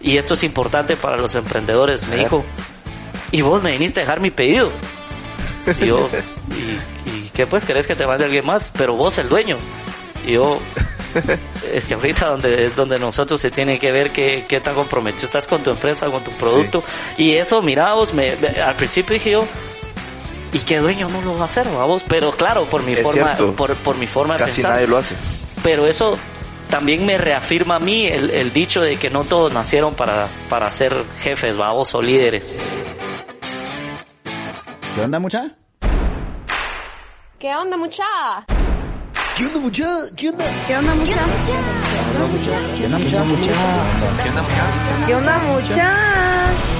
y esto es importante para los emprendedores, me dijo, y vos me viniste a dejar mi pedido. Y yo, ¿y, y qué pues querés que te mande alguien más? Pero vos el dueño. Y yo, es que ahorita donde es donde nosotros se tiene que ver qué, qué tan comprometido estás con tu empresa, con tu producto. Y eso, mira vos, me, al principio dije yo, ¿y qué dueño no lo va a hacer, vos? Pero claro, por mi Es forma, por, por mi forma de Casi pensar. nadie lo hace. Pero eso también me reafirma a mí el, el dicho de que no todos nacieron para, para ser jefes, vamos, o líderes. ¿Qué onda, mucha? ¿Qué onda, mucha? ¿Qué onda, mucha? ¿Qué onda? ¿Qué onda, mucha? ¿Qué onda, mucha? ¿Qué onda, mucha? ¿Qué onda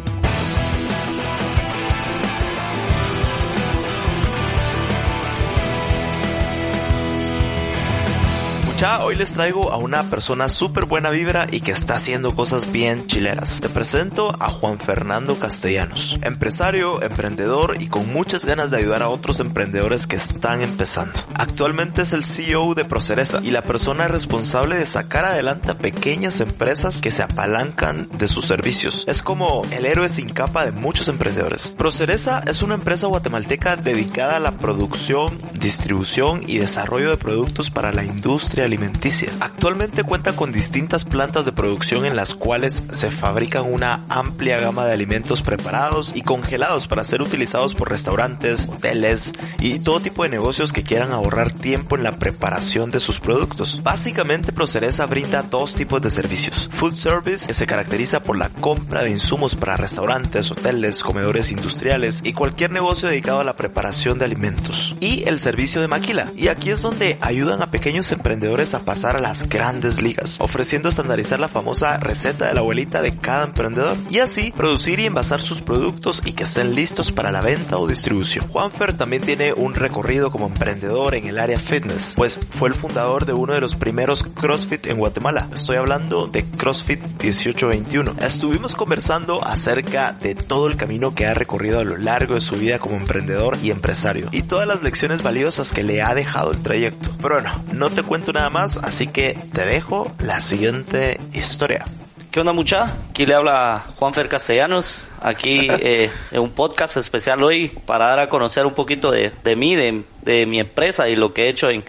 Mucha, hoy les traigo a una persona súper buena vibra y que está haciendo cosas bien chileras. Te presento a Juan Fernando Castellanos, empresario, emprendedor y con muchas ganas de ayudar a otros emprendedores que están empezando. Actualmente es el CEO de Proceresa y la persona responsable de sacar adelante pequeñas empresas que se apalancan de sus servicios. Es como el héroe sin capa de muchos emprendedores. Proceresa es una empresa guatemalteca dedicada a la producción, distribución y desarrollo de productos para la industria alimenticia. Actualmente cuenta con distintas plantas de producción en las cuales se fabrican una amplia gama de alimentos preparados y congelados para ser utilizados por restaurantes, hoteles y todo tipo de negocios que quieran ahorrar tiempo en la preparación de sus productos. Básicamente Proceresa brinda dos tipos de servicios. Food Service, que se caracteriza por la compra de insumos para restaurantes, hoteles, comedores industriales y cualquier negocio dedicado a la preparación de alimentos. Y el servicio de maquila. Y aquí es donde ayudan a pequeños emprendedores a pasar a las grandes ligas, ofreciendo estandarizar la famosa receta de la abuelita de cada emprendedor. Y así producir y envasar sus productos y que estén listos para la venta o distribución. Juanfer también tiene un recorrido como emprendedor en el área fitness, pues fue el fundador de uno de los primeros CrossFit en Guatemala. Estoy hablando de CrossFit 1821. Estuvimos conversando acerca de todo el camino que ha recorrido a lo largo de su vida como emprendedor y empresario y todas las lecciones valiosas que le ha dejado el trayecto. Pero bueno, no te cuento nada más, así que te dejo la siguiente historia. ¿Qué onda mucha? Aquí le habla Juanfer Castellanos, aquí eh, en un podcast especial hoy para dar a conocer un poquito de, de mí, de, de mi empresa y lo que he hecho en,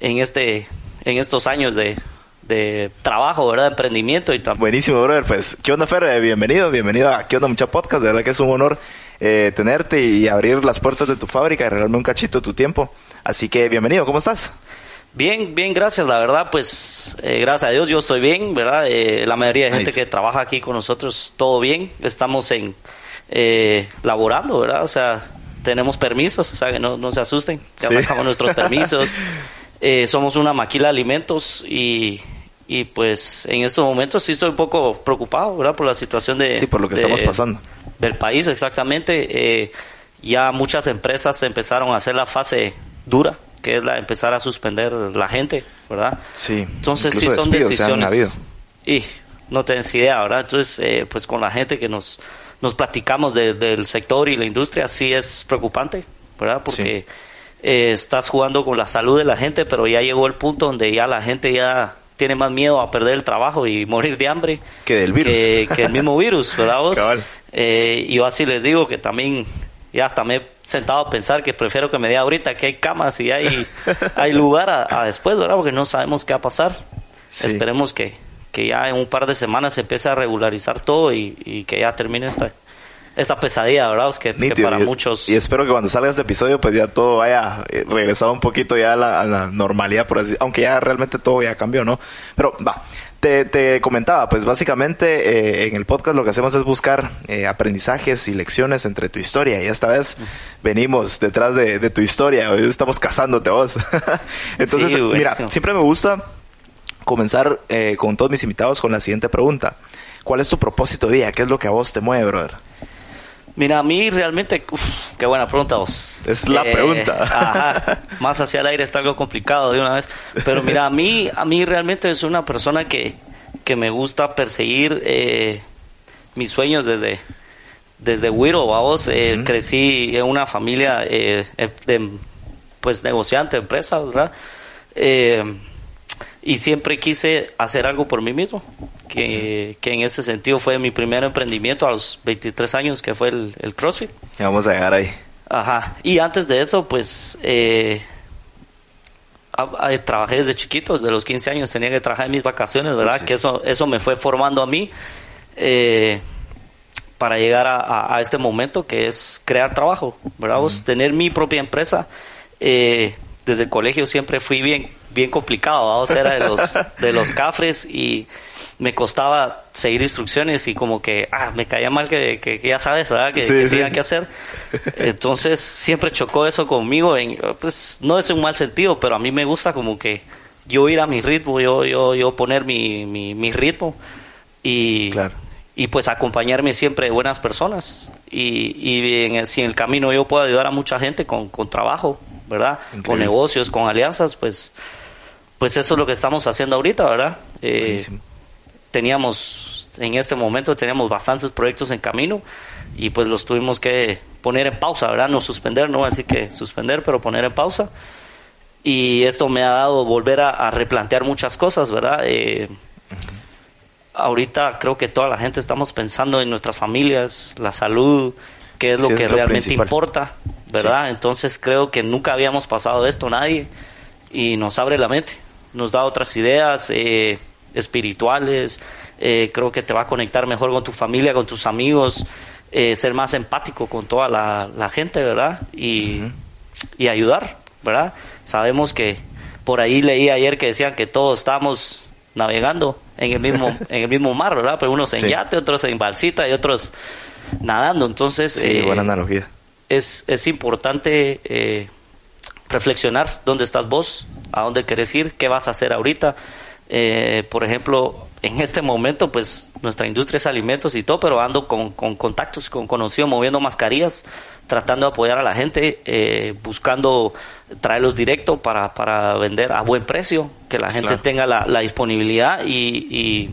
en, este, en estos años de, de trabajo, ¿verdad? De emprendimiento y también. Buenísimo, brother. Pues, ¿qué onda, Fer? Eh, bienvenido, bienvenido a ¿Qué onda, mucha podcast? De verdad que es un honor eh, tenerte y abrir las puertas de tu fábrica y regalarme un cachito de tu tiempo. Así que, bienvenido, ¿cómo estás? Bien, bien, gracias. La verdad, pues, eh, gracias a Dios yo estoy bien, ¿verdad? Eh, la mayoría de gente Nice. que trabaja aquí con nosotros, todo bien. Estamos en eh, laborando, ¿verdad? O sea, tenemos permisos, o sea, que no, no se asusten. Ya Sí. sacamos nuestros permisos. Eh, somos una maquila de alimentos y, y, pues en estos momentos sí estoy un poco preocupado, ¿verdad? Por la situación de... Sí, por lo que de- estamos pasando. Del país, exactamente. Eh, ya muchas empresas empezaron a hacer la fase dura, que es la empezar a suspender la gente, ¿verdad? Sí. Entonces sí son decisiones. Y no tienes idea, ¿verdad? Entonces, eh, pues con la gente que nos, nos platicamos de- del sector y la industria, sí es preocupante, ¿verdad? Porque eh, estás jugando con la salud de la gente, pero ya llegó el punto donde ya la gente ya tiene más miedo a perder el trabajo y morir de hambre Que del virus. que, que el mismo virus, ¿verdad vos? Cabal. Eh, y yo así les digo que también ya hasta me he sentado a pensar que prefiero que me dé ahorita que hay camas y hay, hay lugar a, a después, ¿verdad? Porque no sabemos qué va a pasar. Sí. Esperemos que, que ya en un par de semanas se empiece a regularizar todo y, y que ya termine esta, esta pesadilla, ¿verdad? Es que, que para y, muchos... y espero que cuando salga este episodio, pues ya todo vaya eh, regresado un poquito ya a la, a la normalidad, por así aunque ya realmente todo ya cambió, ¿no? Pero va. Te, te comentaba, pues básicamente eh, en el podcast lo que hacemos es buscar eh, aprendizajes y lecciones entre tu historia y esta vez venimos detrás de, de tu historia, hoy estamos casándote vos. Entonces, Sí, mira, siempre me gusta comenzar eh, con todos mis invitados con la siguiente pregunta. ¿Cuál es tu propósito de vida? ¿Qué es lo que a vos te mueve, brother? Mira, a mí realmente, uf, qué buena pregunta vos. Es la pregunta. Ajá, más hacia el aire está algo complicado de una vez. Pero mira, a mí, a mí realmente es una persona que, que me gusta perseguir eh, mis sueños desde, desde Wiro, vamos. Eh, Crecí en una familia eh, de, pues, negociante, empresa, ¿verdad? Y siempre quise hacer algo por mí mismo, que, que en ese sentido fue mi primer emprendimiento a los 23 años, que fue el, el CrossFit. Y vamos a llegar ahí. Ajá. Y antes de eso, pues, eh, a- a- trabajé desde chiquito, desde los 15 años tenía que trabajar en mis vacaciones, ¿verdad? Que eso, eso me fue formando a mí eh, para llegar a, a- este momento que es crear trabajo, ¿verdad? Vos, tener mi propia empresa. eh, desde el colegio siempre fui bien, bien complicado, sea, era de los, de los cafres y me costaba seguir instrucciones y como que, ah, me caía mal que, que- que ya sabes, ¿verdad? Que, Sí, que sí. tenía que hacer. Entonces siempre chocó eso conmigo, en, pues no es un mal sentido, pero a mí me gusta como que yo ir a mi ritmo, yo, yo, yo poner mi, mi, mi ritmo y, Claro. y pues acompañarme siempre de buenas personas y, y en el- si en el camino yo puedo ayudar a mucha gente con, con trabajo, ¿verdad? Con negocios, con alianzas, pues, pues eso es lo que estamos haciendo ahorita, ¿verdad? Eh, teníamos, en este momento teníamos bastantes proyectos en camino y pues los tuvimos que poner en pausa, ¿verdad? No suspender, no así que suspender, pero poner en pausa. Y esto me ha dado volver a, a replantear muchas cosas, ¿verdad? Eh, ahorita creo que toda la gente estamos pensando en nuestras familias, la salud, qué es Sí, lo que realmente importa, ¿verdad? Entonces creo que nunca habíamos pasado esto nadie y nos abre la mente, nos da otras ideas eh, espirituales, eh, creo que te va a conectar mejor con tu familia, con tus amigos, eh, ser más empático con toda la, la gente, ¿verdad? Y, y ayudar, ¿verdad? Sabemos que por ahí leí ayer que decían que todos estamos navegando en el mismo en el mismo mar, ¿verdad? Pero unos en Sí. yate, otros en balsita y otros nadando. Entonces, Sí, buena analogía. es, es importante eh, reflexionar dónde estás vos, a dónde querés ir, qué vas a hacer ahorita. Eh, por ejemplo, en este momento, pues nuestra industria es alimentos y todo, pero ando con, con contactos, con conocidos, moviendo mascarillas, tratando de apoyar a la gente, eh, buscando traerlos directo para, para vender a buen precio, que la gente Claro. tenga la, la disponibilidad y, y,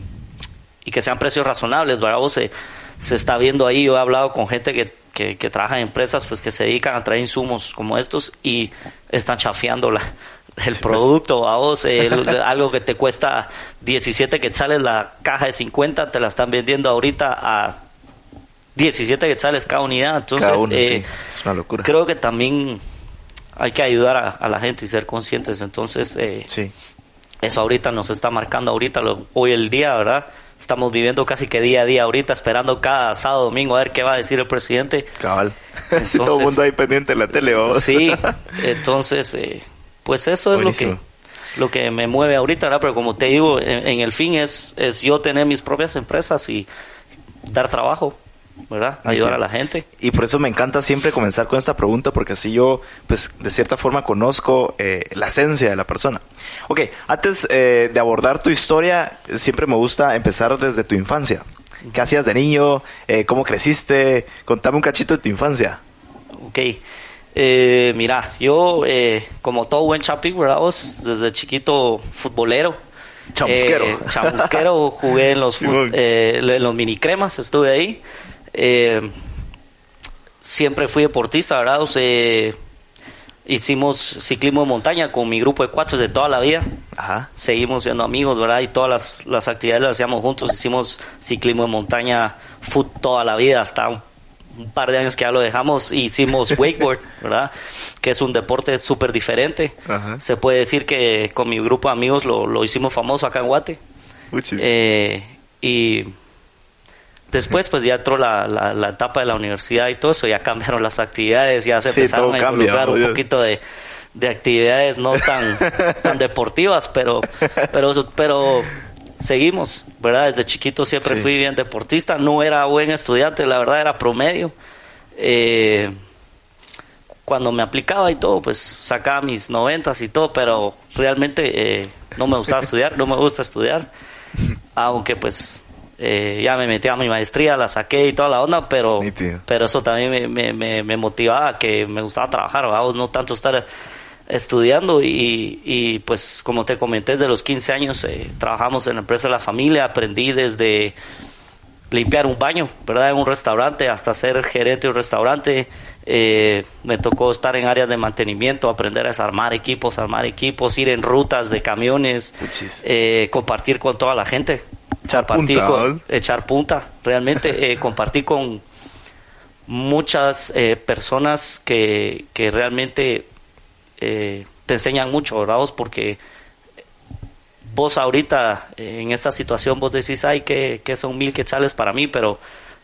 y que sean precios razonables, ¿verdad? Se, se está viendo ahí, yo he hablado con gente que, que, que trabaja en empresas pues que se dedican a traer insumos como estos y están chafeando la, el pues. producto, a vos, el- algo que te cuesta 17 quetzales la caja de 50, te la están vendiendo ahorita a 17 quetzales cada unidad, entonces Cada uno, eh, sí. Es una locura. creo que también hay que ayudar a, a la gente y ser conscientes, entonces eh, Sí. eso ahorita nos está marcando ahorita lo- hoy el día, ¿verdad? Estamos viviendo casi que día a día ahorita, esperando cada sábado, domingo a ver qué va a decir el presidente. Cabal. Entonces- todo el mundo ahí pendiente de la tele, vamos. Sí, entonces, eh, pues eso es lo que, lo que me mueve ahorita, ¿verdad? Pero como te digo, en, en el fin es, es yo tener mis propias empresas y dar trabajo, ¿verdad? Ayudar a la gente. Y por eso me encanta siempre comenzar con esta pregunta, porque así yo, pues, de cierta forma conozco eh, la esencia de la persona. Ok, antes eh, de abordar tu historia, siempre me gusta empezar desde tu infancia. ¿Qué hacías de niño? Eh, ¿Cómo creciste? Contame un cachito de tu infancia. Ok. Eh, mira, yo, eh, como todo buen chapi, ¿verdad? Vos, desde chiquito futbolero. Chamusquero. Eh, chamusquero, jugué en los, fut- eh, en los minicremas, estuve ahí. Eh, siempre fui deportista, ¿verdad? O sea, hicimos ciclismo de montaña con mi grupo de cuatro de toda la vida Ajá. seguimos siendo amigos, ¿verdad? Y todas las, las actividades las hacíamos juntos. Hicimos ciclismo de montaña, foot toda la vida, hasta un, un par de años que ya lo dejamos. Hicimos wakeboard, ¿verdad? Que es un deporte súper diferente. Ajá. Se puede decir que con mi grupo de amigos lo, lo hicimos famoso acá en Guate. Eh, y después pues ya entró la, la, la etapa de la universidad y todo eso, ya cambiaron las actividades, ya se Sí, empezaron a involucrar un poquito de, de actividades no tan, tan deportivas, pero, pero, pero seguimos, ¿verdad? Desde chiquito siempre Sí. fui bien deportista, no era buen estudiante, la verdad era promedio. Eh, cuando me aplicaba y todo, pues sacaba mis noventas y todo, pero realmente eh, no me gustaba estudiar, no me gusta estudiar, aunque pues Eh, ya me metí a mi maestría, la saqué y toda la onda, pero, pero eso también me, me, me, me motivaba, que me gustaba trabajar, vamos, no tanto estar estudiando y, y pues como te comenté desde los 15 años eh, trabajamos en la empresa de la familia, aprendí desde limpiar un baño, ¿verdad? En un restaurante, hasta ser gerente de un restaurante. Eh, me tocó estar en áreas de mantenimiento, aprender a desarmar equipos, armar equipos, ir en rutas de camiones, eh, compartir con toda la gente. Echar punta, echar punta, realmente eh, compartir con muchas personas que, que realmente eh, te enseñan mucho, ¿verdad? vos? Porque vos ahorita eh, en esta situación vos decís, ay, que, que son mil quetzales para mí, pero,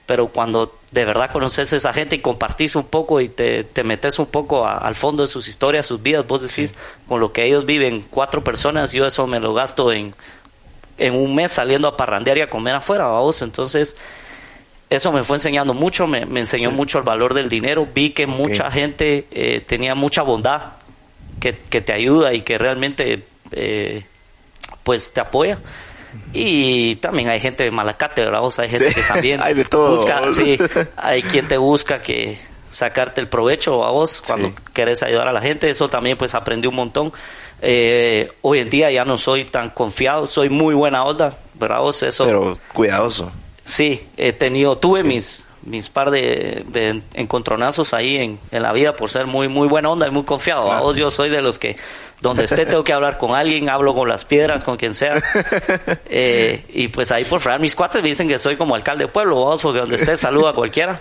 pero cuando de verdad conoces a esa gente y compartís un poco y te, te metes un poco a- al fondo de sus historias, sus vidas, vos decís, con lo que ellos viven, cuatro personas, yo eso me lo gasto en, en un mes saliendo a parrandear y a comer afuera, vos. Entonces, eso me fue enseñando mucho, me, me enseñó mucho el valor del dinero. Vi que mucha gente eh, tenía mucha bondad, que, que te ayuda y que realmente eh, pues te apoya. Y también hay gente de malacate, ¿verdad? vos? hay gente Sí, que también hay de todo, busca, sí, hay quien te busca que sacarte el provecho a vos cuando Sí. querés ayudar a la gente. Eso también pues aprendí un montón. Eh, hoy en día ya no soy tan confiado, soy muy buena onda, ¿verdad? vos? Eso Pero cuidadoso. Sí, he tenido, tuve mis, mis par de, de encontronazos ahí en, en la vida por ser muy, muy buena onda y muy confiado. Claro. Vos, yo soy de los que donde esté tengo que hablar con alguien, hablo con las piedras, con quien sea. Eh, y pues ahí por fregar mis cuates me dicen que soy como alcalde de pueblo, vamos, porque donde esté saluda a cualquiera.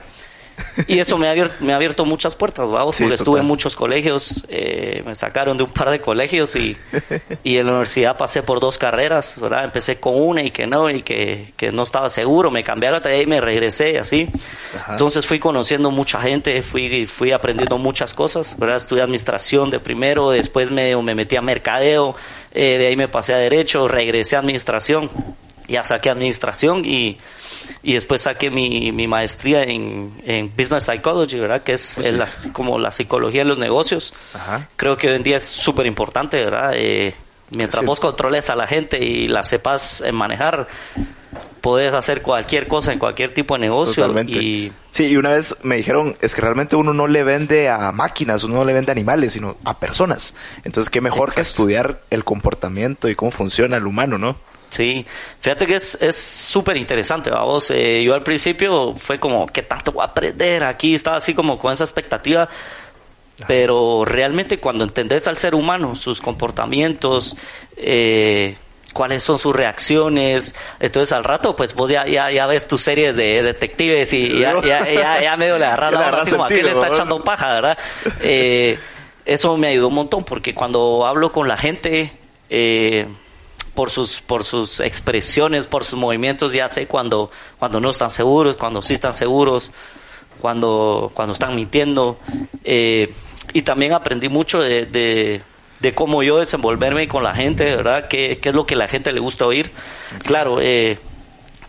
Y eso me ha abierto, me ha abierto muchas puertas, vamos, Sí, porque estuve en muchos colegios, eh, me sacaron de un par de colegios y, y en la universidad pasé por dos carreras, ¿verdad? Empecé con una y que no, y que, que no estaba seguro, me cambiaron hasta ahí y me regresé así. Ajá. Entonces fui conociendo mucha gente, fui, fui aprendiendo muchas cosas, ¿verdad? Estudié administración de primero, después me, me metí a mercadeo, eh, de ahí me pasé a derecho, regresé a administración, ya saqué administración y, y después saqué mi, mi maestría en, en Business Psychology, ¿verdad? Que es, es la- como la psicología de los negocios. Ajá. Creo que hoy en día es súper importante, ¿verdad? Eh, mientras Sí. vos controles a la gente y la sepas eh, manejar, podés hacer cualquier cosa en cualquier tipo de negocio. Totalmente. Y Sí, y una vez me dijeron, es que realmente uno no le vende a máquinas, uno no le vende a animales, sino a personas. Entonces, qué mejor que estudiar el comportamiento y cómo funciona el humano, ¿no? Sí, fíjate que es es súper interesante, vamos. Eh, yo al principio fue como, ¿qué tanto voy a aprender? Aquí estaba así como con esa expectativa. Pero realmente cuando entendés al ser humano, sus comportamientos, eh, cuáles son sus reacciones, entonces al rato pues vos ya, ya, ya ves tus series de detectives y ya, ya, ya, ya medio le agarras la así como aquel le está echando paja, ¿verdad? Eh, eso me ayudó un montón porque cuando hablo con la gente, eh, por sus por sus expresiones, por sus movimientos, ya sé cuando cuando no están seguros, cuando sí están seguros, cuando cuando están mintiendo. Eh, y también aprendí mucho de, de, de cómo yo desenvolverme con la gente, ¿verdad? ¿Qué, qué es lo que a la gente le gusta oír? Claro, eh,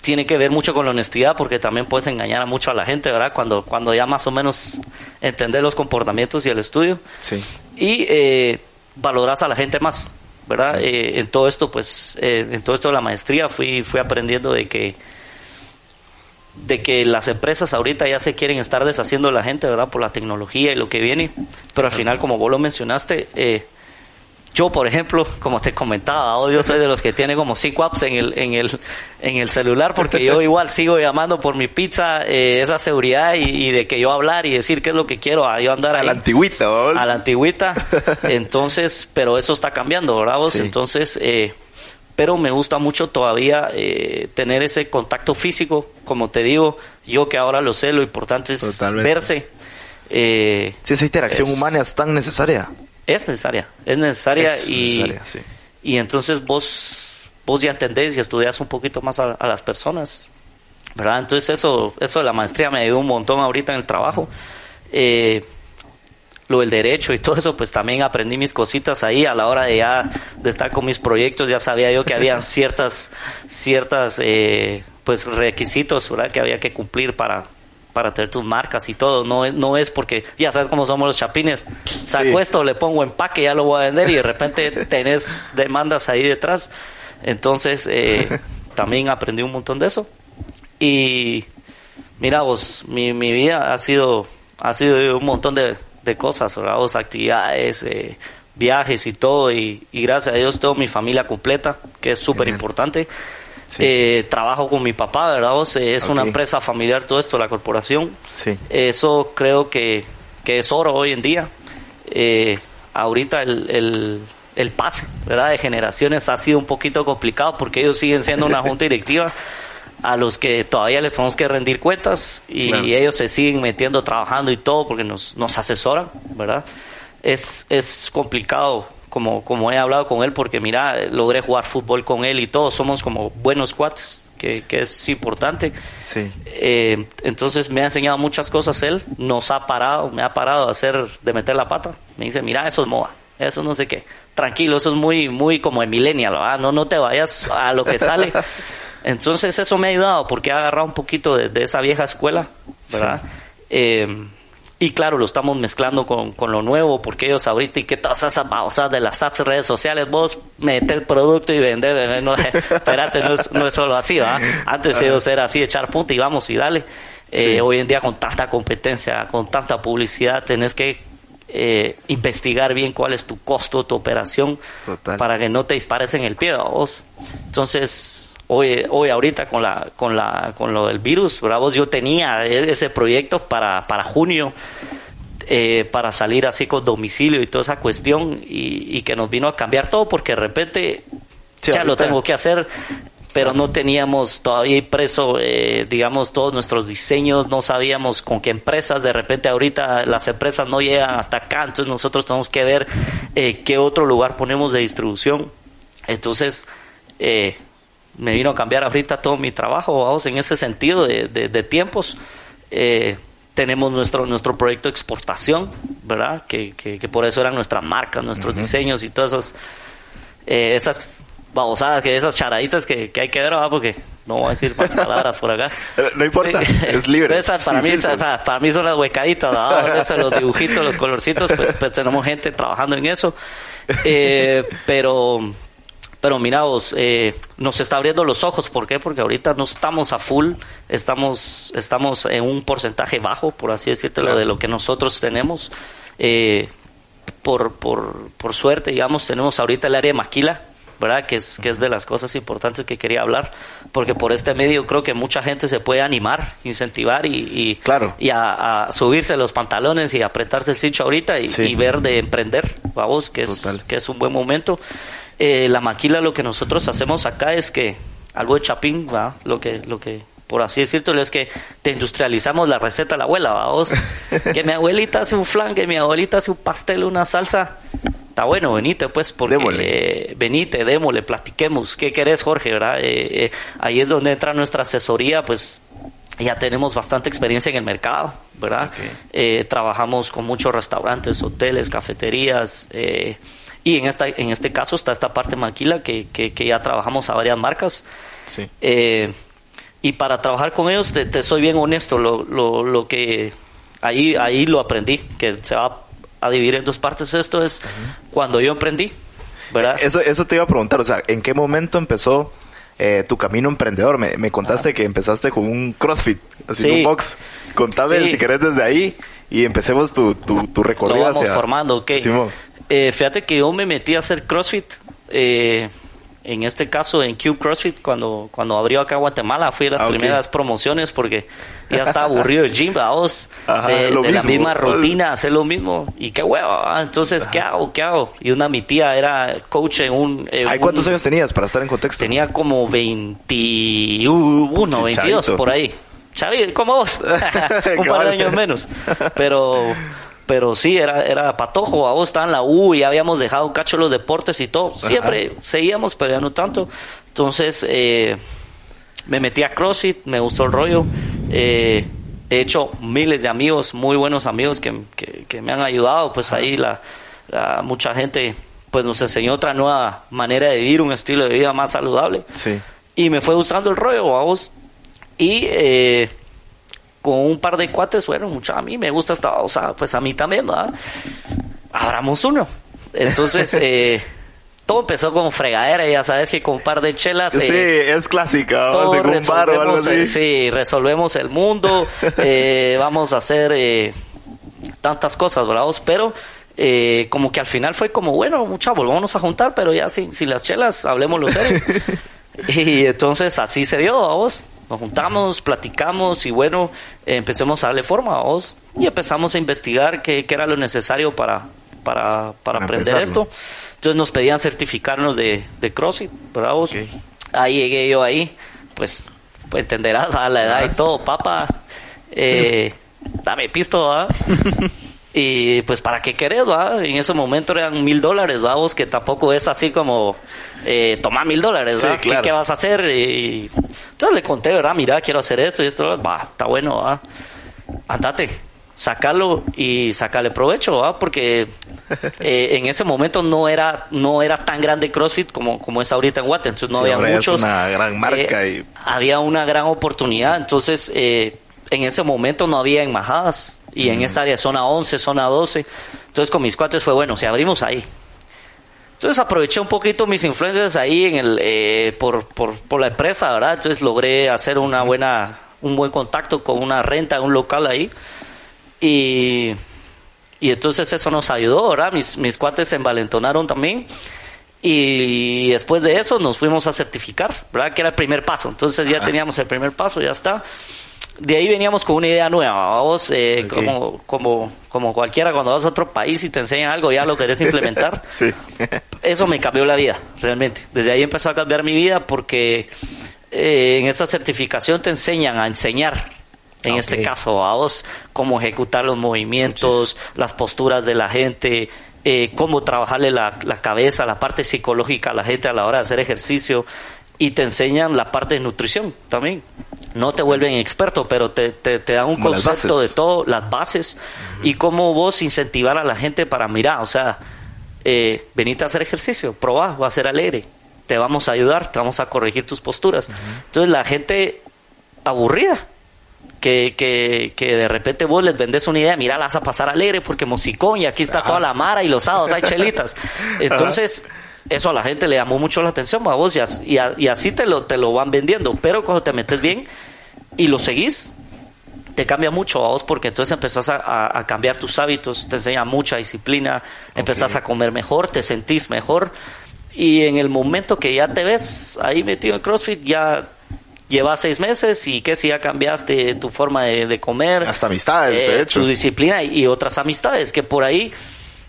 tiene que ver mucho con la honestidad porque también puedes engañar a mucho a la gente, ¿verdad? Cuando, cuando ya más o menos entender los comportamientos y el estudio Sí. y eh, valoras a la gente más, ¿verdad? Eh, en todo esto, pues, eh, en todo esto de la maestría fui, fui aprendiendo de que de que las empresas ahorita ya se quieren estar deshaciendo de la gente, ¿verdad? Por la tecnología y lo que viene, pero al final, como vos lo mencionaste, eh, yo, por ejemplo, como te comentaba, yo soy de los que tiene como cinco apps en el, en el, en el celular, porque yo igual sigo llamando por mi pizza, eh, esa seguridad y, y de que yo hablar y decir qué es lo que quiero, a yo andar A ahí la antigüita, ¿vos? a la antigüita. Entonces, pero eso está cambiando, ¿verdad? vos? Sí. Entonces, eh, pero me gusta mucho todavía eh, tener ese contacto físico, como te digo, yo que ahora lo sé, lo importante es Totalmente. verse. Eh, Sí, esa interacción es- humana es tan necesaria. Es necesaria, es necesaria Es y, necesaria, sí. y entonces vos vos ya entendés y estudias un poquito más a, a las personas, ¿verdad? Entonces eso eso de la maestría me ayudó un montón ahorita en el trabajo. Eh, lo del derecho y todo eso, pues también aprendí mis cositas ahí a la hora de ya de estar con mis proyectos, ya sabía yo que había ciertas ciertas eh, pues requisitos, ¿verdad? que había que cumplir para para tener tus marcas y todo, no es, no es porque ya sabes cómo somos los chapines, saco Sí. esto, le pongo empaque, ya lo voy a vender y de repente tenés demandas ahí detrás, entonces eh, también aprendí un montón de eso Y mira vos, mi, mi vida ha sido, ha sido un montón de, de cosas. Vos, actividades, eh, viajes y todo. Y, y gracias a Dios tengo mi familia completa, que es súper importante. Sí. Eh, trabajo con mi papá, ¿verdad? Vos? Eh, es una empresa familiar todo esto, la corporación. Sí. Eso creo que, que es oro hoy en día. Eh, ahorita el, el, el pase ¿verdad? de generaciones ha sido un poquito complicado porque ellos siguen siendo una junta directiva a los que todavía les tenemos que rendir cuentas y Claro. ellos se siguen metiendo, trabajando y todo porque nos, nos asesoran, ¿verdad? Es, es complicado como, como he hablado con él porque mira, logré jugar fútbol con él y todos somos como buenos cuates, que, que es importante. Sí. Eh, entonces me ha enseñado muchas cosas él, nos ha parado, me ha parado de hacer, de meter la pata. Me dice, mira, eso es moda, eso no sé qué. Tranquilo, eso es muy, muy como de millennial, ¿verdad? No, no te vayas a lo que sale. Entonces eso me ha ayudado porque he agarrado un poquito de, de esa vieja escuela, ¿verdad? Eh, y claro, lo estamos mezclando con, con lo nuevo, porque ellos ahorita y que todas esas babosadas de las apps, redes sociales, vos meter el producto y vender, eh, no, espérate, no es, no es solo así, ¿va? Antes ellos era así, echar punta y vamos y dale. Eh, Sí. Hoy en día con tanta competencia, con tanta publicidad, tenés que eh, investigar bien cuál es tu costo, tu operación, Total. para que no te dispares en el pie, ¿va vos. Entonces, hoy, hoy ahorita con la, con la, con lo del virus, ¿verdad? Vos, yo tenía e- ese proyecto para, para junio, eh, para salir así con domicilio y toda esa cuestión, y, y que nos vino a cambiar todo, porque de repente Sí, ya lo tengo que hacer, pero no teníamos todavía impreso, eh, digamos, todos nuestros diseños, no sabíamos con qué empresas, de repente ahorita las empresas no llegan hasta acá, entonces nosotros tenemos que ver eh, qué otro lugar ponemos de distribución. Entonces, eh, me vino a cambiar ahorita todo mi trabajo, vamos, en ese sentido de, de- de tiempos. Eh, tenemos nuestro nuestro proyecto de exportación, ¿verdad? Que, que, que por eso eran nuestras marcas, nuestros diseños y todas esas, eh, esas babosadas, que esas charaditas que, que hay que ver, ¿verdad? Porque no voy a decir más palabras por acá. Eh, No importa, es libre. Esas para, mí, esas- para mí son las huecaditas, ¿verdad? Esas, los dibujitos, los colorcitos, pues, pues tenemos gente trabajando en eso. Eh, pero, pero mira vos, eh, nos está abriendo los ojos. ¿Por qué? Porque ahorita no estamos a full, estamos, estamos en un porcentaje bajo, por así decirlo, Claro. de lo que nosotros tenemos. Eh, por, por, por suerte, digamos, tenemos ahorita el área de maquila, ¿verdad? Que es, que es de las cosas importantes que quería hablar, porque por este medio creo que mucha gente se puede animar, incentivar y, y, Claro. y a, a subirse los pantalones y apretarse el cincho ahorita y, Sí. y ver de emprender, vamos, que es, Total. que es un buen momento. Eh, la maquila lo que nosotros hacemos acá es que algo de chapín, ¿va? Lo que, lo que, por así decirlo, es que te industrializamos la receta de la abuela, vamos. que mi abuelita hace un flan, que mi abuelita hace un pastel, una salsa. Está bueno, venite pues, porque eh, venite, démosle, platiquemos. ¿Qué querés, Jorge? ¿verdad? Eh, eh, ahí es donde entra nuestra asesoría, pues ya tenemos bastante experiencia en el mercado, ¿verdad? Eh, trabajamos con muchos restaurantes, hoteles, cafeterías, eh, y en, esta, en este caso está esta parte maquila que, que, que ya trabajamos a varias marcas. Sí. Eh, y para trabajar con ellos, te, te soy bien honesto, lo, lo, lo que ahí, ahí lo aprendí, que se va a dividir en dos partes. Esto es cuando yo emprendí, ¿verdad? Eso, eso te iba a preguntar, o sea, ¿en qué momento empezó eh, tu camino emprendedor? Me, me contaste que empezaste con un CrossFit, así Sí. un box. Contame Sí. si querés desde ahí y empecemos tu, tu, tu lo recorrido vamos hacia... formando, ok. Simón. Eh, fíjate que yo me metí a hacer CrossFit, eh, en este caso en Cube CrossFit, cuando, cuando abrió acá Guatemala, fui a las Ah, primeras promociones porque ya estaba aburrido el gym, vamos, Ajá, de, de la misma rutina, hacer lo mismo. Y qué huevo, entonces, ¿qué hago? ¿Qué hago? Y una, mi tía era coach en un... en Ay, un- ¿Cuántos años tenías para estar en contexto? Tenía como 21, Sí, 22 chavito. por ahí. Chavi, como vos. un par de años menos. Pero pero sí, era, era patojo. A vos estaba en la U y ya habíamos dejado un cacho los deportes y todo. Siempre seguíamos, pero ya no tanto. Entonces eh, me metí a CrossFit, me gustó el rollo. Eh, he hecho miles de amigos, muy buenos amigos que, que- que me han ayudado. Pues ahí la, la- mucha gente pues nos enseñó otra nueva manera de vivir, un estilo de vida más saludable. Sí. Y me fue gustando el rollo, vamos. Y eh, con un par de cuates, bueno, mucho a mí me gusta esta babosa, pues a mí también, ¿verdad? Abramos uno. Entonces, eh, todo empezó como fregadera, ya sabes que con un par de chelas... Sí, eh, es clásica, o todo en un bar o algo resolvemos, así. eh, sí, resolvemos el mundo, vamos a hacer tantas cosas, bravos, pero eh, como que al final fue como, bueno, muchachos, volvámonos a juntar, pero ya sin, sin las chelas, hablemoslo serio. y entonces así se dio, vamos. Nos juntamos, platicamos y bueno, empecemos a darle forma, vamos. Y empezamos a investigar qué, qué era lo necesario para, para, para Para aprender empezarlo. esto. Entonces nos pedían certificarnos de, de CrossFit, bravos. Ok. Ahí llegué yo ahí, pues, pues entenderás a la edad y todo, papá, eh, dame pisto, ¿va? y pues, ¿para qué querés, va? En ese momento eran mil dólares, ¿va? Vos, que tampoco es así como, eh, toma mil dólares, Sí. ¿Qué- claro. ¿Qué, vas a hacer? Y entonces le conté, ¿verdad? Mira, quiero hacer esto y esto, va, está bueno, ¿va? Andate, sacalo y sacale provecho, ¿va? Porque eh, en ese momento no era no era tan grande CrossFit como, como es ahorita en Guate, entonces no Sí, había muchos. una gran marca Eh, y- Había una gran oportunidad, entonces eh, en ese momento no había embajadas y en esa área zona 11, zona 12, entonces con mis cuates fue bueno, si abrimos ahí. Entonces aproveché un poquito mis influencias ahí en el eh, por, por, por la empresa, ¿verdad? Entonces logré hacer una buena un buen contacto con una renta, un local ahí. Y, y entonces eso nos ayudó, ¿verdad? Mis, mis cuates se envalentonaron también. Y después de eso nos fuimos a certificar, ¿verdad? Que era el primer paso. Entonces ya teníamos el primer paso, ya está. De ahí veníamos con una idea nueva, vamos, eh, como, como, como cualquiera cuando vas a otro país y te enseñan algo, ya lo querés implementar. Sí. Eso me cambió la vida, realmente. Desde ahí empezó a cambiar mi vida porque eh, en esa certificación te enseñan a enseñar. En Ok. este caso, a vos, cómo ejecutar los movimientos, las posturas de la gente, eh, cómo trabajarle la, la cabeza, la parte psicológica a la gente a la hora de hacer ejercicio. Y te enseñan la parte de nutrición también. No te vuelven experto, pero te, te, te dan un Como concepto de todo, las bases, y cómo vos incentivar a la gente para mirar, o sea, eh, venite a hacer ejercicio, probá, va a ser alegre, te vamos a ayudar, te vamos a corregir tus posturas. Entonces la gente aburrida, que, que, que de repente vos les vendés una idea, mira, la vas a pasar alegre porque musicón y aquí está toda la mara y los sábados hay chelitas. Entonces, eso a la gente le llamó mucho la atención, a vos, y, as- y a- y así te lo, te lo van vendiendo. Pero cuando te metes bien y lo seguís, te cambia mucho a vos porque entonces empezás a, a- a cambiar tus hábitos, te enseña mucha disciplina, empezás a comer mejor, te sentís mejor y en el momento que ya te ves ahí metido en CrossFit ya llevas seis meses y que si ya cambiaste tu forma de, de comer, Hasta amistades, de hecho. tu disciplina y, y otras amistades que por ahí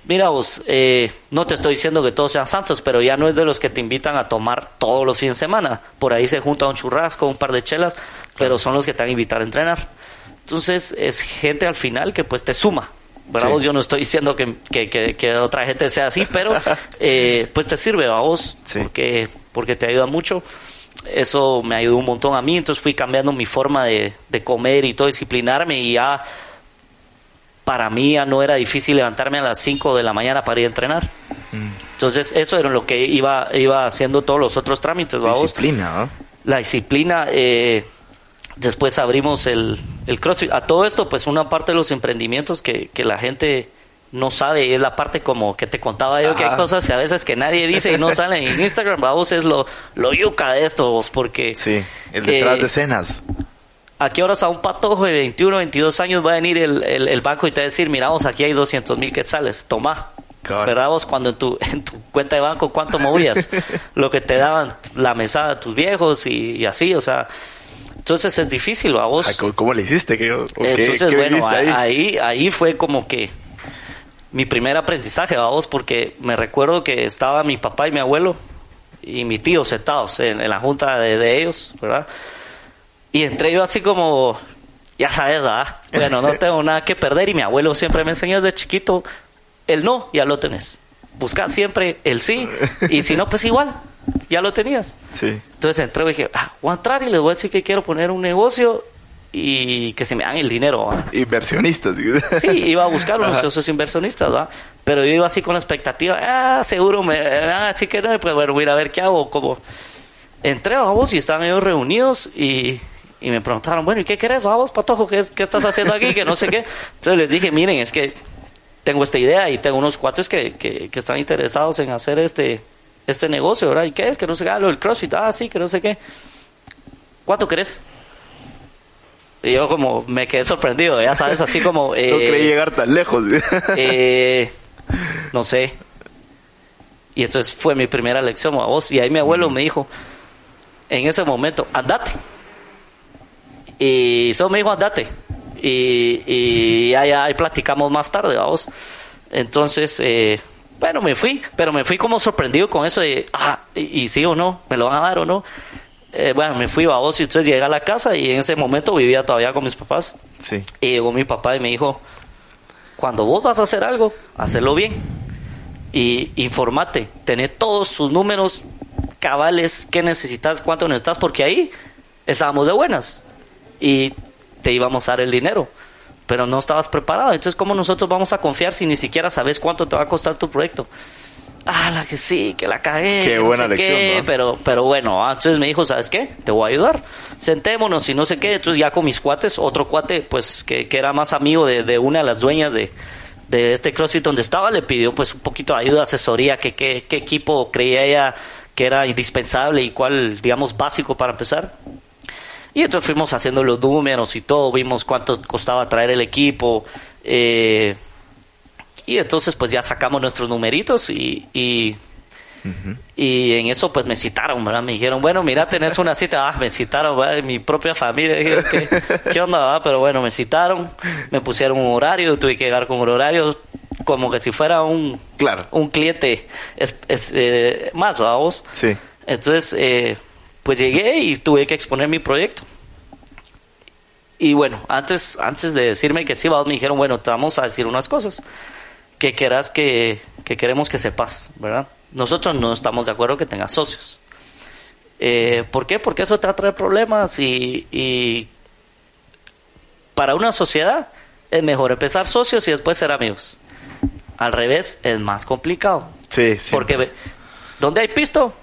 Mira vos, eh, no te estoy diciendo que todos sean santos, pero ya no es de los que te invitan a tomar todos los fines de semana. Por ahí se junta un churrasco, un par de chelas, pero son los que te van a invitar a entrenar. Entonces es gente al final que pues te suma. ¿verdad? Sí. Vos? Yo no estoy diciendo que, que, que- que otra gente sea así, pero eh, pues te sirve a vos Sí. porque, porque te ayuda mucho. Eso me ayudó un montón a mí, entonces fui cambiando mi forma de, de comer y todo, disciplinarme y ya para mí ya no era difícil levantarme a las 5 de la mañana para ir a entrenar. Mm. Entonces eso era lo que iba, iba haciendo todos los otros trámites, ¿va? Disciplina, ¿no? la disciplina. eh, después abrimos el, el CrossFit. A todo esto, pues una parte de los emprendimientos que, que la gente no sabe es la parte como que te contaba yo, que hay cosas que a veces que nadie dice y no salen en Instagram. Vamos, es lo, lo yuca de esto, vos, porque... Sí, el detrás eh, de escenas. ¿A qué horas a un patojo de 21, 22 años va a venir el, el, el banco y te va a decir, mira, vos, aquí hay 200 mil quetzales, toma? Claro. ¿Verdad vos cuando en tu, en tu cuenta de banco cuánto movías? Lo que te daban la mesada de tus viejos y, y así, o sea... Entonces es difícil, ¿va vos? ¿cómo, le hiciste? ¿Qué, o qué- Entonces, qué bueno, ahí? ahí? ahí fue como que mi primer aprendizaje, vamos, porque me recuerdo que estaba mi papá y mi abuelo y mi tío sentados en, en la junta de, de ellos, ¿verdad? Y entré yo así como, ya sabes, ¿verdad? Bueno, no tengo nada que perder y mi abuelo siempre me enseñó desde chiquito, el no, ya lo tenés. Busca siempre el sí y si no, pues igual, ya lo tenías. Sí. Entonces entré y dije, ah, voy a entrar y les voy a decir que quiero poner un negocio y que se me dan el dinero. ¿va? Inversionistas. Sí, iba a buscar unos socios inversionistas, ¿va? Pero yo iba así con la expectativa, ah, seguro me ah, así que no, pues bueno, voy a ir a ver qué hago, como entré, vamos, y estaban ellos reunidos y, y me preguntaron, bueno, ¿y qué querés, vamos, patojo? ¿Qué, ¿Qué estás haciendo aquí? Que no sé qué. Entonces les dije, miren, es que tengo esta idea y tengo unos cuates que, que, que están interesados en hacer este este negocio, ¿verdad? ¿Y qué es? Que no sé qué, ah, lo del CrossFit, ah, sí, que no sé qué. ¿Cuánto querés? Y yo como me quedé sorprendido, ya sabes, así como... no eh, creí llegar tan lejos. eh, no sé. Y entonces fue mi primera lección a vos. Y ahí mi abuelo me dijo, en ese momento, andate. Y solo me dijo, andate. Y, y ahí, ahí platicamos más tarde, vamos. Entonces, eh, bueno, me fui, pero me fui como sorprendido con eso de, ah, y, y sí o no, me lo van a dar o no. Eh, bueno, me fui a vos y entonces llegué a la casa y en ese momento vivía todavía con mis papás. sí. Y llegó mi papá y me dijo, cuando vos vas a hacer algo, hazlo bien. Y informate, tener todos sus números cabales, qué necesitas, cuánto necesitas, porque ahí estábamos de buenas. Y te íbamos a dar el dinero. Pero no estabas preparado. Entonces, ¿cómo nosotros vamos a confiar si ni siquiera sabes cuánto te va a costar tu proyecto? Ah, la que sí, que la cagué. Qué que no buena sé lección, qué, ¿no? pero, pero bueno, ah, entonces me dijo, ¿sabes qué? Te voy a ayudar. Sentémonos y no sé qué. Entonces ya con mis cuates, otro cuate, pues que, que era más amigo de, de una de las dueñas de, de este CrossFit donde estaba, le pidió pues un poquito de ayuda, asesoría, que qué qué equipo creía ella que era indispensable y cuál, digamos, básico para empezar. Y entonces fuimos haciendo los números y todo, vimos cuánto costaba traer el equipo. eh, y entonces pues ya sacamos nuestros numeritos y, y, y en eso pues me citaron, ¿verdad? Me dijeron, bueno, mira, tenés una cita. Ah, me citaron, ¿verdad? Mi propia familia. Dije, ¿qué, qué onda, va? Pero bueno, me citaron, me pusieron un horario, tuve que llegar con un horario como que si fuera un, Claro. un cliente es, es, eh, más, vamos. Sí. Entonces, eh, pues llegué y tuve que exponer mi proyecto. Y bueno, antes, antes de decirme que sí, me dijeron, bueno, te vamos a decir unas cosas que quieras que, que queremos que sepas, ¿verdad? Nosotros no estamos de acuerdo que tengas socios. Eh, ¿Por qué? Porque eso te va a traer problemas y, y para una sociedad es mejor empezar socios y después ser amigos. Al revés, es más complicado. Sí, sí. Porque ve, donde hay pisto,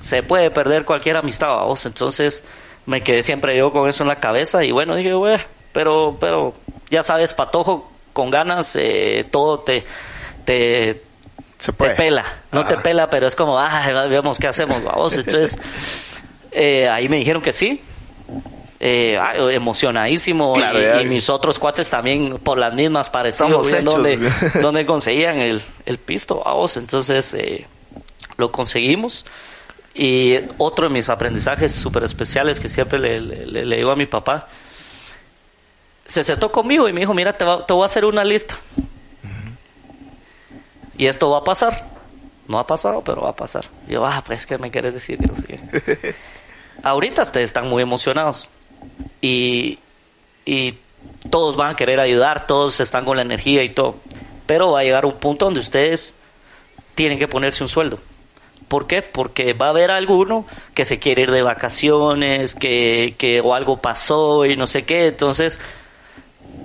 se puede perder cualquier amistad, vos. Entonces me quedé siempre yo con eso en la cabeza y bueno, dije, güey, pero, pero ya sabes, patojo, con ganas, eh, todo te, te, Se te puede. pela. No te Ajá. pela, pero es como, ah, vemos qué hacemos, vamos. Entonces eh, ahí me dijeron que sí. Eh, ah, emocionadísimo Claro, y, ya. y mis otros cuates también por las mismas hechos. dónde, dónde conseguían el, el pisto vamos entonces eh, lo conseguimos y otro de mis aprendizajes súper especiales que siempre le, le- digo a mi papá se sentó conmigo y me dijo mira te, va- te voy a hacer una lista y esto va a pasar. No ha pasado pero va a pasar. Y yo ah pues qué me quieres decir que no sé qué ahorita ustedes están muy emocionados. Y, y todos van a querer ayudar, todos están con la energía y todo, pero va a llegar un punto donde ustedes tienen que ponerse un sueldo. ¿Por qué? Porque va a haber alguno que se quiere ir de vacaciones, que, que o algo pasó y no sé qué, entonces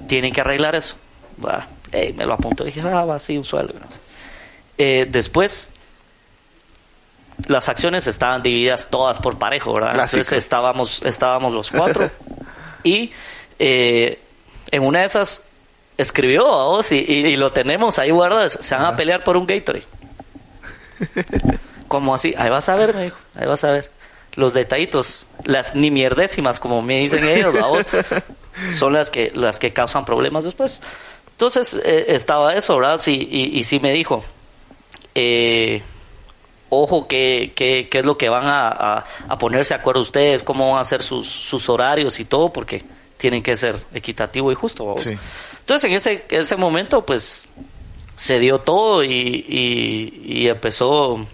tienen que arreglar eso. Va, ey, me lo apunto, dije, ah, va, sí, un sueldo. no sé. Eh, después, las acciones estaban divididas todas por parejo, ¿verdad? Clásico. Entonces estábamos, estábamos los cuatro. y eh, en una de esas escribió a vos y, y- y lo tenemos ahí guardado. Se van a pelear por un Gatorade. como así? Ahí vas a ver, me dijo. Ahí vas a ver. Los detallitos, las ni mierdésimas, como me dicen ellos, vos, son las que, las que causan problemas después. Entonces eh, estaba eso, ¿verdad? Sí, y, y sí me dijo, eh, ojo qué, qué, qué es lo que van a, a- a ponerse de acuerdo ustedes, cómo van a hacer sus, sus horarios y todo, porque tienen que ser equitativo y justo. Entonces en ese, ese momento pues se dio todo y, y- y empezó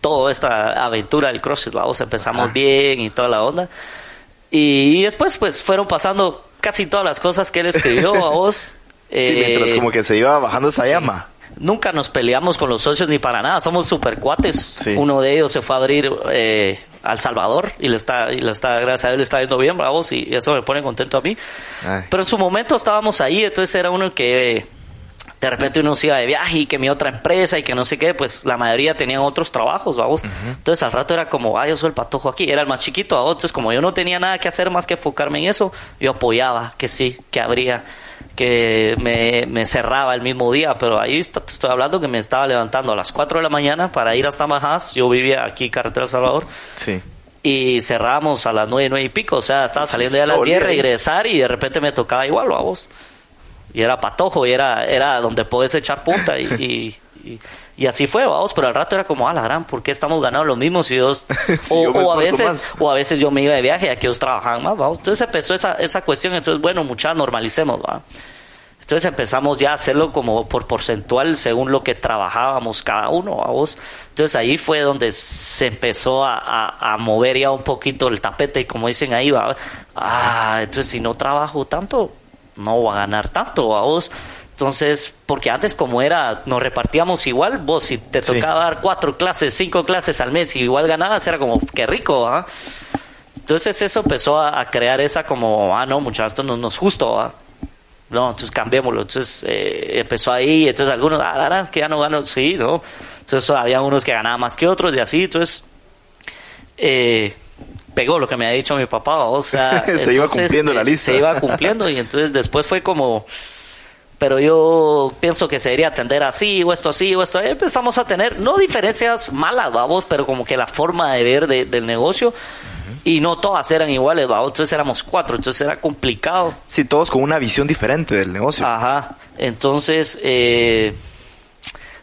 toda esta aventura del CrossFit, vamos, empezamos Ajá. bien y toda la onda. Y después pues fueron pasando casi todas las cosas que él escribió a vos. Sí, mientras como que se iba bajando esa llama. Nunca nos peleamos con los socios ni para nada, somos super cuates. Sí. Uno de ellos se fue a abrir eh, al Salvador y le está, y le está, gracias a él, le está yendo bien, bravos, y eso me pone contento a mí. Ay. Pero en su momento estábamos ahí, entonces era uno que de repente uno se iba de viaje y que mi otra empresa y que no sé qué, pues la mayoría tenían otros trabajos, vamos. Entonces al rato era como, ah, yo soy el patojo aquí, era el más chiquito, ¿vamos? entonces como yo no tenía nada que hacer más que enfocarme en eso, yo apoyaba que sí, que habría, que me, me cerraba el mismo día, pero ahí está- te estoy hablando que me estaba levantando a las 4 de la mañana para ir hasta Majas. Yo vivía aquí, Carretera El Salvador, Sí. y cerramos a las 9, 9 y pico. O sea, estaba saliendo ya a las todo el 10, día ahí. regresar y de repente me tocaba igual, vamos. Y era patojo, y era, era donde puedes echar punta. Y, y, y- y así fue, vamos. Pero al rato era como, ah, la gran, ¿por qué estamos ganando lo mismo si Dios. O, a veces, más. o a veces yo me iba de viaje y aquí ellos trabajaban más, vamos. Entonces empezó esa, esa cuestión. Entonces, bueno, mucha normalicemos, va. Entonces empezamos ya a hacerlo como por porcentual según lo que trabajábamos cada uno, vamos. Entonces ahí fue donde se empezó a, a- a mover ya un poquito el tapete y como dicen ahí, va, ah, entonces si no trabajo tanto, no voy a ganar tanto, vamos. Entonces, porque antes como era, nos repartíamos igual, vos si te Sí. tocaba dar cuatro clases, cinco clases al mes y igual ganabas, era como, qué rico, ¿ah? Entonces eso empezó a, a crear esa como, ah, no, muchachos, esto no, no es justo, ¿ah? No, entonces cambiémoslo. Entonces eh, empezó ahí, entonces algunos, ah, verdad que ya no gano, sí, ¿no? Entonces había unos que ganaban más que otros y así, entonces eh, pegó lo que me había dicho mi papá, o sea, Se iba entonces, cumpliendo la eh, lista. Se iba cumpliendo y entonces después fue como, pero yo pienso que se debería atender así o esto así o esto. Ahí empezamos a tener, no diferencias malas, vamos, pero como que la forma de ver de- del negocio y no todas eran iguales, vamos. Entonces éramos cuatro, entonces era complicado. Sí, todos con una visión diferente del negocio. Ajá. Entonces, eh,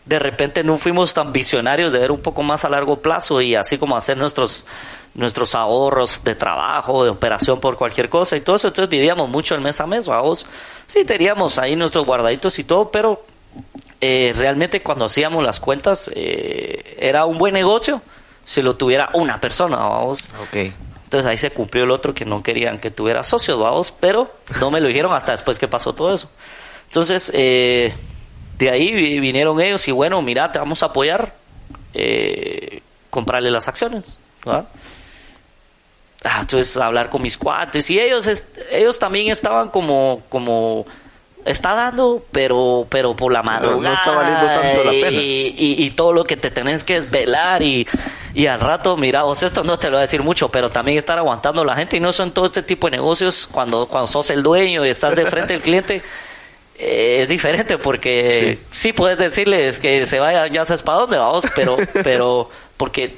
de repente no fuimos tan visionarios de ver un poco más a largo plazo y así como hacer nuestros nuestros ahorros de trabajo, de operación por cualquier cosa y todo eso. Entonces vivíamos mucho el mes a mes, vamos. Sí, teníamos ahí nuestros guardaditos y todo, pero eh, realmente cuando hacíamos las cuentas eh, era un buen negocio si lo tuviera una persona, vamos. Ok. Entonces ahí se cumplió el otro que no querían que tuviera socios, vamos, pero no me lo dijeron hasta después que pasó todo eso. Entonces, eh, de ahí vi- vinieron ellos y bueno, mira, te vamos a apoyar, eh, comprarle las acciones, ¿verdad? Ah, entonces hablar con mis cuates y ellos ellos también estaban como como está dando pero pero por la Sí, no- no madrugada está valiendo tanto la pena. y, y- y todo lo que te tenés que desvelar y, y al rato mira vos esto no te lo voy a decir mucho pero también estar aguantando la gente y no son todo este tipo de negocios cuando cuando sos el dueño y estás de frente al cliente eh, es diferente porque sí. puedes decirles que se vaya ya sabes para dónde vamos pero pero porque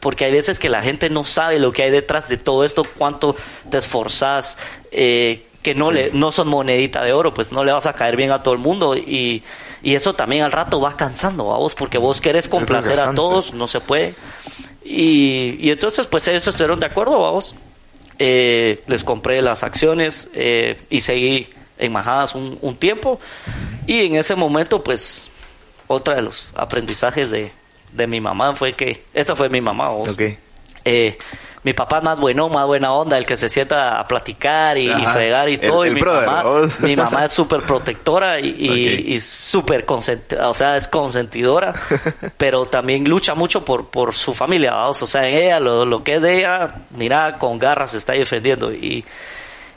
porque hay veces que la gente no sabe lo que hay detrás de todo esto, cuánto te esforzás, eh, que no le no son monedita de oro, pues no le vas a caer bien a todo el mundo y, y eso también al rato va cansando a vos, porque vos querés complacer a todos, no se puede. Y, y entonces pues ellos estuvieron de acuerdo, vamos. Eh, les compré las acciones eh, y seguí en Majadas un, un tiempo y en ese momento pues otra de los aprendizajes de, de mi mamá fue que esta fue mi mamá vos. Ok. Eh, mi papá más bueno, más buena onda, el que se sienta a platicar y, fregar y todo. el y mi brother, mamá, vos. mi mamá es súper protectora y, y, Ok. y súper consentidora, o sea, es consentidora, pero también lucha mucho por, por su familia, vamos. O sea, en ella, lo, lo que es de ella, mira, con garras se está defendiendo. Y,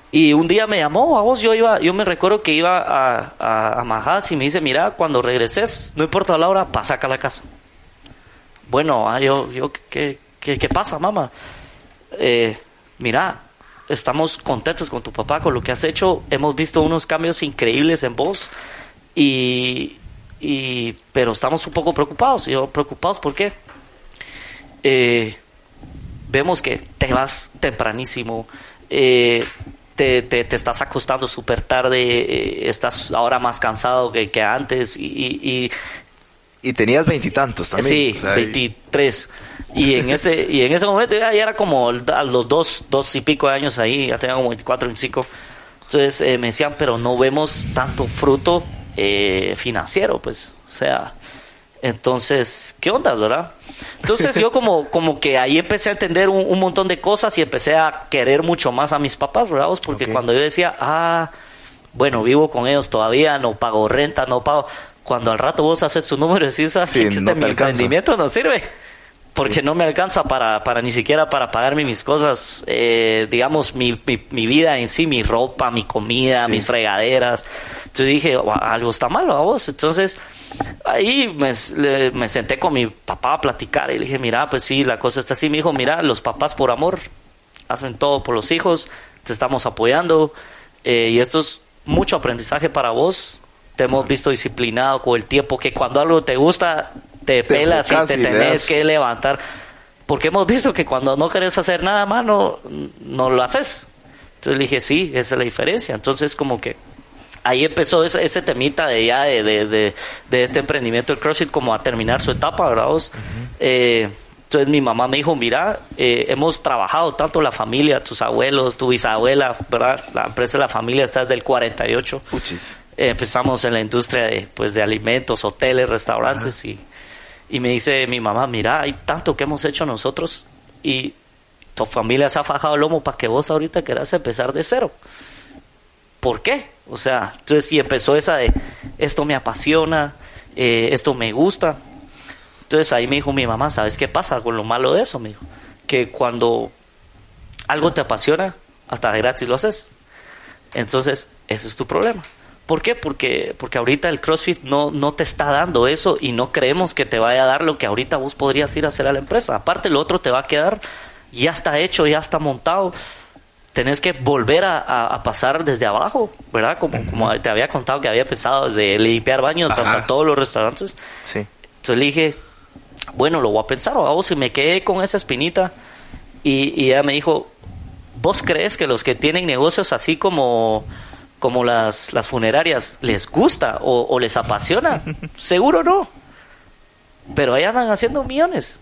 y un día me llamó, a vos, yo iba, yo me recuerdo que iba a, a, a y me dice, mira, cuando regreses, no importa la hora, pasa acá a la casa. Bueno, ah, yo, yo, ¿qué, qué, pasa, mamá? Eh, mira, estamos contentos con tu papá, con lo que has hecho. Hemos visto unos cambios increíbles en vos. Y, y pero estamos un poco preocupados. Y yo, ¿preocupados por qué? Eh, vemos que te vas tempranísimo. eh, te, te, te estás acostando súper tarde, eh, estás ahora más cansado que, que antes y, y- y tenías veintitantos también. Sí, o sea, y- 23. Y en ese y en ese momento ya, ya era como a los dos, dos y pico de años ahí, ya tenía como 24, 25. Entonces eh, me decían, pero no vemos tanto fruto eh, financiero, pues, o sea, entonces, ¿qué ondas, verdad? Entonces yo como, como que ahí empecé a entender un, un montón de cosas y empecé a querer mucho más a mis papás, ¿verdad? Porque cuando yo decía, ah, bueno, vivo con ellos todavía, no pago renta, no pago. Cuando al rato vos haces tu número y decís, ah, Sí, este no mi emprendimiento no sirve. Porque no me alcanza para, para ni siquiera para pagarme mis cosas, eh, digamos, mi, mi, mi vida en sí, mi ropa, mi comida, Sí. mis fregaderas. Entonces dije, "Wa- algo está mal a vos. Entonces ahí me senté con mi papá a platicar y le dije, mira, pues sí, la cosa está así. Me dijo, mira, los papás por amor hacen todo por los hijos, te estamos apoyando eh, y esto es mucho aprendizaje para vos. Te hemos visto disciplinado con el tiempo, que cuando algo te gusta, te, Te pelas y te tenés que levantar. Porque hemos visto que cuando no querés hacer nada más, no, no lo haces. Entonces le dije, sí, esa es la diferencia. Entonces como que ahí empezó ese, ese temita de ya de, de, de- de este emprendimiento del CrossFit como a terminar su etapa, ¿verdad? vos? Eh, entonces mi mamá me dijo, mira, eh, hemos trabajado tanto la familia, tus abuelos, tu bisabuela, ¿verdad? La empresa de la familia está desde el 48. Puchis. Eh, empezamos en la industria de, pues, de alimentos, hoteles, restaurantes y, y me dice mi mamá, mira, hay tanto que hemos hecho nosotros y tu familia se ha fajado el lomo para que vos ahorita quieras empezar de cero. ¿Por qué? O sea, entonces sí empezó esa de, esto me apasiona, eh, esto me gusta. Entonces ahí me dijo mi mamá, ¿sabes qué pasa con lo malo de eso? Me dijo, que cuando algo te apasiona, hasta de gratis lo haces. Entonces, ese es tu problema. ¿Por qué? Porque, porque ahorita el CrossFit no, no te está dando eso y no creemos que te vaya a dar lo que ahorita vos podrías ir a hacer a la empresa. Aparte, lo otro te va a quedar, ya está hecho, ya está montado. Tenés que volver a, a- a pasar desde abajo, ¿verdad? Como, como te había contado que había empezado desde limpiar baños Ajá. hasta todos los restaurantes. Sí. Entonces le dije, bueno, lo voy a pensar, vamos, y me quedé con esa espinita. Y, y ella me dijo, ¿vos crees que los que tienen negocios así como, como las, las funerarias les gusta o, o les apasiona? Seguro no. Pero ahí andan haciendo millones.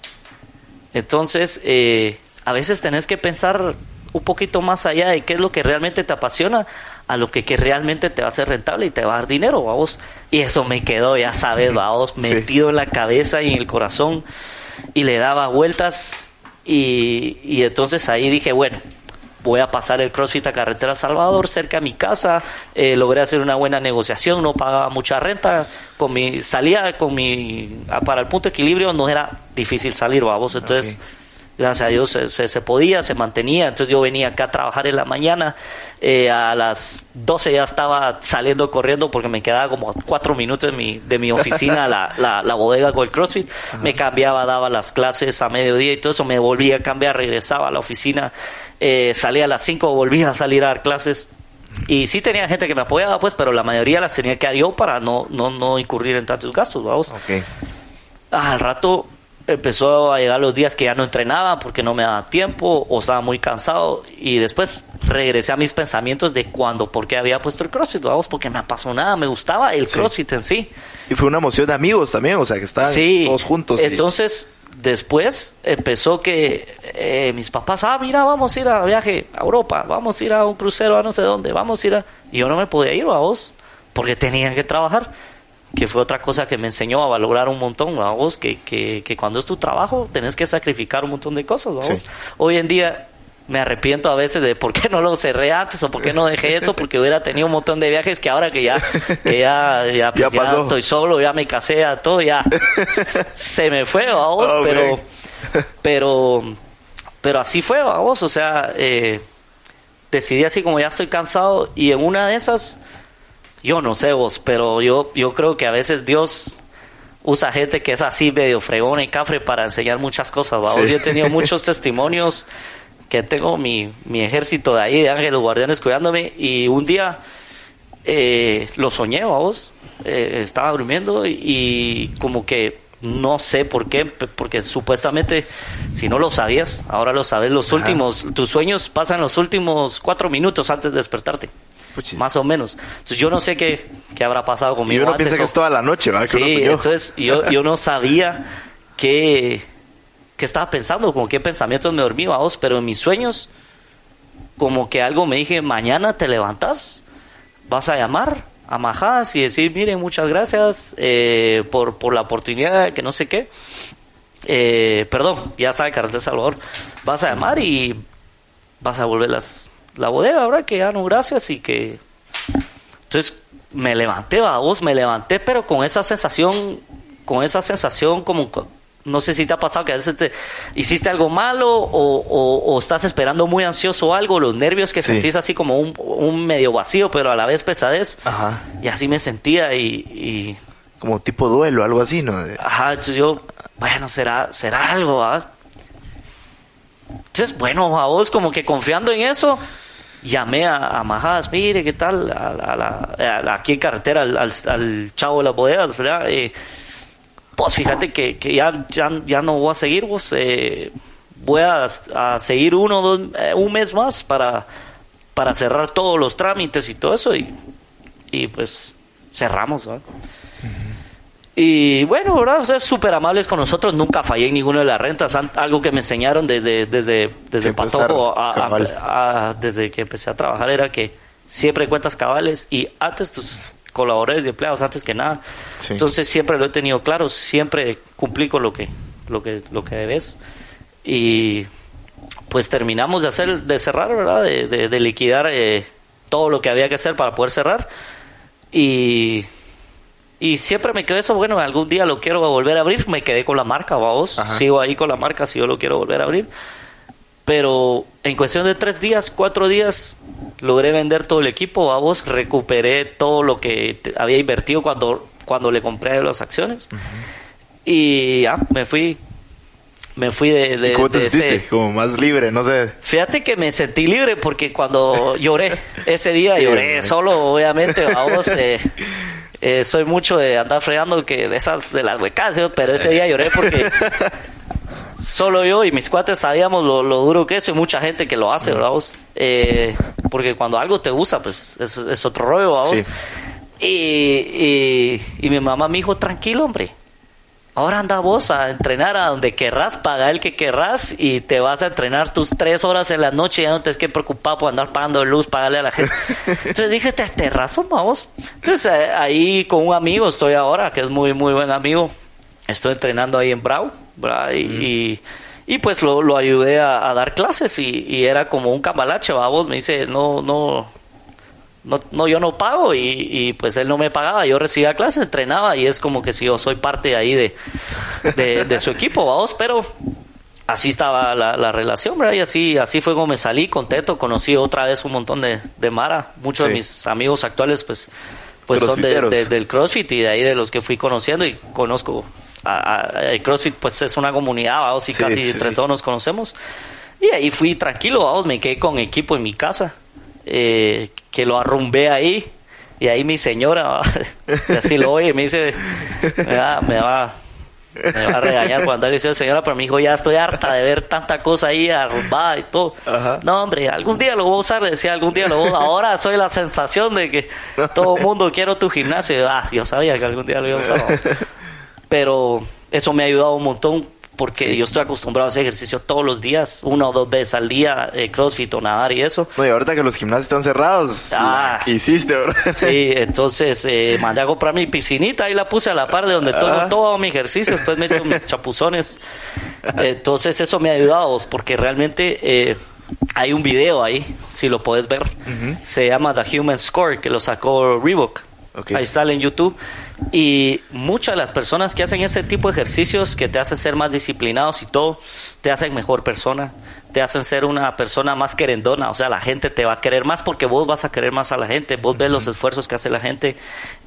Entonces, eh, a veces tenés que pensar un poquito más allá de qué es lo que realmente te apasiona a lo que, que realmente te va a hacer rentable y te va a dar dinero, vamos. Y eso me quedó, ya sabes, vamos, Sí. metido en la cabeza y en el corazón y le daba vueltas y, y entonces ahí dije, bueno, voy a pasar el CrossFit a Carretera Salvador, cerca a mi casa, eh, logré hacer una buena negociación, no pagaba mucha renta, con mi, salía con mi, para el punto de equilibrio no era difícil salir, vamos, entonces... Gracias a Dios se, se- se podía, se mantenía. Entonces yo venía acá a trabajar en la mañana. eh, a las 12 ya estaba saliendo corriendo porque me quedaba como cuatro minutos de mi, de mi oficina, la, la, la bodega con el CrossFit. Me cambiaba, daba las clases a mediodía y todo eso. Me volvía a cambiar, regresaba a la oficina. Eh, salía a las 5, volvía a salir a dar clases. Y sí tenía gente que me apoyaba, pues, pero la mayoría las tenía que dar yo para no, no, no incurrir en tantos gastos, vamos. Al rato empezó a llegar los días que ya no entrenaba porque no me daba tiempo o estaba muy cansado y después regresé a mis pensamientos de cuándo, por qué había puesto el CrossFit, vamos, porque me apasionaba, me gustaba el Sí. CrossFit en sí. Y fue una emoción de amigos también, o sea, que estaban Sí, todos juntos. y- entonces después empezó que eh, mis papás, ah, mira, vamos a ir a viaje a Europa, vamos a ir a un crucero a no sé dónde, vamos a ir a... Y yo no me podía ir a vos porque tenían que trabajar que fue otra cosa que me enseñó a valorar un montón, vos, que, que, que cuando es tu trabajo tenés que sacrificar un montón de cosas. Sí. Hoy en día me arrepiento a veces de por qué no lo cerré antes o por qué no dejé eso, porque hubiera tenido un montón de viajes que ahora que ya, que ya, ya, pues, Ya ya pasó. estoy solo, ya me casé, ya todo, ya se me fue, vamos, Oh, pero, man. pero, pero así fue, vamos, o sea, eh, decidí así como ya estoy cansado y en una de esas, yo no sé vos, pero yo, yo creo que a veces Dios usa gente que es así medio fregona y cafre para enseñar muchas cosas. Yo he tenido muchos testimonios que tengo mi, mi ejército de ahí, de ángeles guardianes cuidándome y un día eh, lo soñé, vos, eh, estaba durmiendo y, y como que no sé por qué, porque supuestamente si no lo sabías, ahora lo sabes, los Ajá. últimos, tus sueños pasan los últimos cuatro minutos antes de despertarte. Puchis. Más o menos. Entonces yo no sé qué, qué habrá pasado Y conmigo. uno antes piensa que o- es toda la noche, ¿verdad? Que uno Sí, entonces yo, yo no sabía qué, qué estaba pensando, como qué pensamientos me dormía, vos, pero en mis sueños, como que algo me dije, mañana te levantas, vas a llamar a Majas y decir, miren, muchas gracias eh, por, por la oportunidad, que no sé qué. Eh, perdón, ya sabe Carretera Salvador. Vas a llamar y vas a volver las, la bodega, ¿verdad? Que ya no, gracias y que... Entonces me levanté, va, vos, me levanté, pero con esa sensación, con esa sensación como... No sé si te ha pasado que a veces te hiciste algo malo o, o- o estás esperando muy ansioso algo, los nervios que Sí. sentís así como un, un medio vacío, pero a la vez pesadez. Ajá. Y así me sentía y, y Como tipo duelo, algo así, ¿no? Ajá, entonces yo, bueno, será, será algo, ¿ah? Entonces, bueno, a vos como que confiando en eso, llamé a, a Majadas, mire, ¿qué tal? A, la- a a aquí en carretera, al, al- al chavo de las bodegas, ¿verdad? Eh, pues fíjate que, que ya, ya, ya no voy a seguir, vos. eh, voy a, a seguir uno, dos, eh, un mes más para, para cerrar todos los trámites y todo eso. Y, y pues cerramos, ¿verdad? Y bueno, ¿verdad? O sea, súper amables con nosotros. Nunca fallé en ninguna de las rentas. Algo que me enseñaron desde, desde, desde Patojo a- a- a- desde que empecé a trabajar era que siempre cuentas cabales y antes tus colaboradores y empleados, antes que nada. Sí. Entonces siempre lo he tenido claro. Siempre cumplí con lo que, lo que, lo que debes. Y pues terminamos de hacer, de cerrar, ¿verdad? De, de- de liquidar eh, todo lo que había que hacer para poder cerrar. Y, y siempre me quedé eso, bueno, algún día lo quiero volver a abrir, me quedé con la marca, vamos, Ajá. sigo ahí con la marca si yo lo quiero volver a abrir. Pero en cuestión de tres días, cuatro días, logré vender todo el equipo, vamos, recuperé todo lo que había invertido cuando, cuando le compré las acciones. Y ya, me fui, me fui de, de, ¿Y ¿Cómo te de ese- sentiste? Como más libre, no sé. Fíjate que me sentí libre porque cuando lloré, ese día Sí, lloré güey. solo, obviamente, vamos, eh, eh, soy mucho de andar fregando que de esas de las huecas, ¿sí? pero ese día lloré porque solo yo y mis cuates sabíamos lo, lo duro que es y mucha gente que lo hace, ¿verdad? vos? Eh, porque cuando algo te gusta, pues es, es otro rollo, vamos. Sí. Y, y, y mi mamá me dijo, tranquilo, hombre. Ahora anda vos a entrenar a donde querrás, paga el que querrás y te vas a entrenar tus tres horas en la noche. Ya no te es que preocupar por andar pagando luz, pagarle a la gente. Entonces dije, te, te razón, vamos. Entonces eh, ahí con un amigo estoy ahora, que es muy, muy buen amigo. Estoy entrenando ahí en Brau, ¿verdad? Y, y, y, pues lo, lo ayudé a, a dar clases y, y era como un cambalache, vamos. Me dice, no, no, no, no, yo no pago y, y, pues él no me pagaba, yo recibía clases, entrenaba y es como que si yo soy parte ahí de, de, de su equipo, vamos, pero así estaba la, la relación, ¿verdad? Y así, así fue como me salí contento, conocí otra vez un montón de, de Mara, muchos de mis amigos actuales pues, pues son de, de- del CrossFit y de ahí de los que fui conociendo y conozco, a- a- el CrossFit pues es una comunidad, vamos, y Sí, casi sí, entre sí. todos nos conocemos. Y ahí fui tranquilo, vamos, me quedé con equipo en mi casa, eh, que lo arrumbé ahí. Y ahí mi señora, así lo oye, me dice, me va, me va, me va a regañar por andar diciendo señora, pero mi hijo ya estoy harta de ver tanta cosa ahí arrumbada y todo. Ajá. No, hombre, algún día lo voy a usar, le decía, algún día lo voy a Ahora soy la sensación de que todo el mundo quiero tu gimnasio. Y Ah, yo sabía que algún día lo iba a usar. vamos. Pero eso me ha ayudado un montón porque Sí. yo estoy acostumbrado a hacer ejercicio todos los días, una o dos veces al día, eh, crossfit o nadar y eso. No, y ahorita que los gimnasios están cerrados, Ah. ¿qué hiciste, bro? Sí, entonces eh, mandé a comprar mi piscinita y la puse a la par de donde todo, Ah. todo mi ejercicio, después me echo mis chapuzones. Entonces eso me ha ayudado porque realmente eh, hay un video ahí, si lo puedes ver, se llama The Human Score, que lo sacó Reebok. Ok. Ahí está en YouTube. Y muchas de las personas que hacen este tipo de ejercicios que te hacen ser más disciplinados y todo, te hacen mejor persona, te hacen ser una persona más querendona. O sea, la gente te va a querer más porque vos vas a querer más a la gente, vos ves los esfuerzos que hace la gente.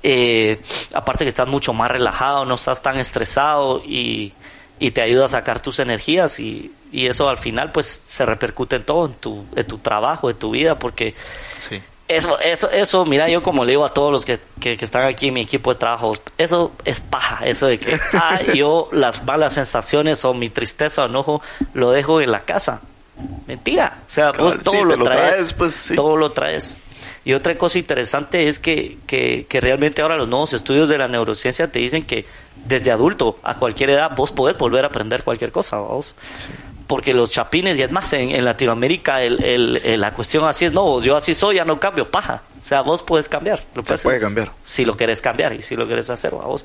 Eh, aparte que estás mucho más relajado, no estás tan estresado y, y te ayuda a sacar tus energías y, y eso al final pues se repercute en todo, en tu, en tu trabajo, en tu vida, porque Sí. Eso, eso, eso, mira, yo como le digo a todos los que, que, que están aquí en mi equipo de trabajo, eso es paja, eso de que ah, yo las malas sensaciones o mi tristeza o enojo lo dejo en la casa. Mentira, o sea, vos todo sí, lo, traes, traes, pues, sí. todo lo traes. Y otra cosa interesante es que, que, que realmente ahora los nuevos estudios de la neurociencia te dicen que desde adulto a cualquier edad vos podés volver a aprender cualquier cosa, vos porque los chapines, y es más, en, en Latinoamérica el, el- el- la cuestión así es, no, yo así soy, ya no cambio, paja. O sea, vos puedes cambiar. Lo Se puede cambiar. Si lo querés cambiar y si lo querés hacer, a vos.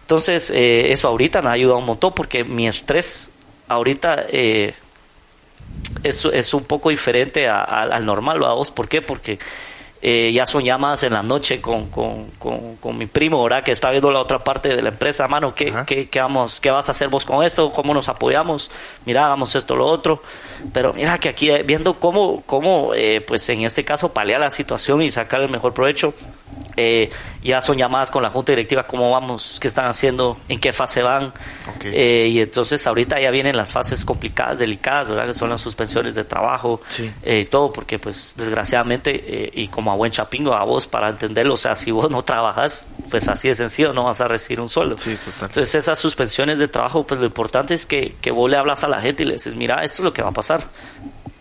Entonces, eh, eso ahorita me ha ayudado un montón porque mi estrés ahorita eh, es, es un poco diferente a- a- al normal, a vos. ¿Por qué? Porque eh, ya son llamadas en la noche con, con, con, con mi primo, ¿verdad? Que está viendo la otra parte de la empresa, mano, ¿qué, qué, qué vamos, ¿qué vas a hacer vos con esto? ¿Cómo nos apoyamos? Mira, hagamos esto, lo otro. Pero mira que aquí eh, viendo cómo, cómo eh, pues en este caso paliar la situación y sacar el mejor provecho, Eh, ya son llamadas con la junta directiva, cómo vamos, qué están haciendo, en qué fase van. Eh, y entonces ahorita ya vienen las fases complicadas, delicadas, ¿verdad? Que son las suspensiones de trabajo Sí. eh, y todo, porque pues desgraciadamente, eh, y como a buen chapingo, a vos para entenderlo, o sea, si vos no trabajas, pues así de sencillo, no vas a recibir un sueldo. Sí, total. Entonces esas suspensiones de trabajo, pues lo importante es que, que vos le hablas a la gente y le dices, mira, esto es lo que va a pasar.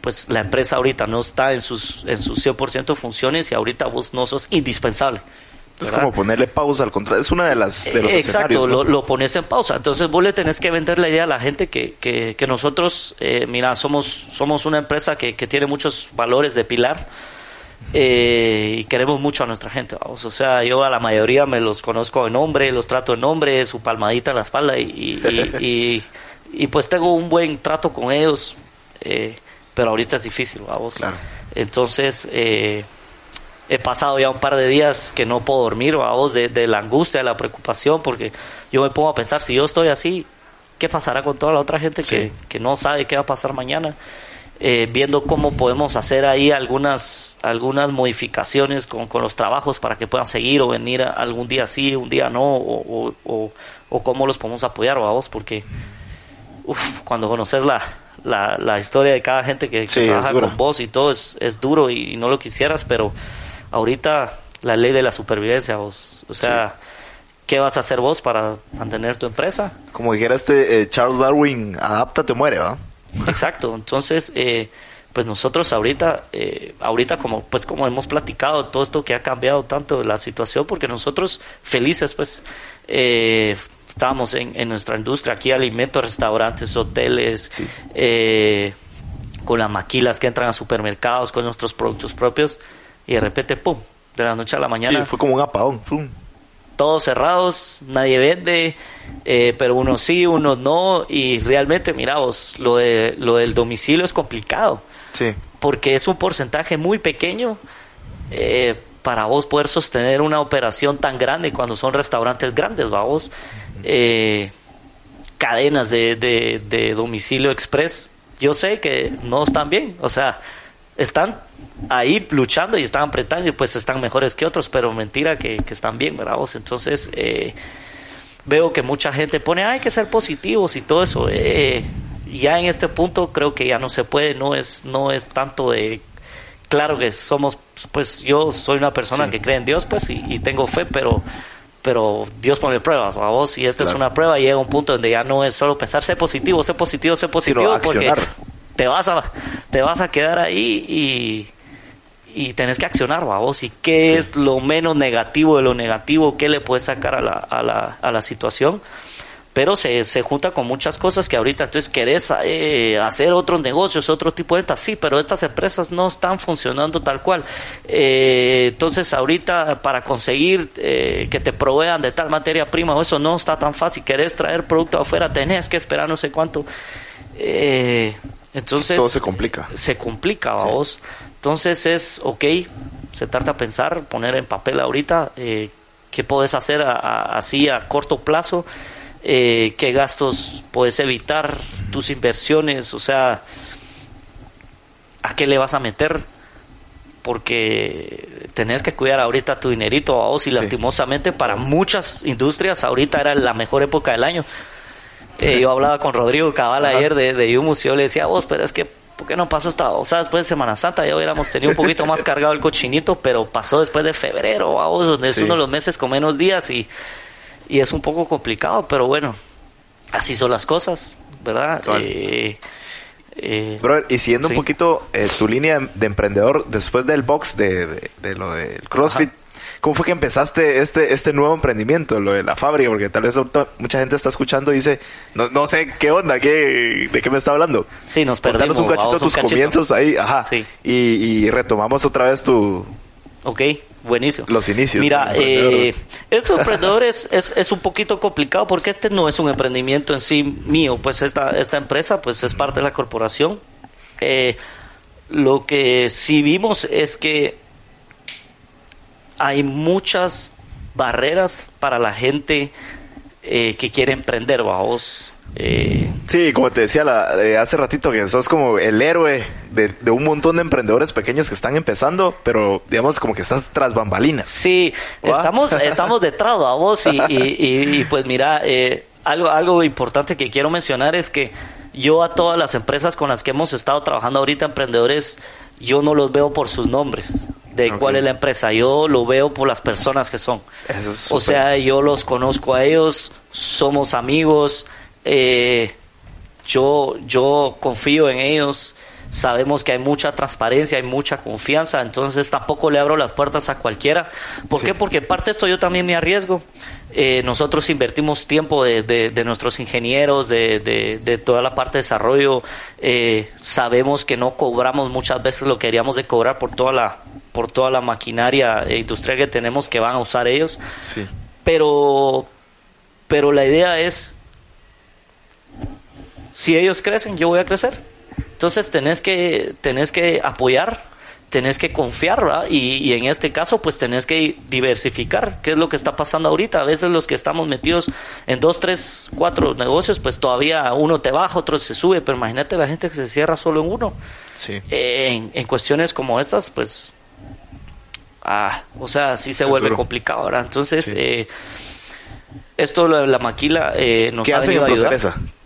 Pues la empresa ahorita no está en sus, en sus 100% funciones y ahorita vos no sos indispensable. Es como ponerle pausa al contrario. Es una de las de los Eh, Exacto, escenarios, ¿no? lo, lo pones en pausa. Entonces vos le tenés que vender la idea a la gente que, que, que nosotros, eh, mira, somos, somos una empresa que, que tiene muchos valores de pilar eh, y queremos mucho a nuestra gente. Vamos. O sea, yo a la mayoría me los conozco de nombre, los trato de nombre, su palmadita en la espalda y, y, y- y, pues tengo un buen trato con ellos, eh, pero ahorita es difícil, vamos. Claro. Entonces, eh, he pasado ya un par de días que no puedo dormir, vamos, de, de la angustia, de la preocupación, porque yo me pongo a pensar, si yo estoy así, ¿qué pasará con toda la otra gente que, Sí. que no sabe qué va a pasar mañana? Eh, viendo cómo podemos hacer ahí algunas, algunas modificaciones con, con los trabajos para que puedan seguir o venir algún día sí, un día no, o, o, o- o cómo los podemos apoyar, vamos, porque uf, cuando conoces la, la, la historia de cada gente que, Sí, trabaja con vos y todo es, es duro y, no lo quisieras, pero ahorita la ley de la supervivencia, vos, o sea, ¿qué vas a hacer vos para mantener tu empresa? Como dijera este eh, Charles Darwin, adapta, te muere, ¿va? Exacto, entonces, eh, pues nosotros ahorita, eh, ahorita como, pues como hemos platicado, todo esto que ha cambiado tanto la situación, porque nosotros felices, pues, eh, estábamos en, en nuestra industria, aquí alimentos, restaurantes, hoteles, Sí. eh, con las maquilas que entran a supermercados, con nuestros productos propios, y de repente, ¡pum!, de la noche a la mañana Sí, fue como un apagón. ¡pum! todos cerrados, nadie vende, eh, pero unos sí, unos no, y realmente, mira vos, lo, de, lo del domicilio es complicado, Sí. porque es un porcentaje muy pequeño eh, para vos poder sostener una operación tan grande cuando son restaurantes grandes, vamos, eh, cadenas de, de, domicilio express, yo sé que no están bien, o sea, están ahí luchando y están apretando y pues están mejores que otros, pero mentira que, que están bien, ¿verdad? vos? Entonces, eh, veo que mucha gente pone, "Ah, hay que ser positivos y todo eso. eh, ya en este punto creo que ya no se puede, no es, no es tanto de... Claro que somos, pues yo soy una persona Sí. que cree en Dios, pues, y, y tengo fe, pero pero Dios pone pruebas, a vos, y esta es una prueba, y llega un punto donde ya no es solo pensar, sé positivo, sé positivo, sé positivo, porque te vas a, te vas a quedar ahí y, y tenés que accionar, vos, y qué Sí. es lo menos negativo de lo negativo, qué le puedes sacar a la, a la, a la situación. Pero se, se junta con muchas cosas que ahorita entonces querés eh, hacer otros negocios, otro tipo de ventas, sí, pero estas empresas no están funcionando tal cual. Eh, entonces ahorita para conseguir eh, que te provean de tal materia prima o eso no está tan fácil. Querés traer producto afuera, tenés que esperar no sé cuánto. Eh, entonces Todo se complica. se complica, Sí. vos. Entonces es, ok, se trata de pensar, poner en papel ahorita eh, qué puedes hacer a- a- así a corto plazo, eh, qué gastos puedes evitar, tus inversiones, o sea, a qué le vas a meter, porque tenés que cuidar ahorita tu dinerito a vos y Sí. lastimosamente para muchas industrias ahorita era la mejor época del año. Eh, yo hablaba con Rodrigo Cabal Ajá. ayer de, de Yumus y yo le decía, vos, pero es que, ¿por qué no pasó esta? O sea, después de Semana Santa ya hubiéramos tenido un poquito más cargado el cochinito, pero pasó después de febrero, vos, donde es Sí. uno de los meses con menos días y, y es un poco complicado, pero bueno, así son las cosas, ¿verdad? Cabal. Eh, eh, Brother, y siguiendo Sí. un poquito eh, tu línea de emprendedor después del box, de, de, de lo del CrossFit, ¿cómo fue que empezaste este, este nuevo emprendimiento, lo de la fábrica? Porque tal vez ahorita mucha gente está escuchando y dice, no, no sé qué onda, qué, de qué me está hablando. sí, nos Contanos perdimos. un cachito tus un cachito. comienzos ahí, ajá. Sí. Y, y retomamos otra vez tu, Ok, buenísimo. los inicios. Mira, emprendedor. eh, esto de emprendedores es, es un poquito complicado porque este no es un emprendimiento en sí mío, pues esta, esta empresa pues es parte de la corporación. Eh, lo que sí vimos es que hay muchas barreras para la gente eh, que quiere emprender, vamos. Eh, Sí, como te decía la- eh, hace ratito, que sos como el héroe de, de un montón de emprendedores pequeños que están empezando, pero digamos como que estás tras bambalinas. Sí, estamos, estamos detrás de vos y, y, y- y, pues mira, eh, algo, algo importante que quiero mencionar es que yo a todas las empresas con las que hemos estado trabajando ahorita, emprendedores, yo no los veo por sus nombres, de cuál es la empresa, yo lo veo por las personas que son. Es O sea, yo los conozco a ellos, somos amigos, eh, yo, yo confío en ellos, sabemos que hay mucha transparencia, hay mucha confianza, entonces tampoco le abro las puertas a cualquiera. ¿Por Sí. qué? Porque parte de esto yo también me arriesgo. Eh, nosotros invertimos tiempo de, de- de nuestros ingenieros, de, de- toda la parte de desarrollo. Eh, sabemos que no cobramos muchas veces lo que queríamos de cobrar por toda la, por toda la maquinaria eh, industrial que tenemos que van a usar ellos Sí. pero pero la idea es si ellos crecen yo voy a crecer entonces tenés que tenés que apoyar tenés que confiar ¿verdad? Y, y en este caso pues tenés que diversificar qué es lo que está pasando ahorita a veces los que estamos metidos en dos tres cuatro negocios pues todavía uno te baja otro se sube pero imagínate la gente que se cierra solo en uno Sí. en, en cuestiones como estas, pues, ah, o sea, sí se Es vuelve duro. complicado, ¿verdad? Entonces, Sí. eh, esto, la, la maquila, eh, nos ¿Qué ha hacen en a ayudar.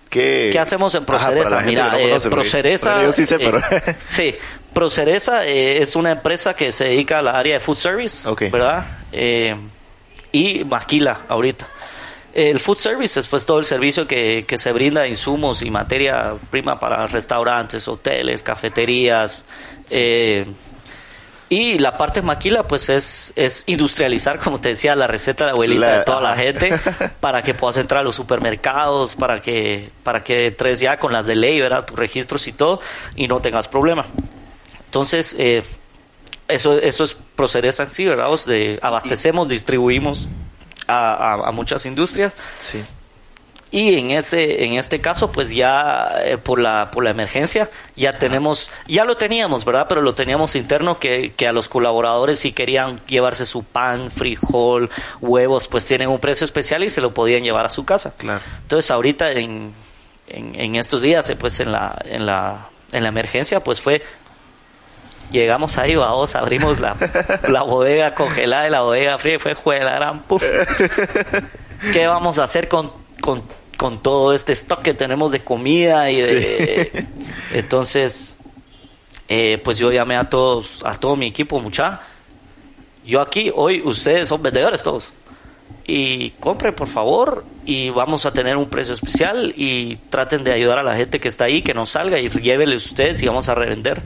¿Qué... ¿Qué hacemos en Ajá, la gente Mira, no eh, conoce, Yo sí sé, eh, sí, eh, es una empresa que se dedica al área de food service. ¿verdad? Eh, y Maquila, ahorita. El food service es pues todo el servicio que, que se brinda de insumos y materia prima para restaurantes, hoteles, cafeterías. eh, y la parte maquila, pues es, es industrializar, como te decía, la receta de la abuelita La- de toda la gente para que puedas entrar a los supermercados, para que, para que entres ya con las de ley, ¿verdad? Tus registros y todo, y no tengas problema. Entonces, eh, eso, eso es Proceresa en sí, ¿verdad? De- abastecemos, distribuimos a, a- a muchas industrias. Sí. Y en ese, en este caso, pues ya eh, por la, por la emergencia, ya tenemos, ya lo teníamos, ¿verdad? Pero lo teníamos interno que, que a los colaboradores si querían llevarse su pan, frijol, huevos, pues tienen un precio especial y se lo podían llevar a su casa. Claro. Entonces ahorita en, en, en estos días, eh, pues en la, en la, en la emergencia, pues fue Llegamos ahí, vamos, abrimos la, la bodega congelada y la bodega fría y fue juega la gran puf. ¿Qué vamos a hacer con, con, con todo este stock que tenemos de comida y de entonces eh, pues yo llamé a todos, a todo mi equipo, mucha. Yo aquí, hoy, ustedes son vendedores todos. Y compren, por favor, y vamos a tener un precio especial y traten de ayudar a la gente que está ahí, que no salga y lléveles ustedes y vamos a revender.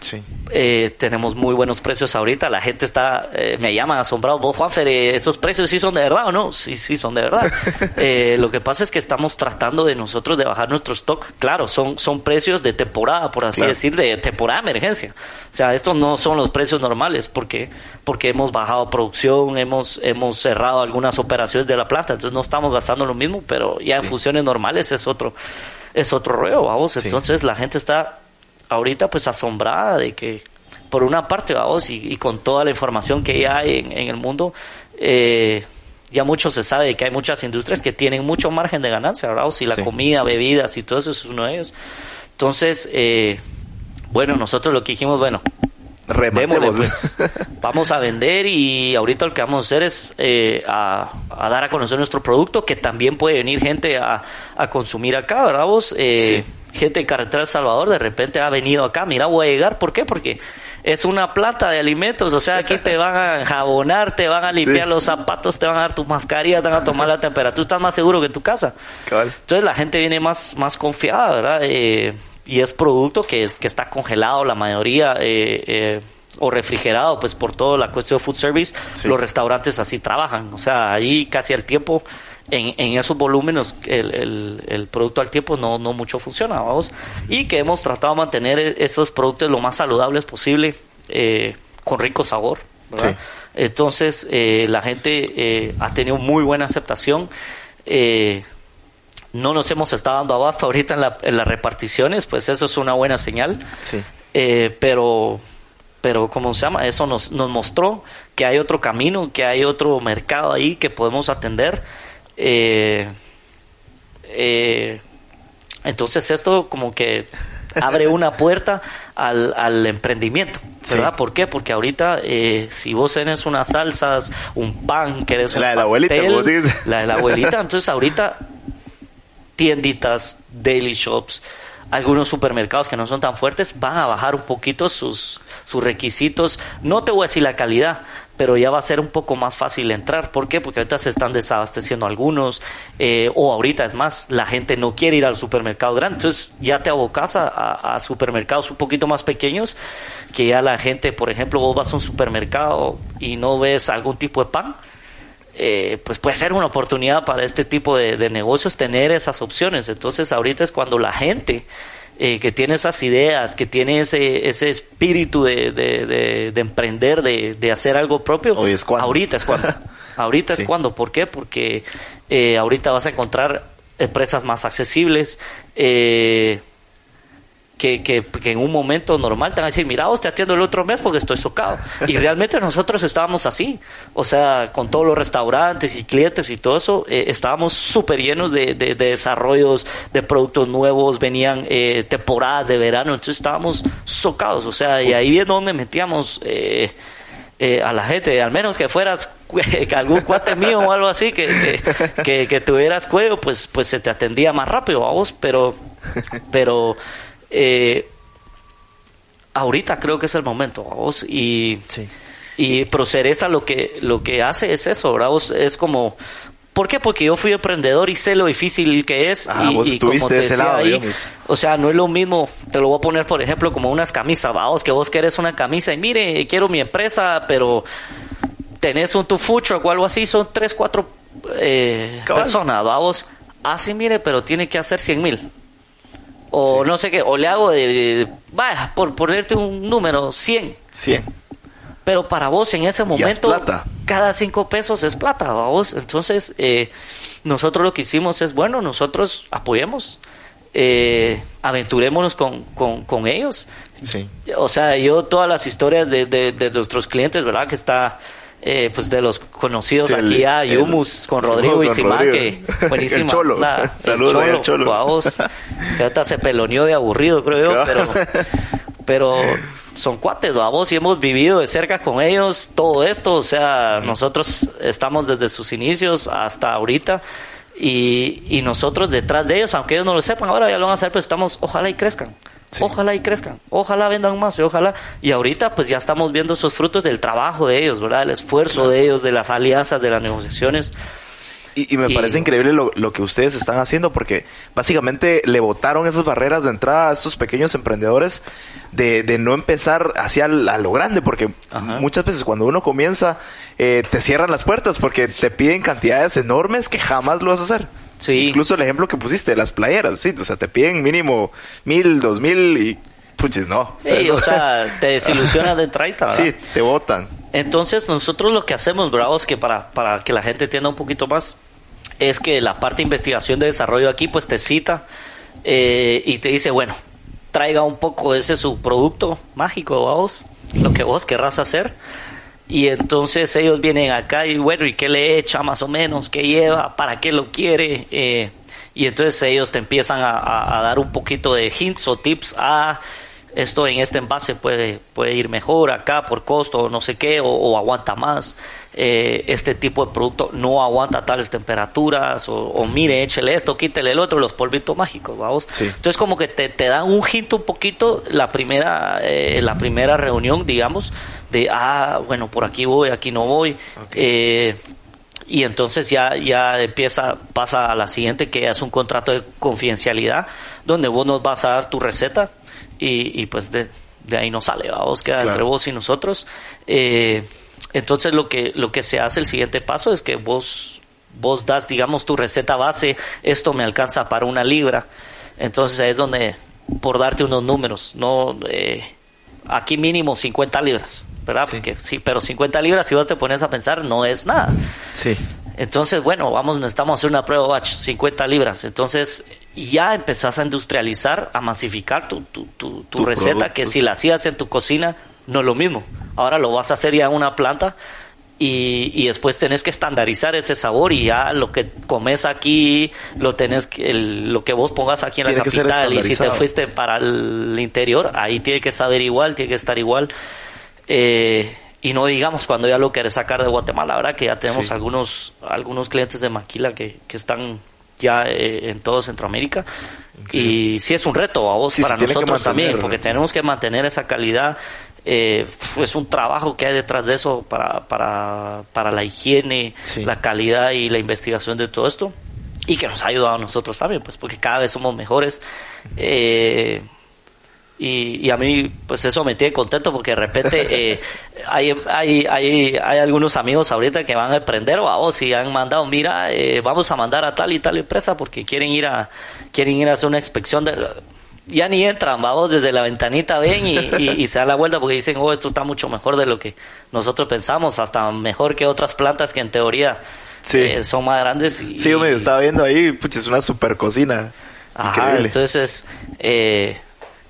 Sí. Eh, tenemos muy buenos precios ahorita. La gente está, eh, me llaman asombrado. Vos, Juanfer, eh, ¿esos precios sí son de verdad o no? Sí, sí, son de verdad. Eh, lo que pasa es que estamos tratando de nosotros de bajar nuestro stock. Claro, son, son precios de temporada, por así Claro. decir, de temporada de emergencia. O sea, estos no son los precios normales porque, porque hemos bajado producción, hemos, hemos cerrado algunas operaciones de la planta. Entonces no estamos gastando lo mismo, pero ya en Sí. funciones normales es otro, es otro rollo, vamos. Sí. Entonces la gente está ahorita pues asombrada de que por una parte vamos y, y con toda la información que ya hay en, en el mundo eh, ya mucho se sabe de que hay muchas industrias que tienen mucho margen de ganancia ¿verdad? y la Sí. comida bebidas y todo eso es uno de ellos entonces eh, bueno nosotros lo que dijimos bueno Rematemos. Démosle, pues. Vamos a vender y ahorita lo que vamos a hacer es eh, a, a dar a conocer nuestro producto, que también puede venir gente a, a consumir acá, ¿verdad vos? Eh, Gente de Carretera El Salvador de repente ha venido acá, mira, voy a llegar, ¿por qué? Porque es una plata de alimentos, o sea, aquí te van a jabonar, te van a limpiar Sí. los zapatos, te van a dar tu mascarilla, te van a tomar la temperatura, estás más seguro que en tu casa. Entonces la gente viene más, más confiada, ¿verdad? Eh, y es producto que, es, que está congelado la mayoría eh, eh, o refrigerado, pues por toda la cuestión de food service, Sí. los restaurantes así trabajan. O sea, ahí casi al tiempo, en, en esos volúmenes, el, el- el producto al tiempo no, no mucho funciona, vamos. Y que hemos tratado de mantener e- esos productos lo más saludables posible, eh, con rico sabor, ¿verdad? Sí. Entonces, eh, la gente eh, ha tenido muy buena aceptación. Eh, no nos hemos estado dando abasto ahorita en, la- en las reparticiones, pues eso es una buena señal. Sí. Eh, pero, pero, ¿cómo se llama? Eso nos, nos mostró que hay otro camino, que hay otro mercado ahí que podemos atender. Eh, eh, Entonces esto como que abre una puerta al, al emprendimiento, ¿verdad? Sí. ¿Por qué? Porque ahorita eh, si vos tenés unas salsas, un pan, querés un La de la abuelita, la de la abuelita, entonces ahorita tienditas, daily shops, algunos supermercados que no son tan fuertes van a bajar un poquito sus, sus requisitos. No te voy a decir la calidad, pero ya va a ser un poco más fácil entrar. ¿Por qué? Porque ahorita se están desabasteciendo algunos, eh, o ahorita es más, la gente no quiere ir al supermercado grande, entonces ya te abocas a, a- a supermercados un poquito más pequeños, que ya la gente, por ejemplo, vos vas a un supermercado y no ves algún tipo de pan, eh, pues puede ser una oportunidad para este tipo de, de negocios tener esas opciones. Entonces ahorita es cuando la gente eh, que tiene esas ideas, que tiene ese, ese espíritu de, de- de- de emprender, de, de hacer algo propio, Hoy es cuando. ahorita es cuando. Ahorita Sí. es cuando. ¿Por qué? Porque eh, ahorita vas a encontrar empresas más accesibles. eh, que, que, que en un momento normal te van a decir, mira, vos te atiendo el otro mes porque estoy socado. Y realmente nosotros estábamos así. O sea, con todos los restaurantes y clientes y todo eso, eh, estábamos súper llenos de, de- de desarrollos, de productos nuevos, venían eh, temporadas de verano, entonces estábamos socados. O sea, y ahí es donde metíamos... eh, eh, a la gente, al menos que fueras que algún cuate mío o algo así, que, que, que- que tuvieras cuello, pues, pues se te atendía más rápido a vos, pero, pero eh, ahorita creo que es el momento vos y, Sí. y Procereza lo que, lo que hace es eso, ¿verdad? Es como... ¿Por qué? Porque yo fui emprendedor y sé lo difícil que es. Ah, y, vos y como te de ese decía lado, ahí, o sea, no es lo mismo, te lo voy a poner por ejemplo como unas camisas, vamos, que vos querés una camisa y mire, quiero mi empresa, pero tenés un tu food truck o algo así, son tres, cuatro eh, personas, vamos, así mire, pero tiene que hacer 100 mil. O Sí. no sé qué, o le hago de, de- vaya, por ponerte un número, 100. 100. Pero para vos en ese es momento, cada cinco pesos es plata, vos. Entonces, eh, nosotros lo que hicimos es, bueno, nosotros apoyemos, eh, aventurémonos con, con, con ellos. Sí. O sea, yo todas las historias de, de, de nuestros clientes, ¿verdad? Que está, eh, pues de los conocidos Sí, el- aquí el- Yumus, con Rodrigo y Simán, que buenísima. El Cholo. la- el Saludos ahí al Cholo. vamos, que ahorita se peloneó de aburrido, creo yo, pero, pero son cuates, vamos, y hemos vivido de cerca con ellos todo esto, o sea, nosotros estamos desde sus inicios hasta ahorita. Y, y nosotros detrás de ellos, aunque ellos no lo sepan, ahora ya lo van a hacer, pero estamos, ojalá y crezcan. Sí. Ojalá y crezcan, ojalá vendan más y ojalá. Y ahorita pues ya estamos viendo esos frutos del trabajo de ellos, ¿verdad? El esfuerzo de ellos, de las alianzas, de las negociaciones. Y, y me Y- parece increíble lo, lo que ustedes están haciendo porque básicamente le botaron esas barreras de entrada a estos pequeños emprendedores de, de no empezar hacia a lo grande porque Ajá. muchas veces cuando uno comienza eh, te cierran las puertas porque te piden cantidades enormes que jamás lo vas a hacer. Sí. Incluso el ejemplo que pusiste, las playeras, sí, o sea, te piden mínimo mil, dos mil y puches, no. Sí, o sea, te desilusionas de traita, ¿verdad? sí, te botan. Entonces nosotros lo que hacemos, bravos, que para, para que la gente entienda un poquito más, es que la parte de investigación de desarrollo aquí pues te cita eh, y te dice, bueno, traiga un poco ese su producto mágico, vamos, lo que vos querrás hacer. Y entonces ellos vienen acá y bueno, ¿y qué le echa más o menos? ¿Qué lleva? ¿Para qué lo quiere? Eh, y entonces ellos te empiezan a, a- a dar un poquito de hints o tips a esto en este envase puede, puede ir mejor acá por costo, no sé qué, o, o aguanta más. Eh, este tipo de producto no aguanta tales temperaturas, o, o mire, échele esto, quítele el otro, los polvitos mágicos, vamos. Sí. Entonces como que te, te dan un hint un poquito la primera, eh, la primera reunión, digamos, de, ah, bueno, por aquí voy, aquí no voy. Eh, y entonces ya, ya empieza, pasa a la siguiente, que es un contrato de confidencialidad, donde vos nos vas a dar tu receta y, y pues de, de ahí no sale, vamos, queda Claro. entre vos y nosotros. Eh, entonces lo que, lo que se hace, el siguiente paso es que vos, vos das, digamos, tu receta base, esto me alcanza para una libra. Entonces ahí es donde, por darte unos números, no eh, aquí mínimo 50 libras, ¿verdad? Sí. Porque sí, pero 50 libras, si vos te pones a pensar, no es nada. Sí. Entonces, bueno, vamos, necesitamos hacer una prueba batch, 50 libras. Entonces, ya empezás a industrializar, a masificar tu, tu, tu, tu receta, que si la hacías en tu cocina, no es lo mismo. Ahora lo vas a hacer ya en una planta y, y, después tenés que estandarizar ese sabor y ya lo que comes aquí, lo tenés que, el, lo que vos pongas aquí en la capital y si te fuiste para el interior, ahí tiene que saber igual, tiene que estar igual. Eh, y no digamos cuando ya lo querés sacar de Guatemala, ¿verdad? Que ya tenemos algunos, algunos clientes de Maquila que, que están ya eh, en todo Centroamérica. Y sí es un reto a vos, para nosotros también, porque tenemos que mantener esa calidad eh, es un trabajo que hay detrás de eso para, para, para la higiene, la calidad y la investigación de todo esto y que nos ha ayudado a nosotros también, pues porque cada vez somos mejores. Eh, y, y, a mí, pues eso me tiene contento porque de repente eh, hay, hay, hay, hay, algunos amigos ahorita que van a emprender o a vos y han mandado, mira, eh, vamos a mandar a tal y tal empresa porque quieren ir a, quieren ir a hacer una inspección de ya ni entran, vamos, desde la ventanita ven y, se dan la vuelta porque dicen, oh, esto está mucho mejor de lo que nosotros pensamos, hasta mejor que otras plantas que en teoría eh, son más grandes. Y, sí, yo me estaba viendo ahí, pucha, es una super cocina. Ajá, entonces eh,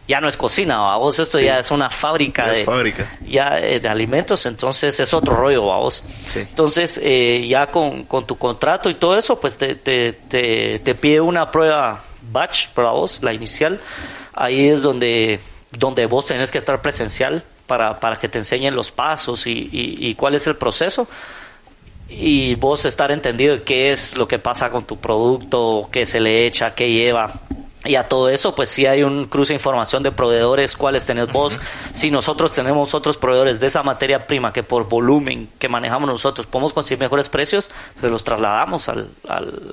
ya no es cocina, vamos, esto ya es una fábrica, ya de, fábrica. Ya, eh, de alimentos, entonces es otro rollo, vamos. Entonces, ya con, con, tu contrato y todo eso, pues te, te, te, te pide una prueba batch para vos, la inicial, ahí es donde, donde vos tenés que estar presencial para, para que te enseñen los pasos y, y, cuál es el proceso. Y vos estar entendido de qué es lo que pasa con tu producto, qué se le echa, qué lleva, y a todo eso, pues sí hay un cruce de información de proveedores, cuáles tenés vos. Si nosotros tenemos otros proveedores de esa materia prima que por volumen que manejamos nosotros podemos conseguir mejores precios, se los trasladamos al,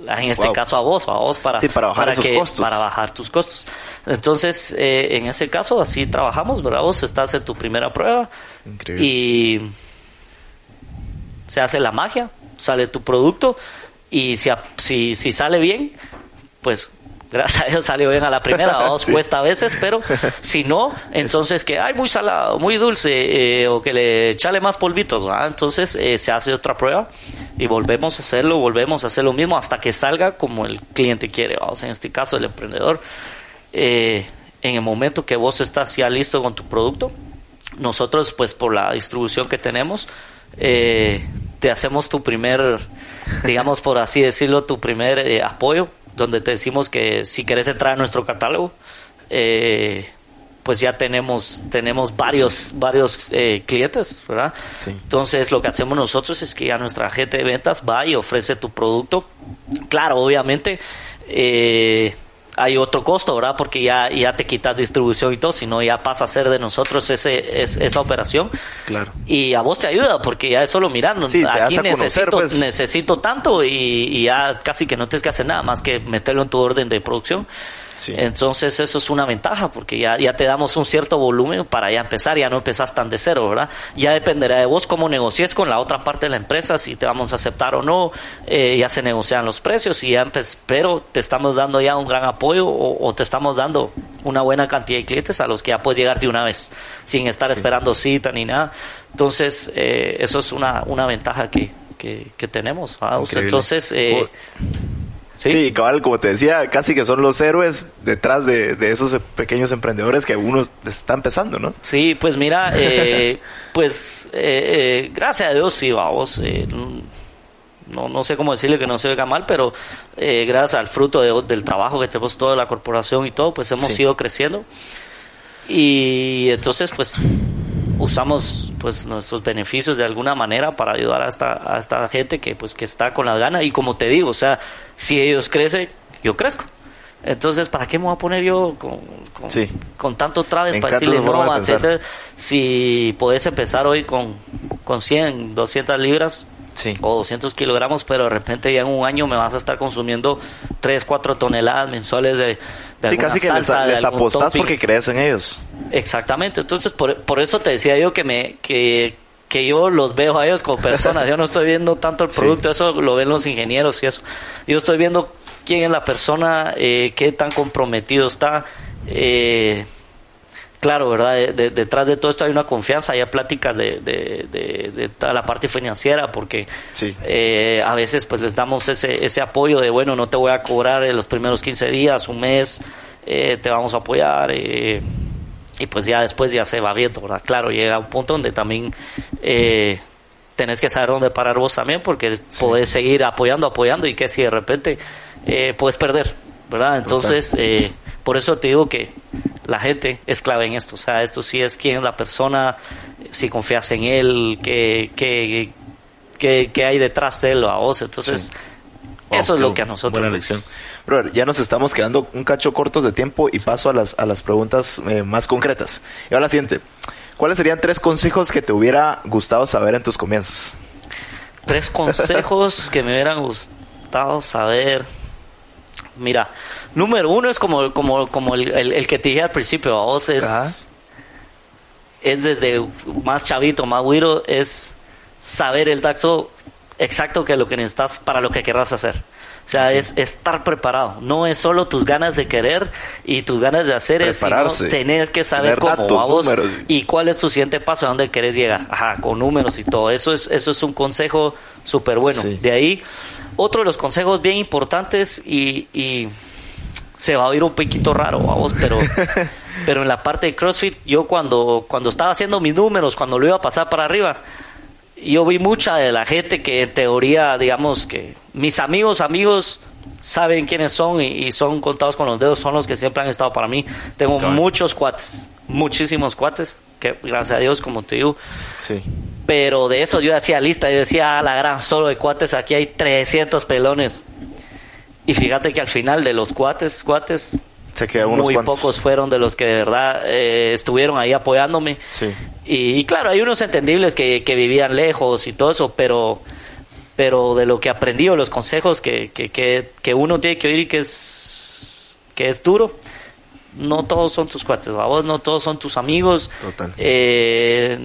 en este caso a vos, a vos para, para bajar costos. Para bajar tus costos. Entonces, eh, en ese caso, así trabajamos, ¿verdad? Vos estás en tu primera prueba y se hace la magia, sale tu producto y si, si, si sale bien, pues gracias a Dios salió bien a la primera, dos cuesta a veces, pero si no, entonces que hay muy salado, muy dulce, eh, o que le echale más polvitos, entonces eh, se hace otra prueba y volvemos a hacerlo, volvemos a hacer lo mismo hasta que salga como el cliente quiere, vamos, en este caso el emprendedor. Eh, en el momento que vos estás ya listo con tu producto, nosotros pues por la distribución que tenemos, te hacemos tu primer, digamos por así decirlo, tu primer apoyo donde te decimos que si querés entrar a nuestro catálogo, eh, pues ya tenemos tenemos varios varios eh, clientes, ¿verdad? Entonces lo que hacemos nosotros es que a nuestra gente de ventas va y ofrece tu producto. Claro, obviamente eh, hay otro costo, ¿verdad? Porque ya, ya te quitas distribución y todo, sino ya pasa a ser de nosotros ese, esa operación. Claro. Y a vos te ayuda, porque ya es solo mirando. aquí necesito, pues. necesito tanto y, y, ya casi que no tienes que hacer nada más que meterlo en tu orden de producción. Entonces eso es una ventaja porque ya, ya te damos un cierto volumen para ya empezar, ya no empezás tan de cero, ¿verdad? Ya dependerá de vos cómo negocies con la otra parte de la empresa, si te vamos a aceptar o no, eh, ya se negocian los precios y ya pero te estamos dando ya un gran apoyo o, te estamos dando una buena cantidad de clientes a los que ya puedes llegar de una vez, sin estar esperando cita ni nada. Entonces eh, eso es una, una ventaja que, que, tenemos. Entonces... Eh, Sí. cabal, como te decía, casi que son los héroes detrás de, esos pequeños emprendedores que uno está empezando, ¿no? Sí, pues mira, eh, pues eh, eh, gracias a Dios sí, vamos. no, no sé cómo decirle que no se oiga mal, pero gracias al fruto del trabajo que tenemos toda la corporación y todo, pues hemos ido creciendo. Y entonces, pues usamos pues nuestros beneficios de alguna manera para ayudar a esta, a esta gente que pues que está con las ganas y como te digo, o sea, si ellos crecen, yo crezco. Entonces, ¿para qué me voy a poner yo con, con, tanto traves para decirle bromas? si podés empezar hoy con, con 100, 200 libras, o 200 kilogramos, pero de repente ya en un año me vas a estar consumiendo 3, 4 toneladas mensuales de, de Sí, casi que les, les apostás porque crees en ellos. Exactamente, entonces por, por eso te decía yo que me que, que yo los veo a ellos como personas, yo no estoy viendo tanto el producto, eso lo ven los ingenieros y eso. Yo estoy viendo quién es la persona, eh, qué tan comprometido está. Eh, claro, ¿verdad? detrás de todo esto hay una confianza, hay pláticas de, de, toda la parte financiera, porque eh, a veces pues les damos ese, ese apoyo de, bueno, no te voy a cobrar en los primeros 15 días, un mes, eh, te vamos a apoyar. Eh, y pues ya después ya se va viendo, ¿verdad? Claro, llega un punto donde también tenés que saber dónde parar vos también porque podés seguir apoyando, apoyando y que si de repente eh, puedes perder, ¿verdad? Entonces, eh, por eso te digo que la gente es clave en esto. O sea, esto sí es quién es la persona, si confías en él, qué, qué, qué, qué hay detrás de él o a vos. Entonces, eso es lo que a nosotros Buena nos- lección. Brother, ya nos estamos quedando un cacho cortos de tiempo y paso a las, a las preguntas eh, más concretas. Y ahora la siguiente. ¿Cuáles serían tres consejos que te hubiera gustado saber en tus comienzos? Tres consejos que me hubieran gustado saber. Mira, número uno es como, como, como el, el- el que te dije al principio, a vos es, Ajá. es desde más chavito, más güiro, es saber el taxo exacto que lo que necesitas para lo que querrás hacer. O sea, es estar preparado. No es solo tus ganas de querer y tus ganas de hacer, es sino tener que saber Tener cómo datos, números. y cuál es tu siguiente paso, a dónde querés llegar. Ajá, con números y todo. Eso es, eso es un consejo súper bueno. Sí. De ahí, otro de los consejos bien importantes y, y se va a oír un poquito raro, vamos, pero, pero en la parte de CrossFit, yo cuando, cuando estaba haciendo mis números, cuando lo iba a pasar para arriba, yo vi mucha de la gente que en teoría, digamos que mis amigos, amigos, saben quiénes son y, y son contados con los dedos, son los que siempre han estado para mí. Tengo muchos cuates, muchísimos cuates, que gracias a Dios, como te digo, Sí. pero de eso yo hacía lista, yo decía, ah, la gran solo de cuates, aquí hay 300 pelones. Y fíjate que al final de los cuates, cuates, Se quedan unos muy cuantos. pocos fueron de los que de verdad eh, estuvieron ahí apoyándome. Sí. Y, y claro, hay unos entendibles que, que vivían lejos y todo eso, pero, pero de lo que aprendí o los consejos que, que, que, que uno tiene que oír y que es, que es duro, no todos son tus cuates, vos no todos son tus amigos. Total. Eh,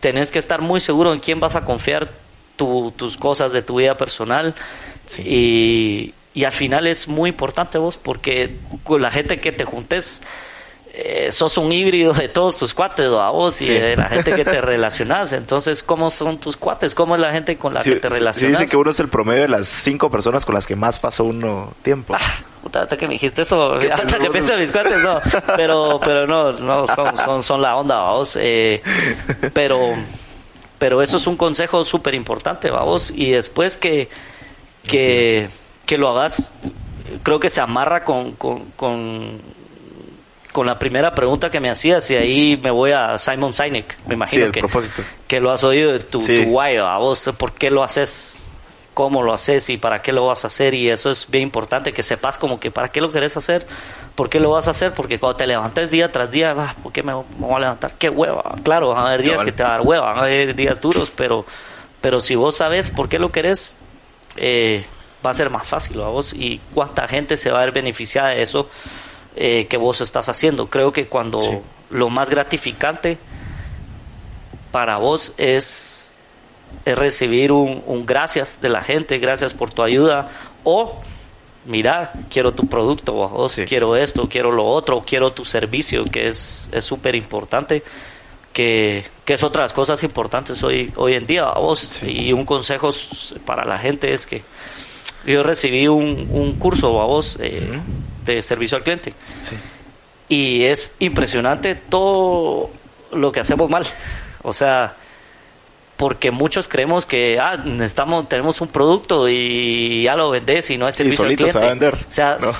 tenés que estar muy seguro en quién vas a confiar tu- tus cosas de tu vida personal. Sí. Y, y al final es muy importante vos, porque con la gente que te juntes, eh, sos un híbrido de todos tus cuates, a vos y Sí. de la gente que te relacionas. Entonces, ¿cómo son tus cuates? ¿Cómo es la gente con la Sí, que te sí, relacionas? dicen que uno es el promedio de las cinco personas con las que más pasa uno tiempo. Ah, puta, hasta que me dijiste eso, hasta que pienso en mis cuates, no. Pero, pero no, no, son, son, son la onda, vamos. Eh, pero, pero eso es un consejo súper importante, vamos. Y después que, que, que lo hagas, creo que se amarra con, con, con, con la primera pregunta que me hacías y ahí me voy a Simon Sinek, me Sí, imagino el que, propósito. que lo has oído de tu, Sí. tu why, a vos, por qué lo haces, cómo lo haces y para qué lo vas a hacer y eso es bien importante, que sepas como que para qué lo querés hacer, por qué lo vas a hacer, porque cuando te levantes día tras día, ah, ¿por qué me, me voy a levantar? Qué hueva, claro, van a haber días Cabal. que te va a dar hueva, van a haber días duros, pero, pero si vos sabes por qué lo querés, eh, va a ser más fácil a vos y cuánta gente se va a ver beneficiada de eso eh, que vos estás haciendo. Creo que cuando Sí. lo más gratificante para vos es, es recibir un, un gracias de la gente, gracias por tu ayuda, o mira, quiero tu producto, o vos Sí. quiero esto, quiero lo otro, quiero tu servicio, que es es súper importante, que, que es otras cosas importantes hoy, hoy en día, a vos. Sí. Y un consejo para la gente es que yo recibí un, un curso a vos eh, de servicio al cliente. Sí. Y es impresionante todo lo que hacemos mal. O sea, porque muchos creemos que ah, necesitamos, tenemos un producto y ya lo vendés y no hay servicio al cliente. se va a vender. O sea, No.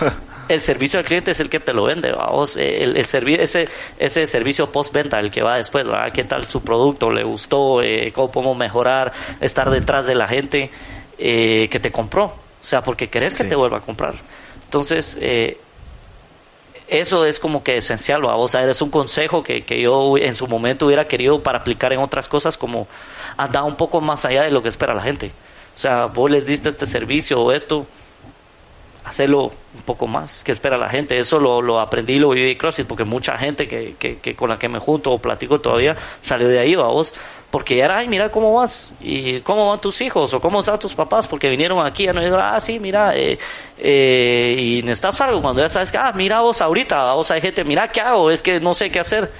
el servicio al cliente es el que te lo vende, vamos. El, el servi- ese, ese servicio postventa, el que va después, ¿verdad? ¿Qué tal su producto? ¿Le gustó? Eh, ¿Cómo podemos mejorar? Estar detrás de la gente eh, que te compró. O sea, porque querés que Sí. te vuelva a comprar. Entonces, eh, eso es como que esencial, ¿va? o sea, es un consejo que, que yo en su momento hubiera querido para aplicar en otras cosas como andar un poco más allá de lo que espera la gente. O sea, vos les diste este servicio o esto, hacerlo un poco más que espera la gente. Eso lo, lo aprendí y lo viví de CrossFit porque mucha gente que, que, que con la que me junto o platico todavía salió de ahí, va vos. Porque ya era, ay, mira cómo vas y cómo van tus hijos o cómo están tus papás porque vinieron aquí. Ya no digo, ah, sí, mira, eh, eh, y necesitas algo cuando ya sabes que, ah, mira vos ahorita, vos hay gente, mira qué hago, es que no sé qué hacer.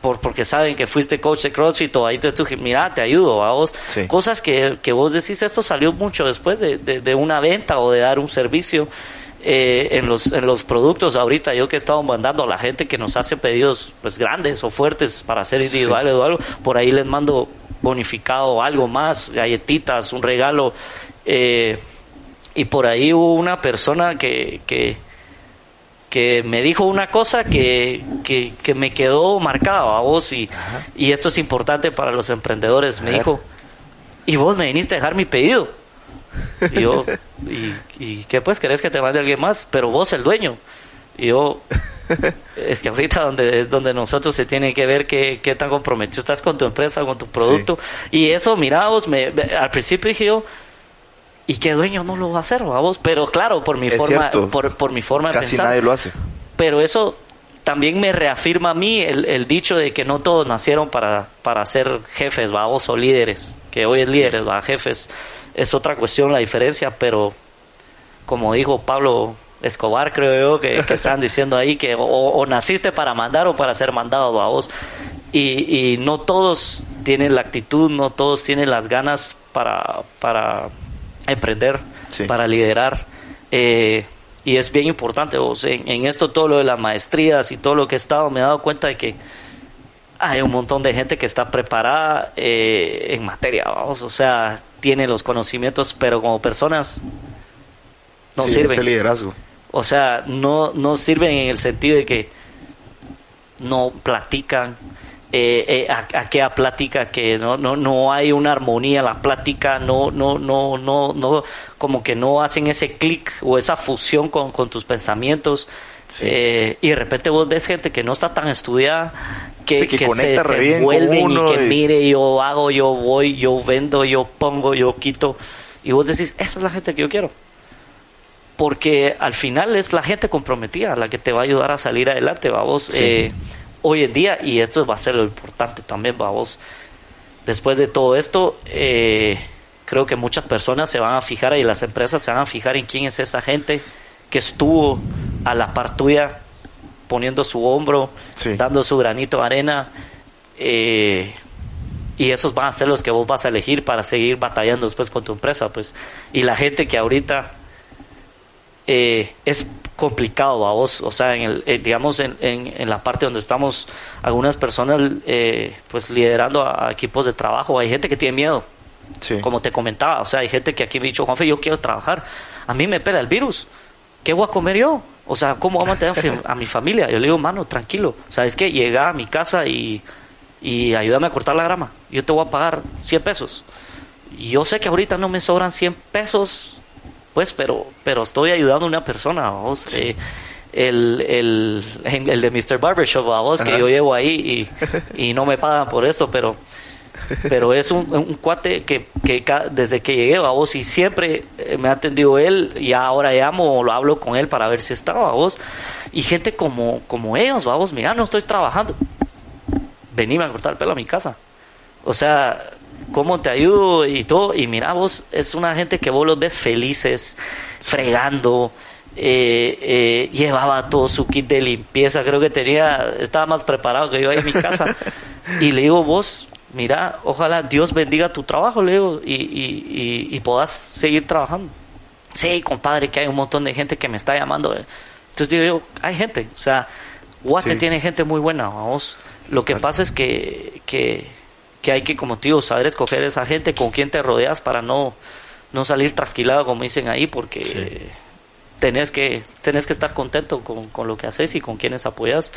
Por, porque saben que fuiste coach de CrossFit o ahí te estuve, mira, te ayudo, a vos. Sí. Cosas que, que vos decís, esto salió mucho después de, de, de una venta o de dar un servicio. Eh, en, los, en los productos ahorita, yo que he estado mandando a la gente que nos hace pedidos pues grandes o fuertes para hacer individuales o algo, por ahí les mando bonificado algo más, galletitas, un regalo. Eh, y por ahí hubo una persona que, que, que me dijo una cosa que, que, que me quedó marcada a vos y, y esto es importante para los emprendedores. Me dijo, y vos me viniste a dejar mi pedido. Y yo, ¿y, y qué pues querés que te mande alguien más? Pero vos el dueño. Y yo, es que ahorita donde es donde nosotros se tiene que ver qué, qué tan comprometido estás con tu empresa, con tu producto. Y eso, mira, vos, me, al principio dije yo, ¿y qué dueño no lo va a hacer, vos? Pero claro, por mi Es forma, por, por mi forma de Casi pensar. nadie lo hace. Pero eso también me reafirma a mí el, el dicho de que no todos nacieron para, para ser jefes, vamos, o líderes, que hoy es líderes, va, jefes. Es otra cuestión la diferencia, pero como dijo Pablo Escobar, creo yo, que, que están diciendo ahí que o, o naciste para mandar o para ser mandado a vos. Y, y no todos tienen la actitud, no todos tienen las ganas para, para emprender, Sí. para liderar. Eh, y es bien importante, vos, en, en esto todo lo de las maestrías y todo lo que he estado, me he dado cuenta de que hay un montón de gente que está preparada eh, en materia, vamos, o sea, tiene los conocimientos, pero como personas no sí, sirven. ese liderazgo. O sea, no, no sirven en el sentido de que no platican. Eh, eh, aquella plática que no, no, no hay una armonía la plática, no, no, no, no, no, como que no hacen ese clic o esa fusión con, con tus pensamientos. Sí. Eh, y de repente vos ves gente que no está tan estudiada, que, Sí, que se, envuelven y que y- mire, yo hago, yo voy, yo vendo, yo pongo, yo quito. Y vos decís, esa es la gente que yo quiero porque al final es la gente comprometida la que te va a ayudar a salir adelante, vamos. Sí. Hoy en día, y esto va a ser lo importante también, vamos. Después de todo esto, eh, creo que muchas personas se van a fijar y las empresas se van a fijar en quién es esa gente que estuvo a la par tuya poniendo su hombro, Sí. dando su granito de arena. eh, y esos van a ser los que vos vas a elegir para seguir batallando después con tu empresa, pues. Y la gente que ahorita eh, es complicado a vos, o sea, en el, eh, digamos en, en, en la parte donde estamos algunas personas eh, pues liderando a, a equipos de trabajo, hay gente que tiene miedo, Sí. como te comentaba, o sea, hay gente que aquí me ha dicho, Juanfe, yo quiero trabajar, a mí me pela el virus, ¿qué voy a comer yo? O sea, ¿cómo voy a mantener a mi familia? Yo le digo, mano, tranquilo, o sea, es que llega a mi casa y, y ayúdame a cortar la grama, yo te voy a pagar 100 pesos. Y yo sé que ahorita no me sobran 100 pesos, pues, pero, pero estoy ayudando a una persona, vos. Eh, el, el, el de Mr. Barbershop, a vos, que yo llevo ahí y, y no me pagan por esto, pero pero es un, un cuate que, que desde que llegué a vos y siempre eh, me ha atendido él y ahora llamo o lo hablo con él para ver si estaba a vos y gente como como ellos vamos mira no estoy trabajando venime a cortar el pelo a mi casa o sea cómo te ayudo y todo. Y mira vos es una gente que vos los ves felices fregando eh, eh, llevaba todo su kit de limpieza. Creo que tenía estaba más preparado que yo ahí en mi casa. Y le digo vos mira ojalá Dios bendiga tu trabajo le digo y, y, y, y puedas seguir trabajando sí compadre que hay un montón de gente que me está llamando entonces digo yo hay gente o sea Guate Sí. tiene gente muy buena vamos lo que pasa es que, que, que hay que como digo saber escoger esa gente con quien te rodeas para no no salir trasquilado como dicen ahí porque Sí. tenés que tenés que estar contento con, con lo que haces y con quienes apoyas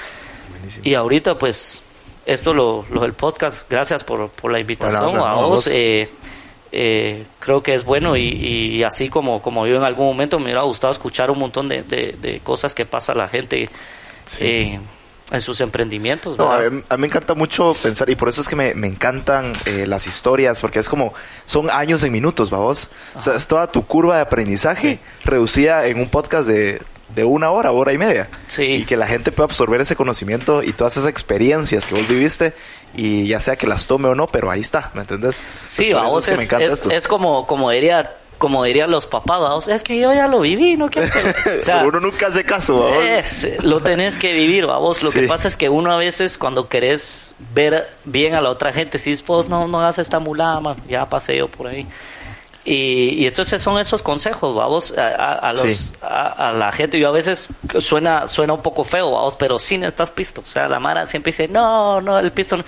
Buenísimo. y ahorita, pues, esto lo, lo del podcast, gracias por, por la invitación a vos. eh, eh, creo que es bueno y, y así como, como yo en algún momento me hubiera gustado escuchar un montón de, de- de cosas que pasa la gente Sí. eh, en sus emprendimientos. No, a mí, a mí me encanta mucho pensar, y por eso es que me, me encantan eh, las historias, porque es como, son años en minutos, vamos. O sea, es toda tu curva de aprendizaje reducida en un podcast de, de una hora, hora y media. Sí. Y que la gente pueda absorber ese conocimiento y todas esas experiencias que vos viviste, y ya sea que las tome o no, pero ahí está, ¿me entendés? Sí, eso vamos, es, es- esto. es como, como diría como dirían los papás, vamos, es que yo ya lo viví, no. O sea, uno nunca hace caso. Es, lo tenés que vivir, vamos. Lo Sí. que pasa es que uno a veces cuando querés ver bien a la otra gente, si vos no, no hagas esta mulada, man, ya pasé yo por ahí. Y, y entonces son esos consejos, vamos, a, a- a los, Sí. a, a la gente. Yo a veces suena, suena un poco feo, vamos, pero sí necesitas pisto. O sea, la Mara siempre dice, no, no, el pisto no".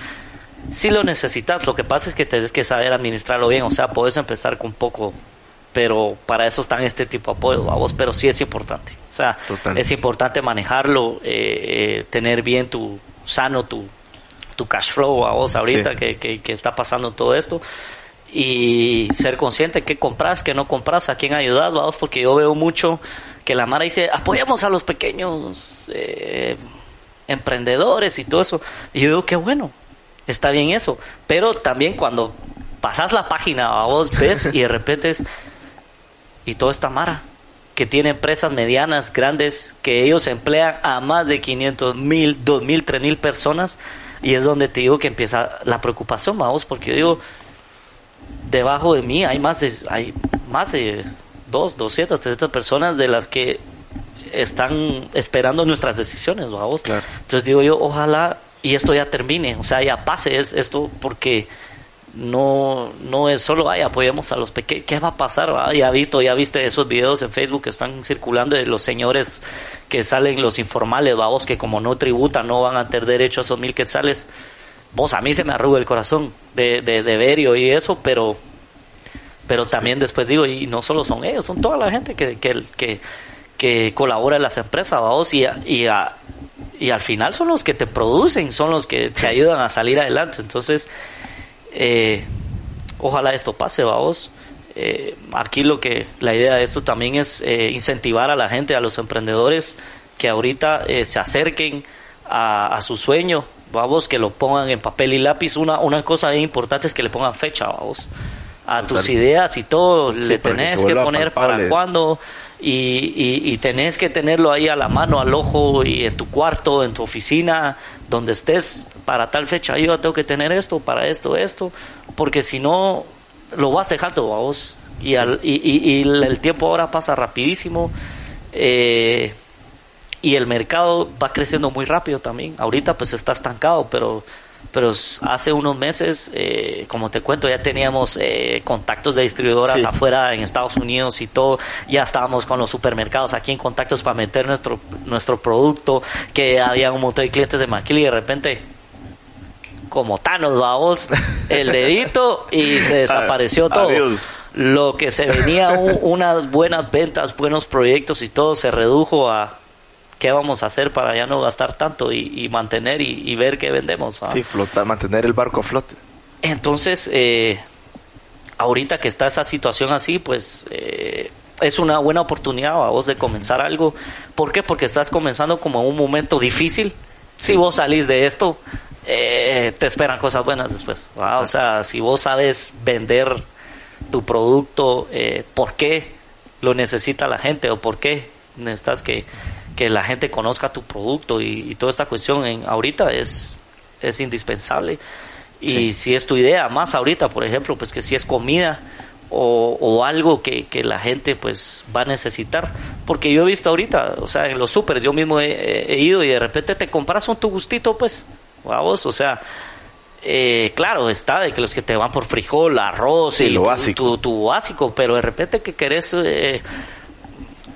Sí lo necesitas, lo que pasa es que tienes que saber administrarlo bien. O sea, puedes empezar con poco, pero para eso están este tipo de apoyo, vamos, pero sí es importante. O sea, Total. es importante manejarlo, eh, eh, tener bien tu, sano tu, tu cash flow, vos ahorita Sí. que, que, que está pasando todo esto y ser consciente qué compras, qué no compras, a quién ayudas, vamos, porque yo veo mucho que la Mara dice, apoyamos a los pequeños eh, emprendedores y todo eso. Y yo digo, qué bueno, está bien eso. Pero también cuando pasas la página, a vos ves y de repente es, y toda esta Mara que tiene empresas medianas, grandes, que ellos emplean a más de 500 mil, 2 mil, 3 mil personas, y es donde te digo que empieza la preocupación, vamos, porque yo digo, debajo de mí hay más de, hay más de 2, 200, 300 personas de las que están esperando nuestras decisiones, vamos. Claro. Entonces digo yo, ojalá y esto ya termine, o sea, ya pase es, esto porque no, no es solo, ay, apoyemos a los pequeños, ¿qué va a pasar? va? Ya visto, ya viste esos videos en Facebook que están circulando de los señores que salen, los informales, vamos, que como no tributan, no van a tener derecho a esos mil quetzales. Vos, a mí se me arruga el corazón de, de, de ver y oír eso, pero pero también después digo, y no solo son ellos, son toda la gente que, que, que, que colabora en las empresas, vamos, y, a- y, a- y al final son los que te producen, son los que te ayudan a salir adelante. Entonces, eh, ojalá esto pase, vamos. Eh, aquí lo que la idea de esto también es eh, incentivar a la gente, a los emprendedores que ahorita eh, se acerquen a, a su sueño, vamos, que lo pongan en papel y lápiz. Una, una cosa importante es que le pongan fecha, vamos, a tus ideas y todo, le que tenés que poner palpable. para cuándo y, y, y tenés que tenerlo ahí a la mano, al ojo y en tu cuarto, en tu oficina, donde estés para tal fecha. Yo tengo que tener esto, para esto, esto, porque si no, lo vas dejando a vos. Y, al, y, y- y el tiempo ahora pasa rapidísimo. eh, y el mercado va creciendo muy rápido también. Ahorita pues está estancado, pero pero hace unos meses, eh, como te cuento, ya teníamos eh, contactos de distribuidoras Sí. afuera en Estados Unidos y todo. Ya estábamos con los supermercados aquí en contactos para meter nuestro nuestro producto, que había un montón de clientes de Maquila y de repente como Thanos, vamos, el dedito y se desapareció todo. Adiós. Lo que se venía un- unas buenas ventas, buenos proyectos y todo se redujo a qué vamos a hacer para ya no gastar tanto y, y mantener y, y ver qué vendemos. ¿va? Sí, flotar, mantener el barco a flote. Entonces, eh, ahorita que está esa situación así, pues eh, es una buena oportunidad a vos de comenzar algo. ¿Por qué? Porque estás comenzando como un momento difícil. Si vos salís de esto, eh, te esperan cosas buenas después. O sea, si vos sabes vender tu producto, eh, ¿por qué lo necesita la gente o por qué necesitas que, que la gente conozca tu producto y, y toda esta cuestión en, ahorita es, es indispensable. Y Sí. si es tu idea, más ahorita, por ejemplo, pues que si es comida o, o algo que, que la gente pues va a necesitar. Porque yo he visto ahorita, o sea, en los supers, yo mismo he, he ido y de repente te compras un tu gustito, pues, vamos, o sea, eh, claro, está de que los que te van por frijol, arroz Sí, y lo tu, básico. Tu, tu básico, pero de repente que querés eh,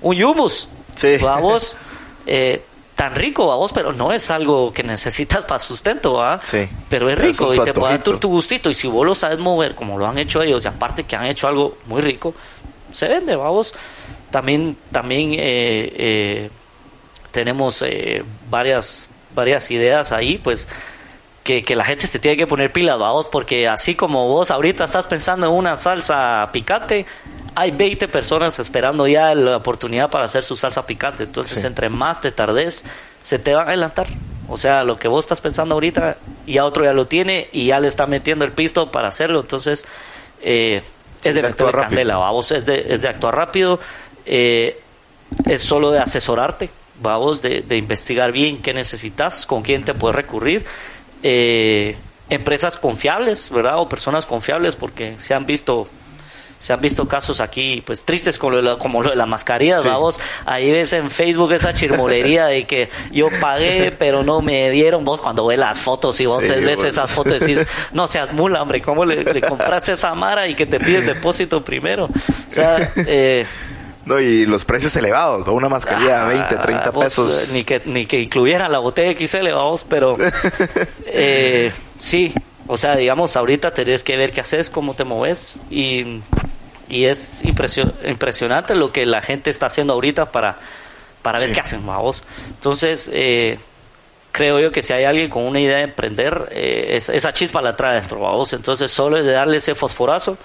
un hummus, Sí. vamos, eh, tan rico, vamos, pero no es algo que necesitas para sustento, ¿va? Sí. Pero es rico y te puedes dar tu gustito y si vos lo sabes mover como lo han hecho ellos y aparte que han hecho algo muy rico, se vende, vamos. También, también eh, eh, tenemos eh, varias, varias ideas ahí, pues que, que la gente se tiene que poner pilas, vamos, porque así como vos ahorita estás pensando en una salsa picante, hay 20 personas esperando ya la oportunidad para hacer su salsa picante. Entonces, Sí. entre más te tardes, se te van a adelantar. O sea, lo que vos estás pensando ahorita, ya otro ya lo tiene y ya le está metiendo el pisto para hacerlo. Entonces, eh, Sí, es de de actuar candela, vamos, es de, es de actuar rápido. eh, es solo de asesorarte, vamos, de, de investigar bien qué necesitas, con quién te puedes recurrir. Eh, empresas confiables, ¿verdad? O personas confiables, porque se han visto se han visto casos aquí, pues tristes como lo, de la- como lo de las mascarillas, Sí. vamos. Ahí ves en Facebook esa chirmolería de que yo pagué, pero no me dieron. Vos cuando ves las fotos y vos Sí, ves bueno. esas fotos decís, no seas mula, hombre, ¿cómo le, le compraste esa mara y que te pide el depósito primero? O sea, eh, No, y los precios elevados, ¿no? una mascarilla Ah, 20, 30 vos, pesos. Ni que, ni que incluyera la botella XL, vamos, pero eh, sí, o sea, digamos, ahorita tenés que ver qué haces, cómo te moves y, y es impresio- impresionante lo que la gente está haciendo ahorita para, para ver Sí. qué hacen, vamos. Entonces, eh, creo yo que si hay alguien con una idea de emprender, eh, es- esa chispa la trae dentro, vamos. Entonces, solo es de darle ese fosforazo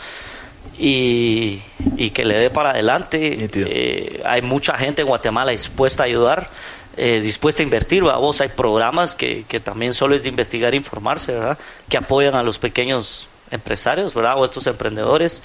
y, y que le dé para adelante. Eh, hay mucha gente en Guatemala dispuesta a ayudar, eh, dispuesta a invertir, vos hay programas que, que también solo es de investigar e informarse, ¿verdad? Que apoyan a los pequeños empresarios, ¿verdad? O estos emprendedores.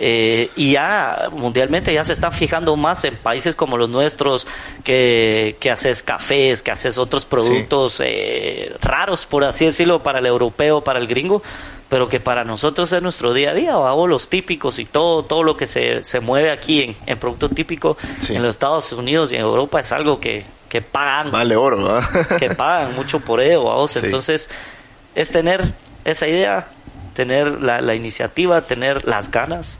Eh, y ya mundialmente ya se están fijando más en países como los nuestros, que, que haces cafés, que haces otros productos eh, raros, por así decirlo, para el europeo, para el gringo, pero que para nosotros es nuestro día a día, vamos, los típicos y todo, todo lo que se, se mueve aquí en, en producto típico Sí. en los Estados Unidos y en Europa es algo que, que pagan Vale oro, ¿verdad? que pagan mucho por ello, vamos. Sí. Entonces, es tener esa idea, tener la, la iniciativa, tener las ganas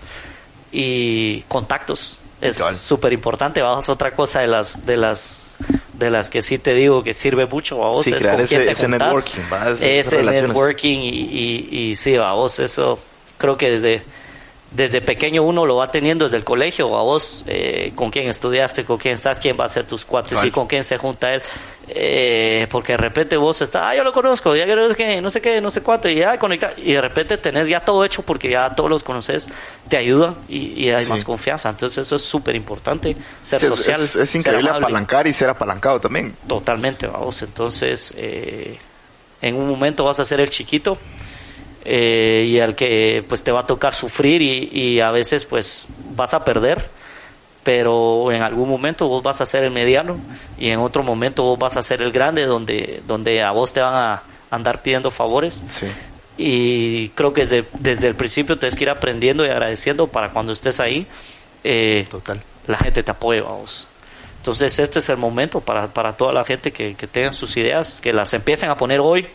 y contactos. Es súper importante, vamos, otra cosa de las, de las de las que sí te digo que sirve mucho, vamos, Sí, es crear ese- te ese networking, ¿va? Ese relaciones. networking y, y, y sí, vamos, eso creo que desde desde pequeño uno lo va teniendo desde el colegio, a vos, eh, con quién estudiaste, con quién estás, quién va a ser tus cuates y con quién se junta él. Eh, porque de repente vos estás, ah, yo lo conozco, ya creo que no sé qué, no sé cuánto, y ya conecta, y de repente tenés ya todo hecho porque ya todos los conoces, te ayudan y, y hay Sí. más confianza. Entonces eso es súper importante, ser Sí, social. es- increíble apalancar y ser apalancado también. Totalmente, vamos. Entonces, eh, en un momento vas a ser el chiquito eh, y al que pues te va a tocar sufrir y, y a veces pues vas a perder, pero en algún momento vos vas a ser el mediano y en otro momento vos vas a ser el grande donde, donde a vos te van a andar pidiendo favores. Sí. Y creo que desde, desde el principio tienes que ir aprendiendo y agradeciendo para cuando estés ahí. eh, Total. la gente te apoya, vamos. Entonces este es el momento para, para toda la gente que, que tengan sus ideas, que las empiecen a poner hoy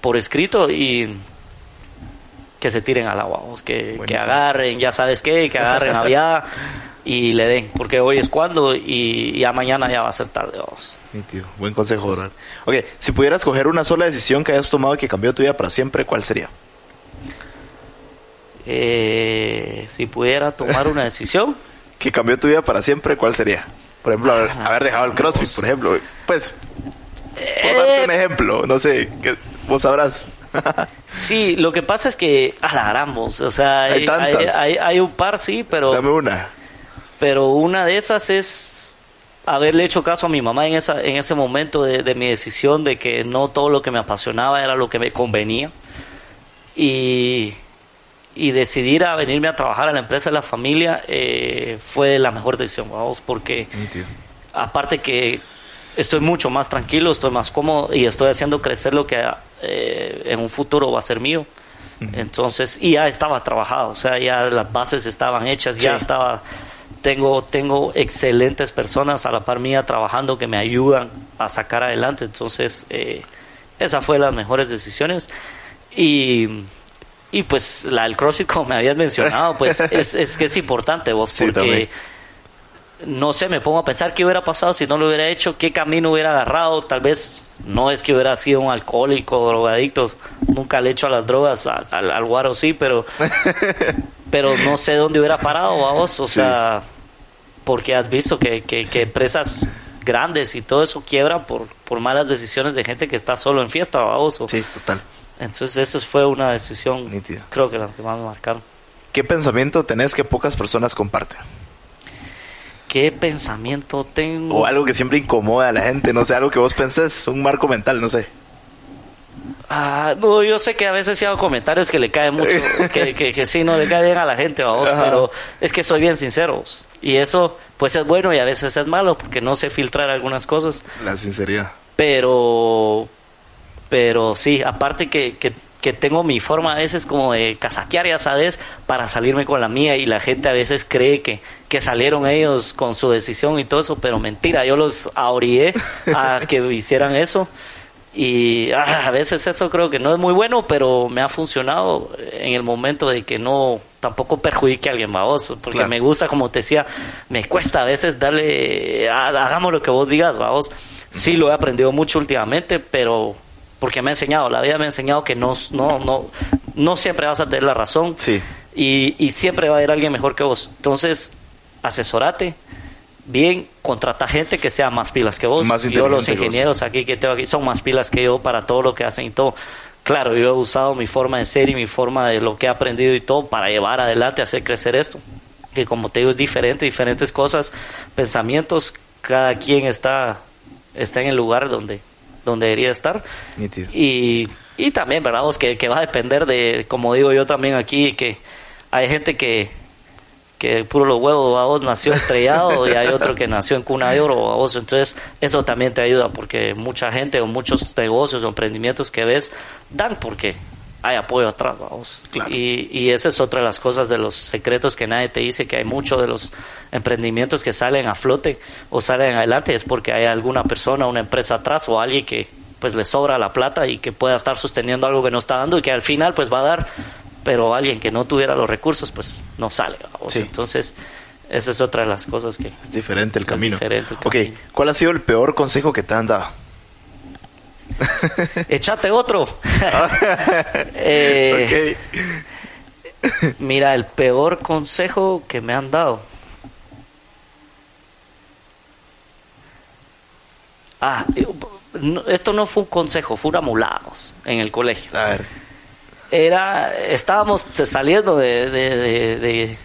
por escrito y que se tiren al agua, que, que agarren, ya sabes qué, que agarren allá y le den, porque hoy es cuando y ya mañana ya va a ser tarde. Nítido. Buen consejo, ¿verdad? Ok, si pudieras coger una sola decisión que hayas tomado que cambió tu vida para siempre, ¿cuál sería? Eh, si pudiera tomar una decisión, Que cambió tu vida para siempre, ¿cuál sería? Por ejemplo, haber, Ah, haber dejado el CrossFit, por ejemplo. Pues, por darte un Eh, ejemplo, no sé, que vos sabrás. Sí, lo que pasa es que alaramos, o sea, Hay hay, un par, sí, pero... Dame una. pero una de esas es haberle hecho caso a mi mamá en esa en ese momento de, de mi decisión de que no todo lo que me apasionaba era lo que me convenía y y decidir a venirme a trabajar a la empresa de la familia eh, fue la mejor decisión vamos porque aparte que estoy mucho más tranquilo, estoy más cómodo y estoy haciendo crecer lo que eh, en un futuro va a ser mío. Entonces, y ya estaba trabajado, o sea, ya las bases estaban hechas, ya estaba, tengo, tengo excelentes personas a la par mía trabajando que me ayudan a sacar adelante. Entonces, eh, esa fue las mejores decisiones. Y, y pues la del CrossFit, como me habías mencionado, pues es, es que es importante vos, porque. No sé, me pongo a pensar qué hubiera pasado si no lo hubiera hecho, qué camino hubiera agarrado, tal vez no es que hubiera sido un alcohólico, drogadicto, nunca le he hecho a las drogas, al, al, al guaro sí, pero, pero no sé dónde hubiera parado, vamos, o Sí. sea, porque has visto que, que, que empresas grandes y todo eso quiebran por, por malas decisiones de gente que está solo en fiesta, vamos. Sí, total. Entonces eso fue una decisión, Nítido. creo que la que más me marcaron. ¿Qué pensamiento tenés que pocas personas comparten? ¿Qué pensamiento tengo? O algo que siempre incomoda a la gente, no sé, algo que vos pensés, un marco mental, no sé. Ah, no, yo sé que a veces sí hago comentarios que le caen mucho, que, que, que sí, no le cae bien a la gente, vamos, Ajá. pero es que soy bien sincero. Y eso, pues es bueno y a veces es malo porque no sé filtrar algunas cosas. La sinceridad. Pero, pero sí, aparte que, que, que tengo mi forma a veces como de casaquear, ya sabes, para salirme con la mía y la gente a veces cree que, que salieron ellos con su decisión y todo eso, pero mentira, yo los ahorigué a que hicieran eso y ah, a veces eso creo que no es muy bueno, pero me ha funcionado en el momento de que no tampoco perjudique a alguien más, porque Claro. me gusta, como te decía, me cuesta a veces darle, hagamos lo que vos digas, vamos. Sí lo he aprendido mucho últimamente, pero porque me ha enseñado, la vida me ha enseñado que no, no, no, no siempre vas a tener la razón Sí. y, y siempre va a haber alguien mejor que vos. Entonces, asesorate bien, contrata gente que sea más pilas que vos. Más yo los vos. ingenieros aquí que tengo aquí son más pilas que yo para todo lo que hacen y todo. Claro, yo he usado mi forma de ser y mi forma de lo que he aprendido y todo para llevar adelante, hacer crecer esto. Que como te digo es diferente, diferentes cosas, pensamientos, cada quien está, está en el lugar donde, donde debería estar. Y, y también, ¿verdad? Vos, que, que va a depender de, como digo yo también aquí, que hay gente que, que puro los huevos, a vos nació estrellado y hay otro que nació en cuna de oro, a vos. Entonces, eso también te ayuda porque mucha gente o muchos negocios o emprendimientos que ves dan porque hay apoyo atrás, vamos. Claro. Y, y esa es otra de las cosas de los secretos que nadie te dice, que hay muchos de los emprendimientos que salen a flote o salen adelante, es porque hay alguna persona, una empresa atrás o alguien que pues le sobra la plata y que pueda estar sosteniendo algo que no está dando y que al final pues va a dar, pero alguien que no tuviera los recursos pues no sale. Sí. Entonces, esa es otra de las cosas que... Es diferente el camino. diferente el ok, camino. ¿cuál ha sido el peor consejo que te han dado? Échate otro. Eh, Ok. Mira, el peor consejo que me han dado. Ah, eh, esto no fue un consejo, fue una en el colegio. A ver. Era, estábamos saliendo de, de- de- de-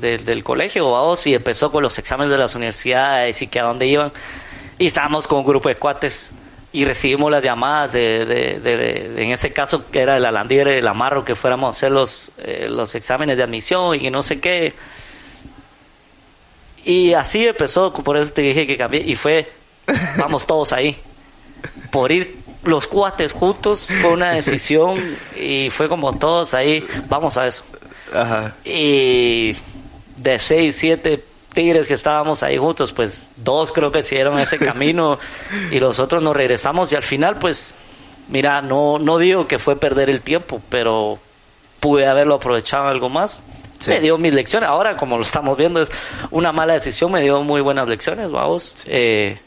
de- del colegio, y empezó con los exámenes de las universidades y que a dónde iban. Y estábamos con un grupo de cuates y recibimos las llamadas de, de- de- en ese caso que era de la Landiere, del Amarro, que fuéramos a hacer los, eh, los exámenes de admisión y no sé qué. Y así empezó, por eso te dije que cambié, y fue, vamos todos ahí. Por ir los cuates juntos fue una decisión y fue como todos ahí, vamos a eso. Ajá. Y de seis, siete tigres que estábamos ahí juntos, pues dos creo que siguieron ese camino y los otros nos regresamos y al final pues, mira, no, no digo que fue perder el tiempo, pero pude haberlo aprovechado algo más. Sí. Me dio mis lecciones. Ahora, como lo estamos viendo, es una mala decisión. Me dio muy buenas lecciones, vamos. Eh,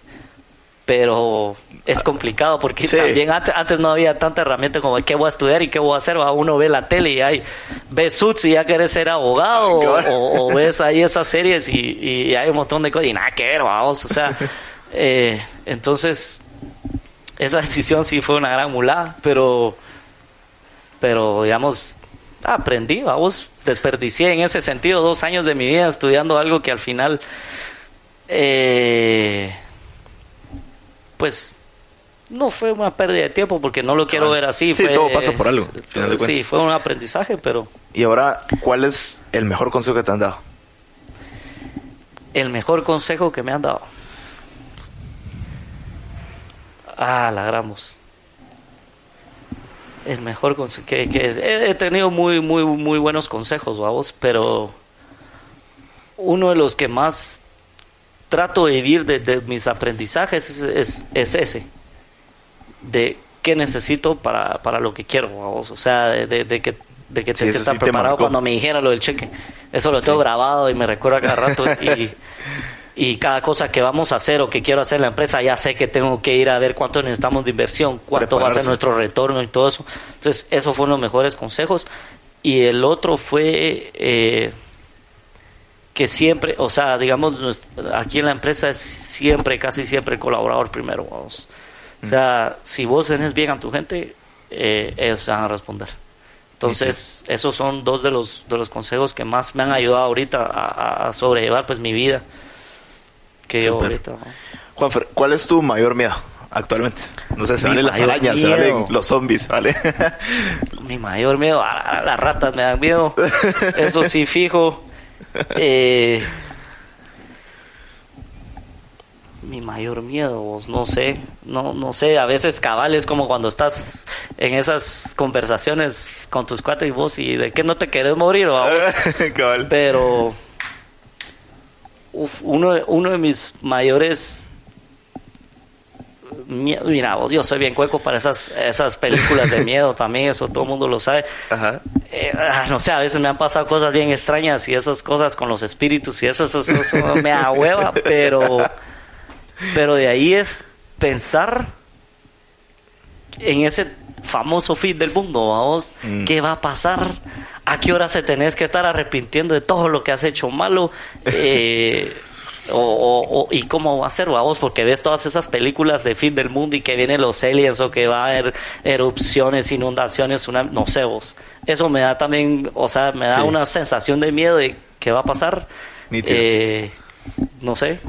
pero es complicado porque Sí. también antes, antes no había tanta herramienta como qué voy a estudiar y qué voy a hacer. ¿va? Uno ve la tele y hay, ves Suits y ya querés ser abogado o, Claro. o- o ves ahí esas series y, y hay un montón de cosas y nada que ver, vamos. O sea, eh, entonces esa decisión sí fue una gran mulá, pero, pero digamos, aprendí, vamos, desperdicié en ese sentido dos años de mi vida estudiando algo que al final, eh, pues, no fue una pérdida de tiempo porque no lo quiero Ah, ver así. sí, fue- todo pasa por algo, de Sí, fue un aprendizaje, pero Y ahora, ¿cuál es el mejor consejo que te han dado? el mejor consejo que me han dado. Ah, la gramos. El mejor consejo que, que he, he tenido muy muy muy buenos consejos, vamos, pero uno de los que más trato de vivir de, de mis aprendizajes es, es, es ese de qué necesito para, para lo que quiero, vamos, o sea, de, de- de que de que Sí, te, eso estar sí te preparado marcó. cuando me dijera lo del cheque. Eso lo tengo grabado y me recuerda cada rato. Y, y cada cosa que vamos a hacer o que quiero hacer en la empresa, ya sé que tengo que ir a ver cuánto necesitamos de inversión, cuánto va a ser Prepararse. nuestro retorno y todo eso. Entonces, esos fueron los mejores consejos. Y el otro fue eh, que siempre, o sea, digamos, aquí en la empresa es siempre, casi siempre el colaborador primero, vamos. O sea, si vos tenés bien a tu gente, eh, ellos te van a responder. Entonces, esos son dos de los, de los consejos que más me han ayudado ahorita a, a- sobrellevar pues mi vida. Que yo Súper. ahorita. ¿no? Juanfer, ¿cuál es tu mayor miedo actualmente? No sé, se Mi valen las arañas, se valen los zombies, ¿vale? Mi mayor miedo, a, a las ratas me dan miedo. Eso sí, fijo. Eh, mi mayor miedo, vos, no sé, no, no sé, a veces cabal es como cuando estás en esas conversaciones con tus cuatro y vos y de que no te querés morir, ¿va vos? Cabal. pero uf, uno, uno de mis mayores mira vos yo soy bien cueco para esas esas películas de miedo también eso todo el mundo lo sabe Ajá. Eh, ah, no sé a veces me han pasado cosas bien extrañas y esas cosas con los espíritus y eso eso, eso, eso me da hueva pero pero de ahí es pensar en ese famoso fin del mundo, vamos, Mm. ¿qué va a pasar? ¿A qué hora se tenés que estar arrepintiendo de todo lo que has hecho malo? Eh, o, o- o- ¿Y cómo va a ser, vamos? Porque ves todas esas películas de fin del mundo y que vienen los aliens o que va a haber erupciones, inundaciones, una, no sé vos. Eso me da también, o sea, me da Sí. una sensación de miedo de qué va a pasar. Eh, no sé.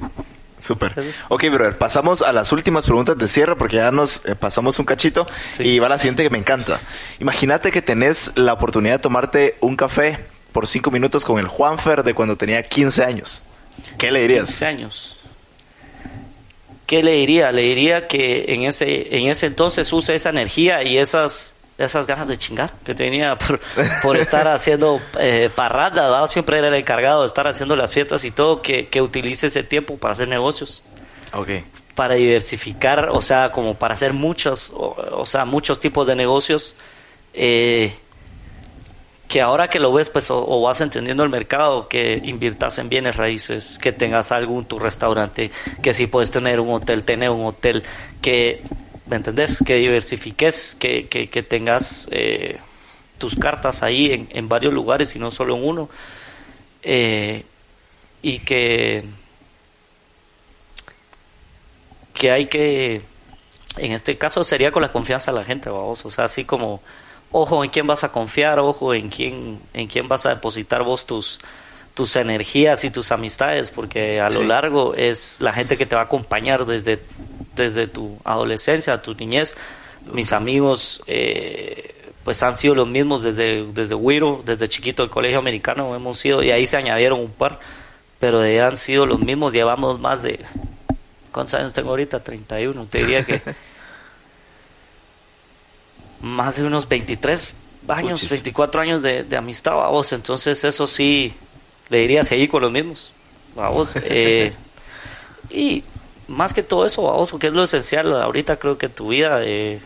Súper. Ok, brother, pasamos a las últimas preguntas de cierre porque ya nos eh, pasamos un cachito Sí. y va la siguiente que me encanta. Imagínate que tenés la oportunidad de tomarte un café por cinco minutos con el Juanfer de cuando tenía 15 años. ¿Qué le 15 dirías? años. ¿Qué le diría? Le diría que en ese, en ese entonces use esa energía y esas, esas ganas de chingar que tenía por, por estar haciendo eh, siempre era el encargado de estar haciendo las fiestas y todo, que, que utilice ese tiempo para hacer negocios Ok. para diversificar, o sea, como para hacer muchos, o, o sea, muchos tipos de negocios, eh, que ahora que lo ves, pues, o, vas entendiendo el mercado, que inviertas en bienes raíces, que tengas algo en tu restaurante, que si puedes tener un hotel, tener un hotel, que, ¿me entendés? Que diversifiques, que, que, que tengas eh, tus cartas ahí en, en varios lugares y no solo en uno, eh, y que que hay que, en este caso sería con la confianza de la gente, vamos, o sea, así como, ojo en quién vas a confiar, ojo en quién, en quién vas a depositar vos tus, tus energías y tus amistades, porque a lo largo es la gente que te va a acompañar desde, desde tu adolescencia, tu niñez. Mis amigos, eh, pues han sido los mismos desde, desde Wiro, desde chiquito el colegio americano hemos sido, y ahí se añadieron un par, pero de ahí han sido los mismos, llevamos más de, ¿Cuántos años tengo ahorita? 31. Te diría que más de unos 23 años, Puchis. 24 años de, de amistad a vos. Entonces eso sí, le diría seguir con los mismos. A vos. eh, y más que todo eso, a vos, porque es lo esencial ahorita creo que en tu vida... eh,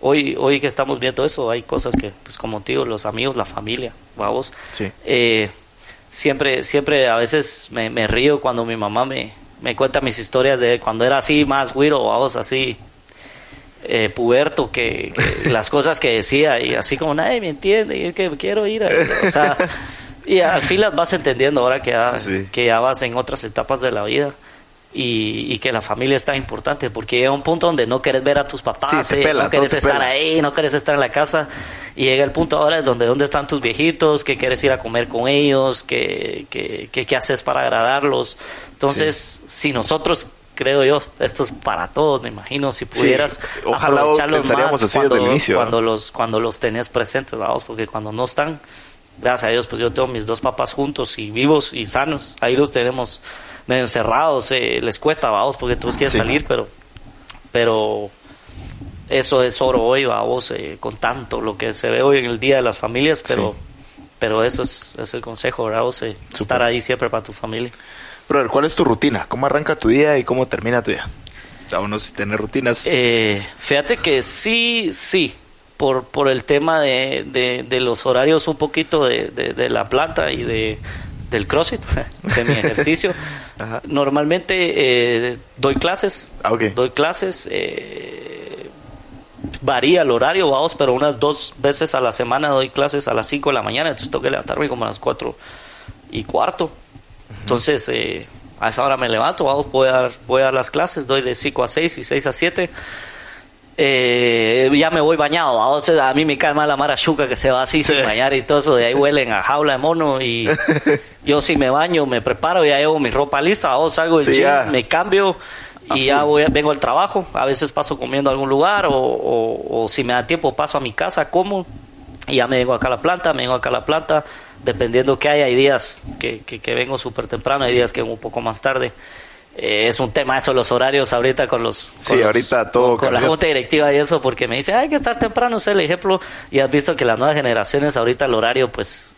hoy, hoy que estamos viendo eso, hay cosas que, pues como digo, los amigos, la familia, vamos. Sí. Eh, siempre, siempre a veces me, me río cuando mi mamá me, me cuenta mis historias de cuando era así más güiro, vamos, así eh, puberto, que, que las cosas que decía y así como nadie me entiende y es que quiero ir a, o sea, y al fin las vas entendiendo ahora que ya, Sí. que ya vas en otras etapas de la vida. Y, y que la familia está importante porque llega un punto donde no quieres ver a tus papás, Sí, eh, pela, no quieres estar pela. ahí, no quieres estar en la casa y llega el punto ahora es donde dónde están tus viejitos, que quieres ir a comer con ellos, que, que, que- qué haces para agradarlos. Entonces, si nosotros creo yo, esto es para todos, me imagino, si pudieras ojalá aprovecharlos pensaríamos más así desde cuando, el inicio, ¿no? cuando los cuando los tenés presentes, vamos, porque cuando no están, gracias a Dios, pues yo tengo mis dos papás juntos y vivos y sanos, ahí los tenemos medio encerrados, eh, les cuesta, vamos, porque todos quieren Sí. salir, pero pero eso es oro hoy, vamos, eh, con tanto lo que se ve hoy en el Día de las Familias, pero pero eso es, es el consejo. Vos, eh, estar ahí siempre para tu familia. Brother, ¿cuál es tu rutina? ¿Cómo arranca tu día y cómo termina tu día? Uno si tiene rutinas. Eh, fíjate que sí, sí, por, por el tema de, de, de los horarios un poquito de, de, de la planta y de del CrossFit, de mi ejercicio. Ajá. Normalmente eh, doy clases, Ah, ok. doy clases, eh, varía el horario, vamos, pero unas dos veces a la semana doy clases a las 5 de la mañana, entonces tengo que levantarme como a las 4 y cuarto. Entonces, eh, a esa hora me levanto, vamos, voy a, dar, voy a dar las clases, doy de 5 a 6 y 6 a 7. Eh, ya me voy bañado, vamos, a mí me cae mal la mara chuca que se va así Sí. sin bañar y todo eso, de ahí huelen a jaula de mono y yo si me baño, me preparo, ya llevo mi ropa lista, vamos, salgo del Sí, gym, ya. me cambio y ya voy, vengo al trabajo, a veces paso comiendo a algún lugar o, o- o si me da tiempo paso a mi casa, como y ya me vengo acá a la planta, me vengo acá a la planta, dependiendo que haya, hay días que, que, que vengo súper temprano, hay días que vengo un poco más tarde. eh, es un tema eso, los horarios ahorita con los... Sí, con los- ahorita todo Con, con la junta directiva y eso, porque me dice, hay que estar temprano, sé el ejemplo, y has visto que las nuevas generaciones ahorita el horario, pues,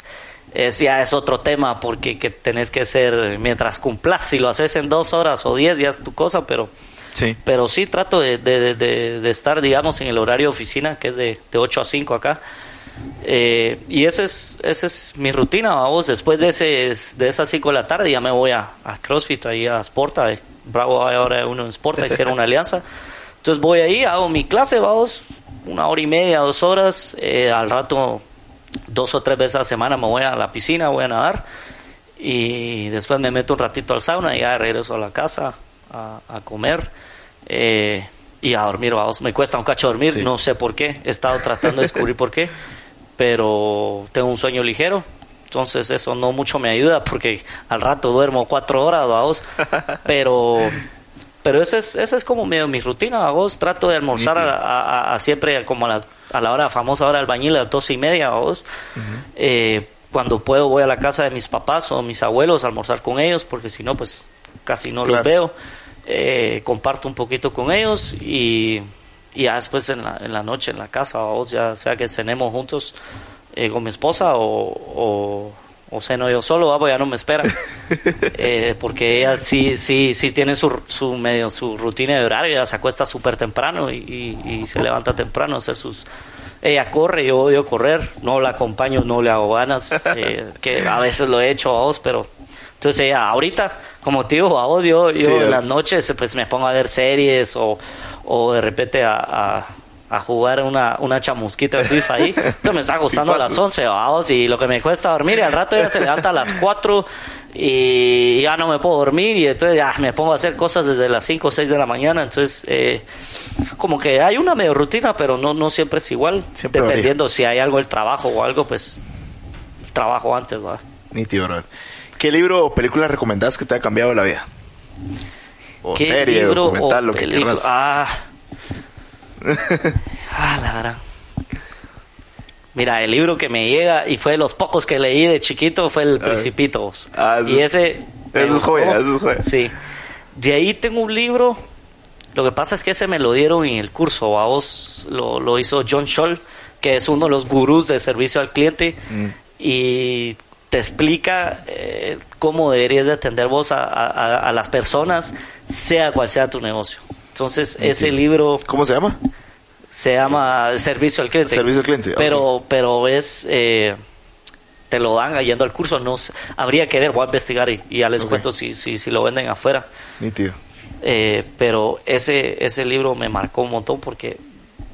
es, ya es otro tema, porque que tenés que ser mientras cumplas, si lo haces en dos horas o diez, ya es tu cosa, pero... Sí. Pero sí trato de, de- de- de estar, digamos, en el horario de oficina, que es de, de 8 a 5 acá. Eh, y esa es, esa es mi rutina, vamos. Después de, ese, de esas 5 de la tarde ya me voy a, a CrossFit, ahí a Sporta. Bravo, ahora uno en Sporta, hicieron una alianza. Entonces voy ahí, hago mi clase, vamos, una hora y media, dos horas. eh, al rato, dos o tres veces a la semana me voy a la piscina, voy a nadar. Y después me meto un ratito al sauna y ya regreso a la casa a, a comer. eh, y a dormir, vamos. Me cuesta un cacho dormir, Sí. no sé por qué. He estado tratando de descubrir por qué. Pero tengo un sueño ligero. Entonces eso no mucho me ayuda porque al rato duermo cuatro horas, vamos. Pero, pero esa es, esa es como medio mi rutina, vamos. Trato de almorzar a, a- a- a siempre como a la, a la hora famosa hora del bañil, a las doce y media, vamos. Eh, cuando puedo voy a la casa de mis papás o mis abuelos a almorzar con ellos porque si no, pues casi no los veo. Eh, comparto un poquito con ellos y, y ya después en la, en la noche en la casa, vamos, ya sea que cenemos juntos eh, con mi esposa o, o, o ceno yo solo, vamos, ya no me espera. Eh, porque ella sí, sí, sí tiene su, su medio su rutina de horario, ella se acuesta súper temprano y, y- y se levanta temprano a hacer sus... Ella corre, yo odio correr, no la acompaño, no le hago ganas, eh, que a veces lo he hecho a vos, pero... Entonces ahorita, como te digo, a vos, yo, yo Sí, en las noches pues me pongo a ver series o, o de repente a, a, a jugar una, una chamusquita de FIFA ahí. Entonces me está gustando a las Fifazo. 11, vamos, y lo que me cuesta dormir, y al rato ya se levanta a las 4 y ya no me puedo dormir, y entonces ya me pongo a hacer cosas desde las 5 o 6 de la mañana. Entonces, eh, como que hay una medio rutina, pero no, no siempre es igual. Siempre dependiendo si hay algo del trabajo o algo, pues trabajo antes, ¿va? Nítido. ¿Qué libro o película recomendás que te ha cambiado la vida? O ¿Qué serie, libro documental, o lo que quieras. Ah. ah, la gran. Mira, el libro que me llega y fue de los pocos que leí de chiquito fue El Principito. vos. Ah, y es- ese. eso es joya, eso es joya. Sí. De ahí tengo un libro. Lo que pasa es que ese me lo dieron en el curso. A vos lo, lo hizo John Scholl, que es uno de los gurús de servicio al cliente. Mm. Y te explica eh, cómo deberías de atender vos a, a- a las personas, sea cual sea tu negocio. Entonces, ese libro ¿Cómo se llama? se llama Servicio al Cliente. Servicio al Cliente, Pero, pero es... eh, te lo dan yendo al curso. No habría que ver, voy a investigar y, y ya les cuento si, si, si lo venden afuera. Nítido. Eh, pero ese, ese libro me marcó un montón porque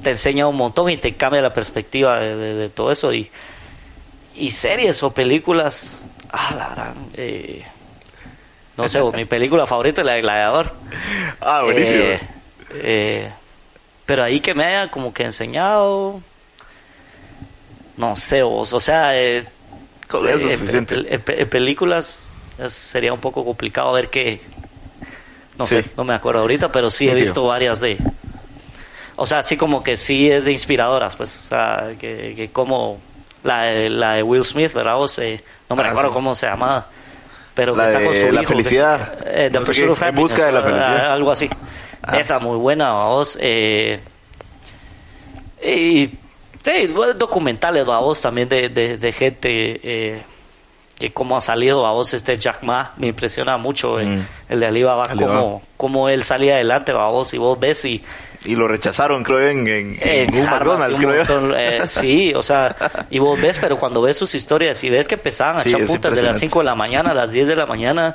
te enseña un montón y te cambia la perspectiva de, de- de todo eso. Y, y series o películas, ah, la gran, eh, no sé, mi película favorita es la de Gladiador. Ah, buenísimo. Eh, eh, pero ahí que me haya como que enseñado, no sé, vos, o sea, eh, Con eso es eh, suficiente. en- en- en películas es- sería un poco complicado ver que, no Sí. sé, no me acuerdo ahorita, pero sí he visto varias de, o sea, así como que sí es de inspiradoras, pues, o sea, que, que como la, de- la de Will Smith, ¿verdad? vos? Eh, no me Ah, recuerdo sí. cómo se llama, pero que La está con su hijo, felicidad. se- eh, The No sé Pursuit qué, of En busca de la felicidad. ah, algo así. Ah. Esa muy buena, vamos. Eh, y sí, documentales, vamos, también de, de, de gente eh, que cómo ha salido, vos este Jack Ma, me impresiona mucho, eh, Mm. el de Alibaba, Alibaba. cómo, cómo él salía adelante, vos, y vos ves y... Y lo rechazaron, creo, en, en, en Eh, un Harvard, McDonald's, un creo montón, eh, sí, o sea, y vos ves, pero cuando ves sus historias y ves que empezaban a Sí, echar es puntas de las impresionante. 5 de la mañana a las 10 de la mañana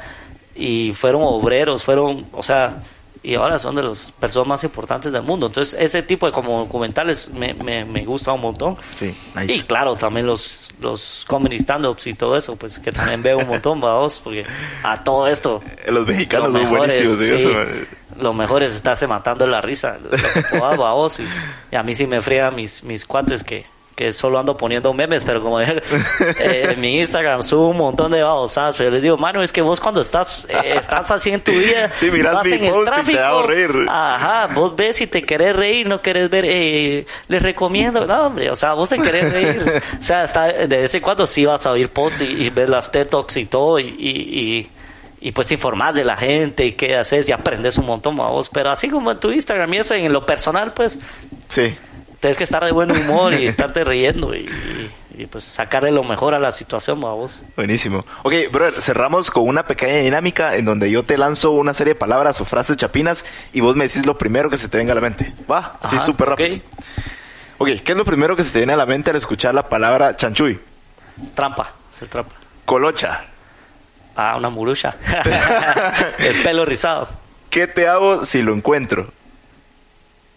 y fueron obreros, fueron, o sea, y ahora son de las personas más importantes del mundo. Entonces, ese tipo de como documentales me, me, me gusta un montón. Sí, nice. Y claro, también los, los comedy stand-ups y todo eso, pues que también veo un montón, vamos, porque a todo esto Los mexicanos lo son mejor es, buenísimos. ¿sí? sí, Eso. Lo mejor es estarse matando la risa. Lo que pueda, vos, y, y a mí sí me frían mis, mis cuates que, que solo ando poniendo memes, pero como eh, en mi Instagram subo un montón de babosadas, pero les digo, mano, es que vos cuando estás, eh, estás así en tu vida, Sí, vas en el y te tráfico, hago reír. ajá, vos ves si te querés reír, no querés ver, eh, les recomiendo, no, hombre, o sea, vos te querés reír, o sea, está, de vez en cuando sí vas a oír posts y, y ves las TED Talks y todo, y, y, y- y pues te informás de la gente y qué haces y aprendes un montón, vos. Pero así como en tu Instagram y eso, en lo personal, pues Sí. tienes que estar de buen humor y estarte riendo y, y, pues sacarle lo mejor a la situación, vos. Buenísimo. Ok, brother, cerramos con una pequeña dinámica en donde yo te lanzo una serie de palabras o frases chapinas y vos me decís lo primero que se te venga a la mente. Va, así súper rápido. Ok, ¿qué es lo primero que se te viene a la mente al escuchar la palabra chanchuy? Trampa, es el trampa. Colocha. Ah, una murucha. el pelo rizado. ¿Qué te hago si lo encuentro?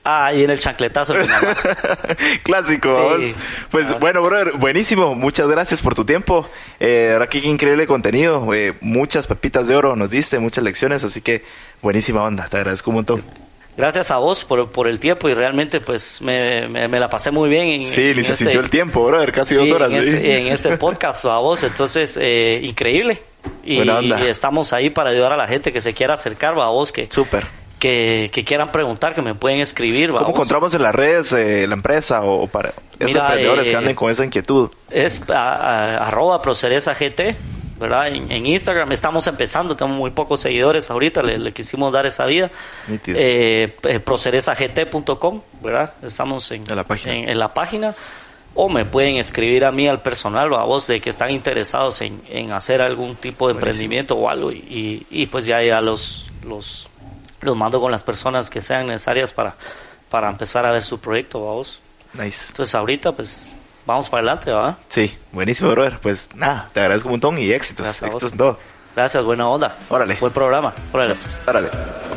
Ah, y en el chancletazo. mi mamá. Clásico, Sí. Pues bueno, brother, buenísimo. Muchas gracias por tu tiempo. Eh, que qué increíble contenido. Eh, muchas pepitas de oro nos diste, muchas lecciones, así que buenísima onda. Te agradezco un montón. Gracias a vos por, por el tiempo y realmente pues me, me, me la pasé muy bien. En, Sí, en ni se este- sintió el tiempo, brother, casi sí, dos horas. En, ¿sí? este, en este podcast a vos, entonces eh, increíble. Y, Buena onda. y estamos ahí para ayudar a la gente que se quiera acercar, a vos, que, Súper. que, que quieran preguntar, que me pueden escribir. ¿Cómo encontramos en las redes eh, la empresa o, para esos Mira, emprendedores eh, que anden con esa inquietud? Es a- a- arroba Proceresa GT, ¿verdad? En, en Instagram estamos empezando, tenemos muy pocos seguidores ahorita, le, le quisimos dar esa vida. Eh, eh, proceresagt.com, ¿verdad? Estamos en, En la página. En, la página. O me pueden escribir a mí al personal, a vos, de que están interesados en, hacer algún tipo de emprendimiento o algo. Y, y, y pues ya, ya los, los, los mando con las personas que sean necesarias para, para empezar a ver su proyecto, a vos. Nice. Entonces ahorita pues vamos para adelante, ¿verdad? Sí, buenísimo, brother. Pues nada, te agradezco un montón y éxitos. Éxitos en todo. Gracias, buena onda. Órale. Buen programa. Órale, pues. Órale.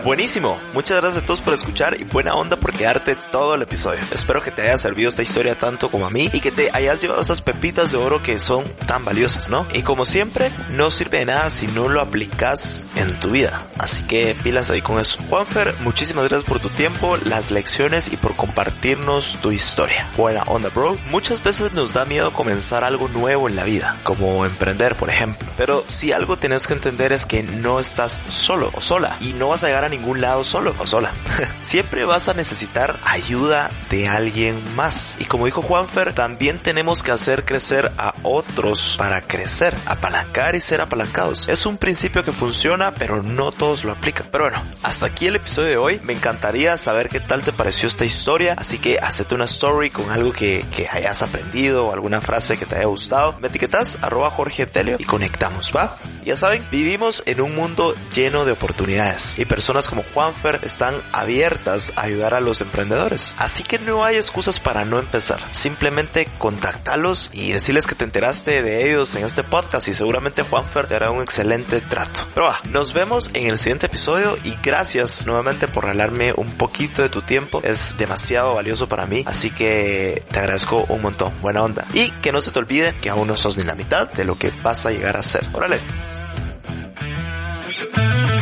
Buenísimo. Muchas gracias a todos por escuchar y buena onda por quedarte todo el episodio. Espero que te haya servido esta historia tanto como a mí y que te hayas llevado estas pepitas de oro que son tan valiosas, ¿no? Y como siempre, no sirve de nada si no lo aplicas en tu vida. Así que pilas ahí con eso. Juanfer, muchísimas gracias por tu tiempo, las lecciones y por compartirnos tu historia. Buena onda, bro. Muchas veces nos da miedo comenzar algo nuevo en la vida, como emprender, por ejemplo. Pero si algo tienes que entender es que no estás solo o sola y no vas a llegar a ningún lado solo o sola. Siempre vas a necesitar ayuda de alguien más. Y como dijo Juanfer, también tenemos que hacer crecer a otros para crecer, apalancar y ser apalancados. Es un principio que funciona, pero no todos lo aplican. Pero bueno, hasta aquí el episodio de hoy. Me encantaría saber qué tal te pareció esta historia, así que hacete una story con algo que, que hayas aprendido o alguna frase que te haya gustado. Me etiquetas arroba Jorge Telio y conectamos, ¿va? Ya saben, vivimos en un mundo lleno de oportunidades y personas como Juanfer están abiertas a ayudar a los emprendedores. Así que no hay excusas para no empezar. Simplemente contactalos y decirles que te enteraste de ellos en este podcast y seguramente Juanfer te hará un excelente trato. Pero va, nos vemos en el siguiente episodio y gracias nuevamente por regalarme un poquito de tu tiempo. Es demasiado valioso para mí, así que te agradezco un montón. Buena onda. Y que no se te olvide que aún no sos ni la mitad de lo que vas a llegar a ser. Órale. Thank you.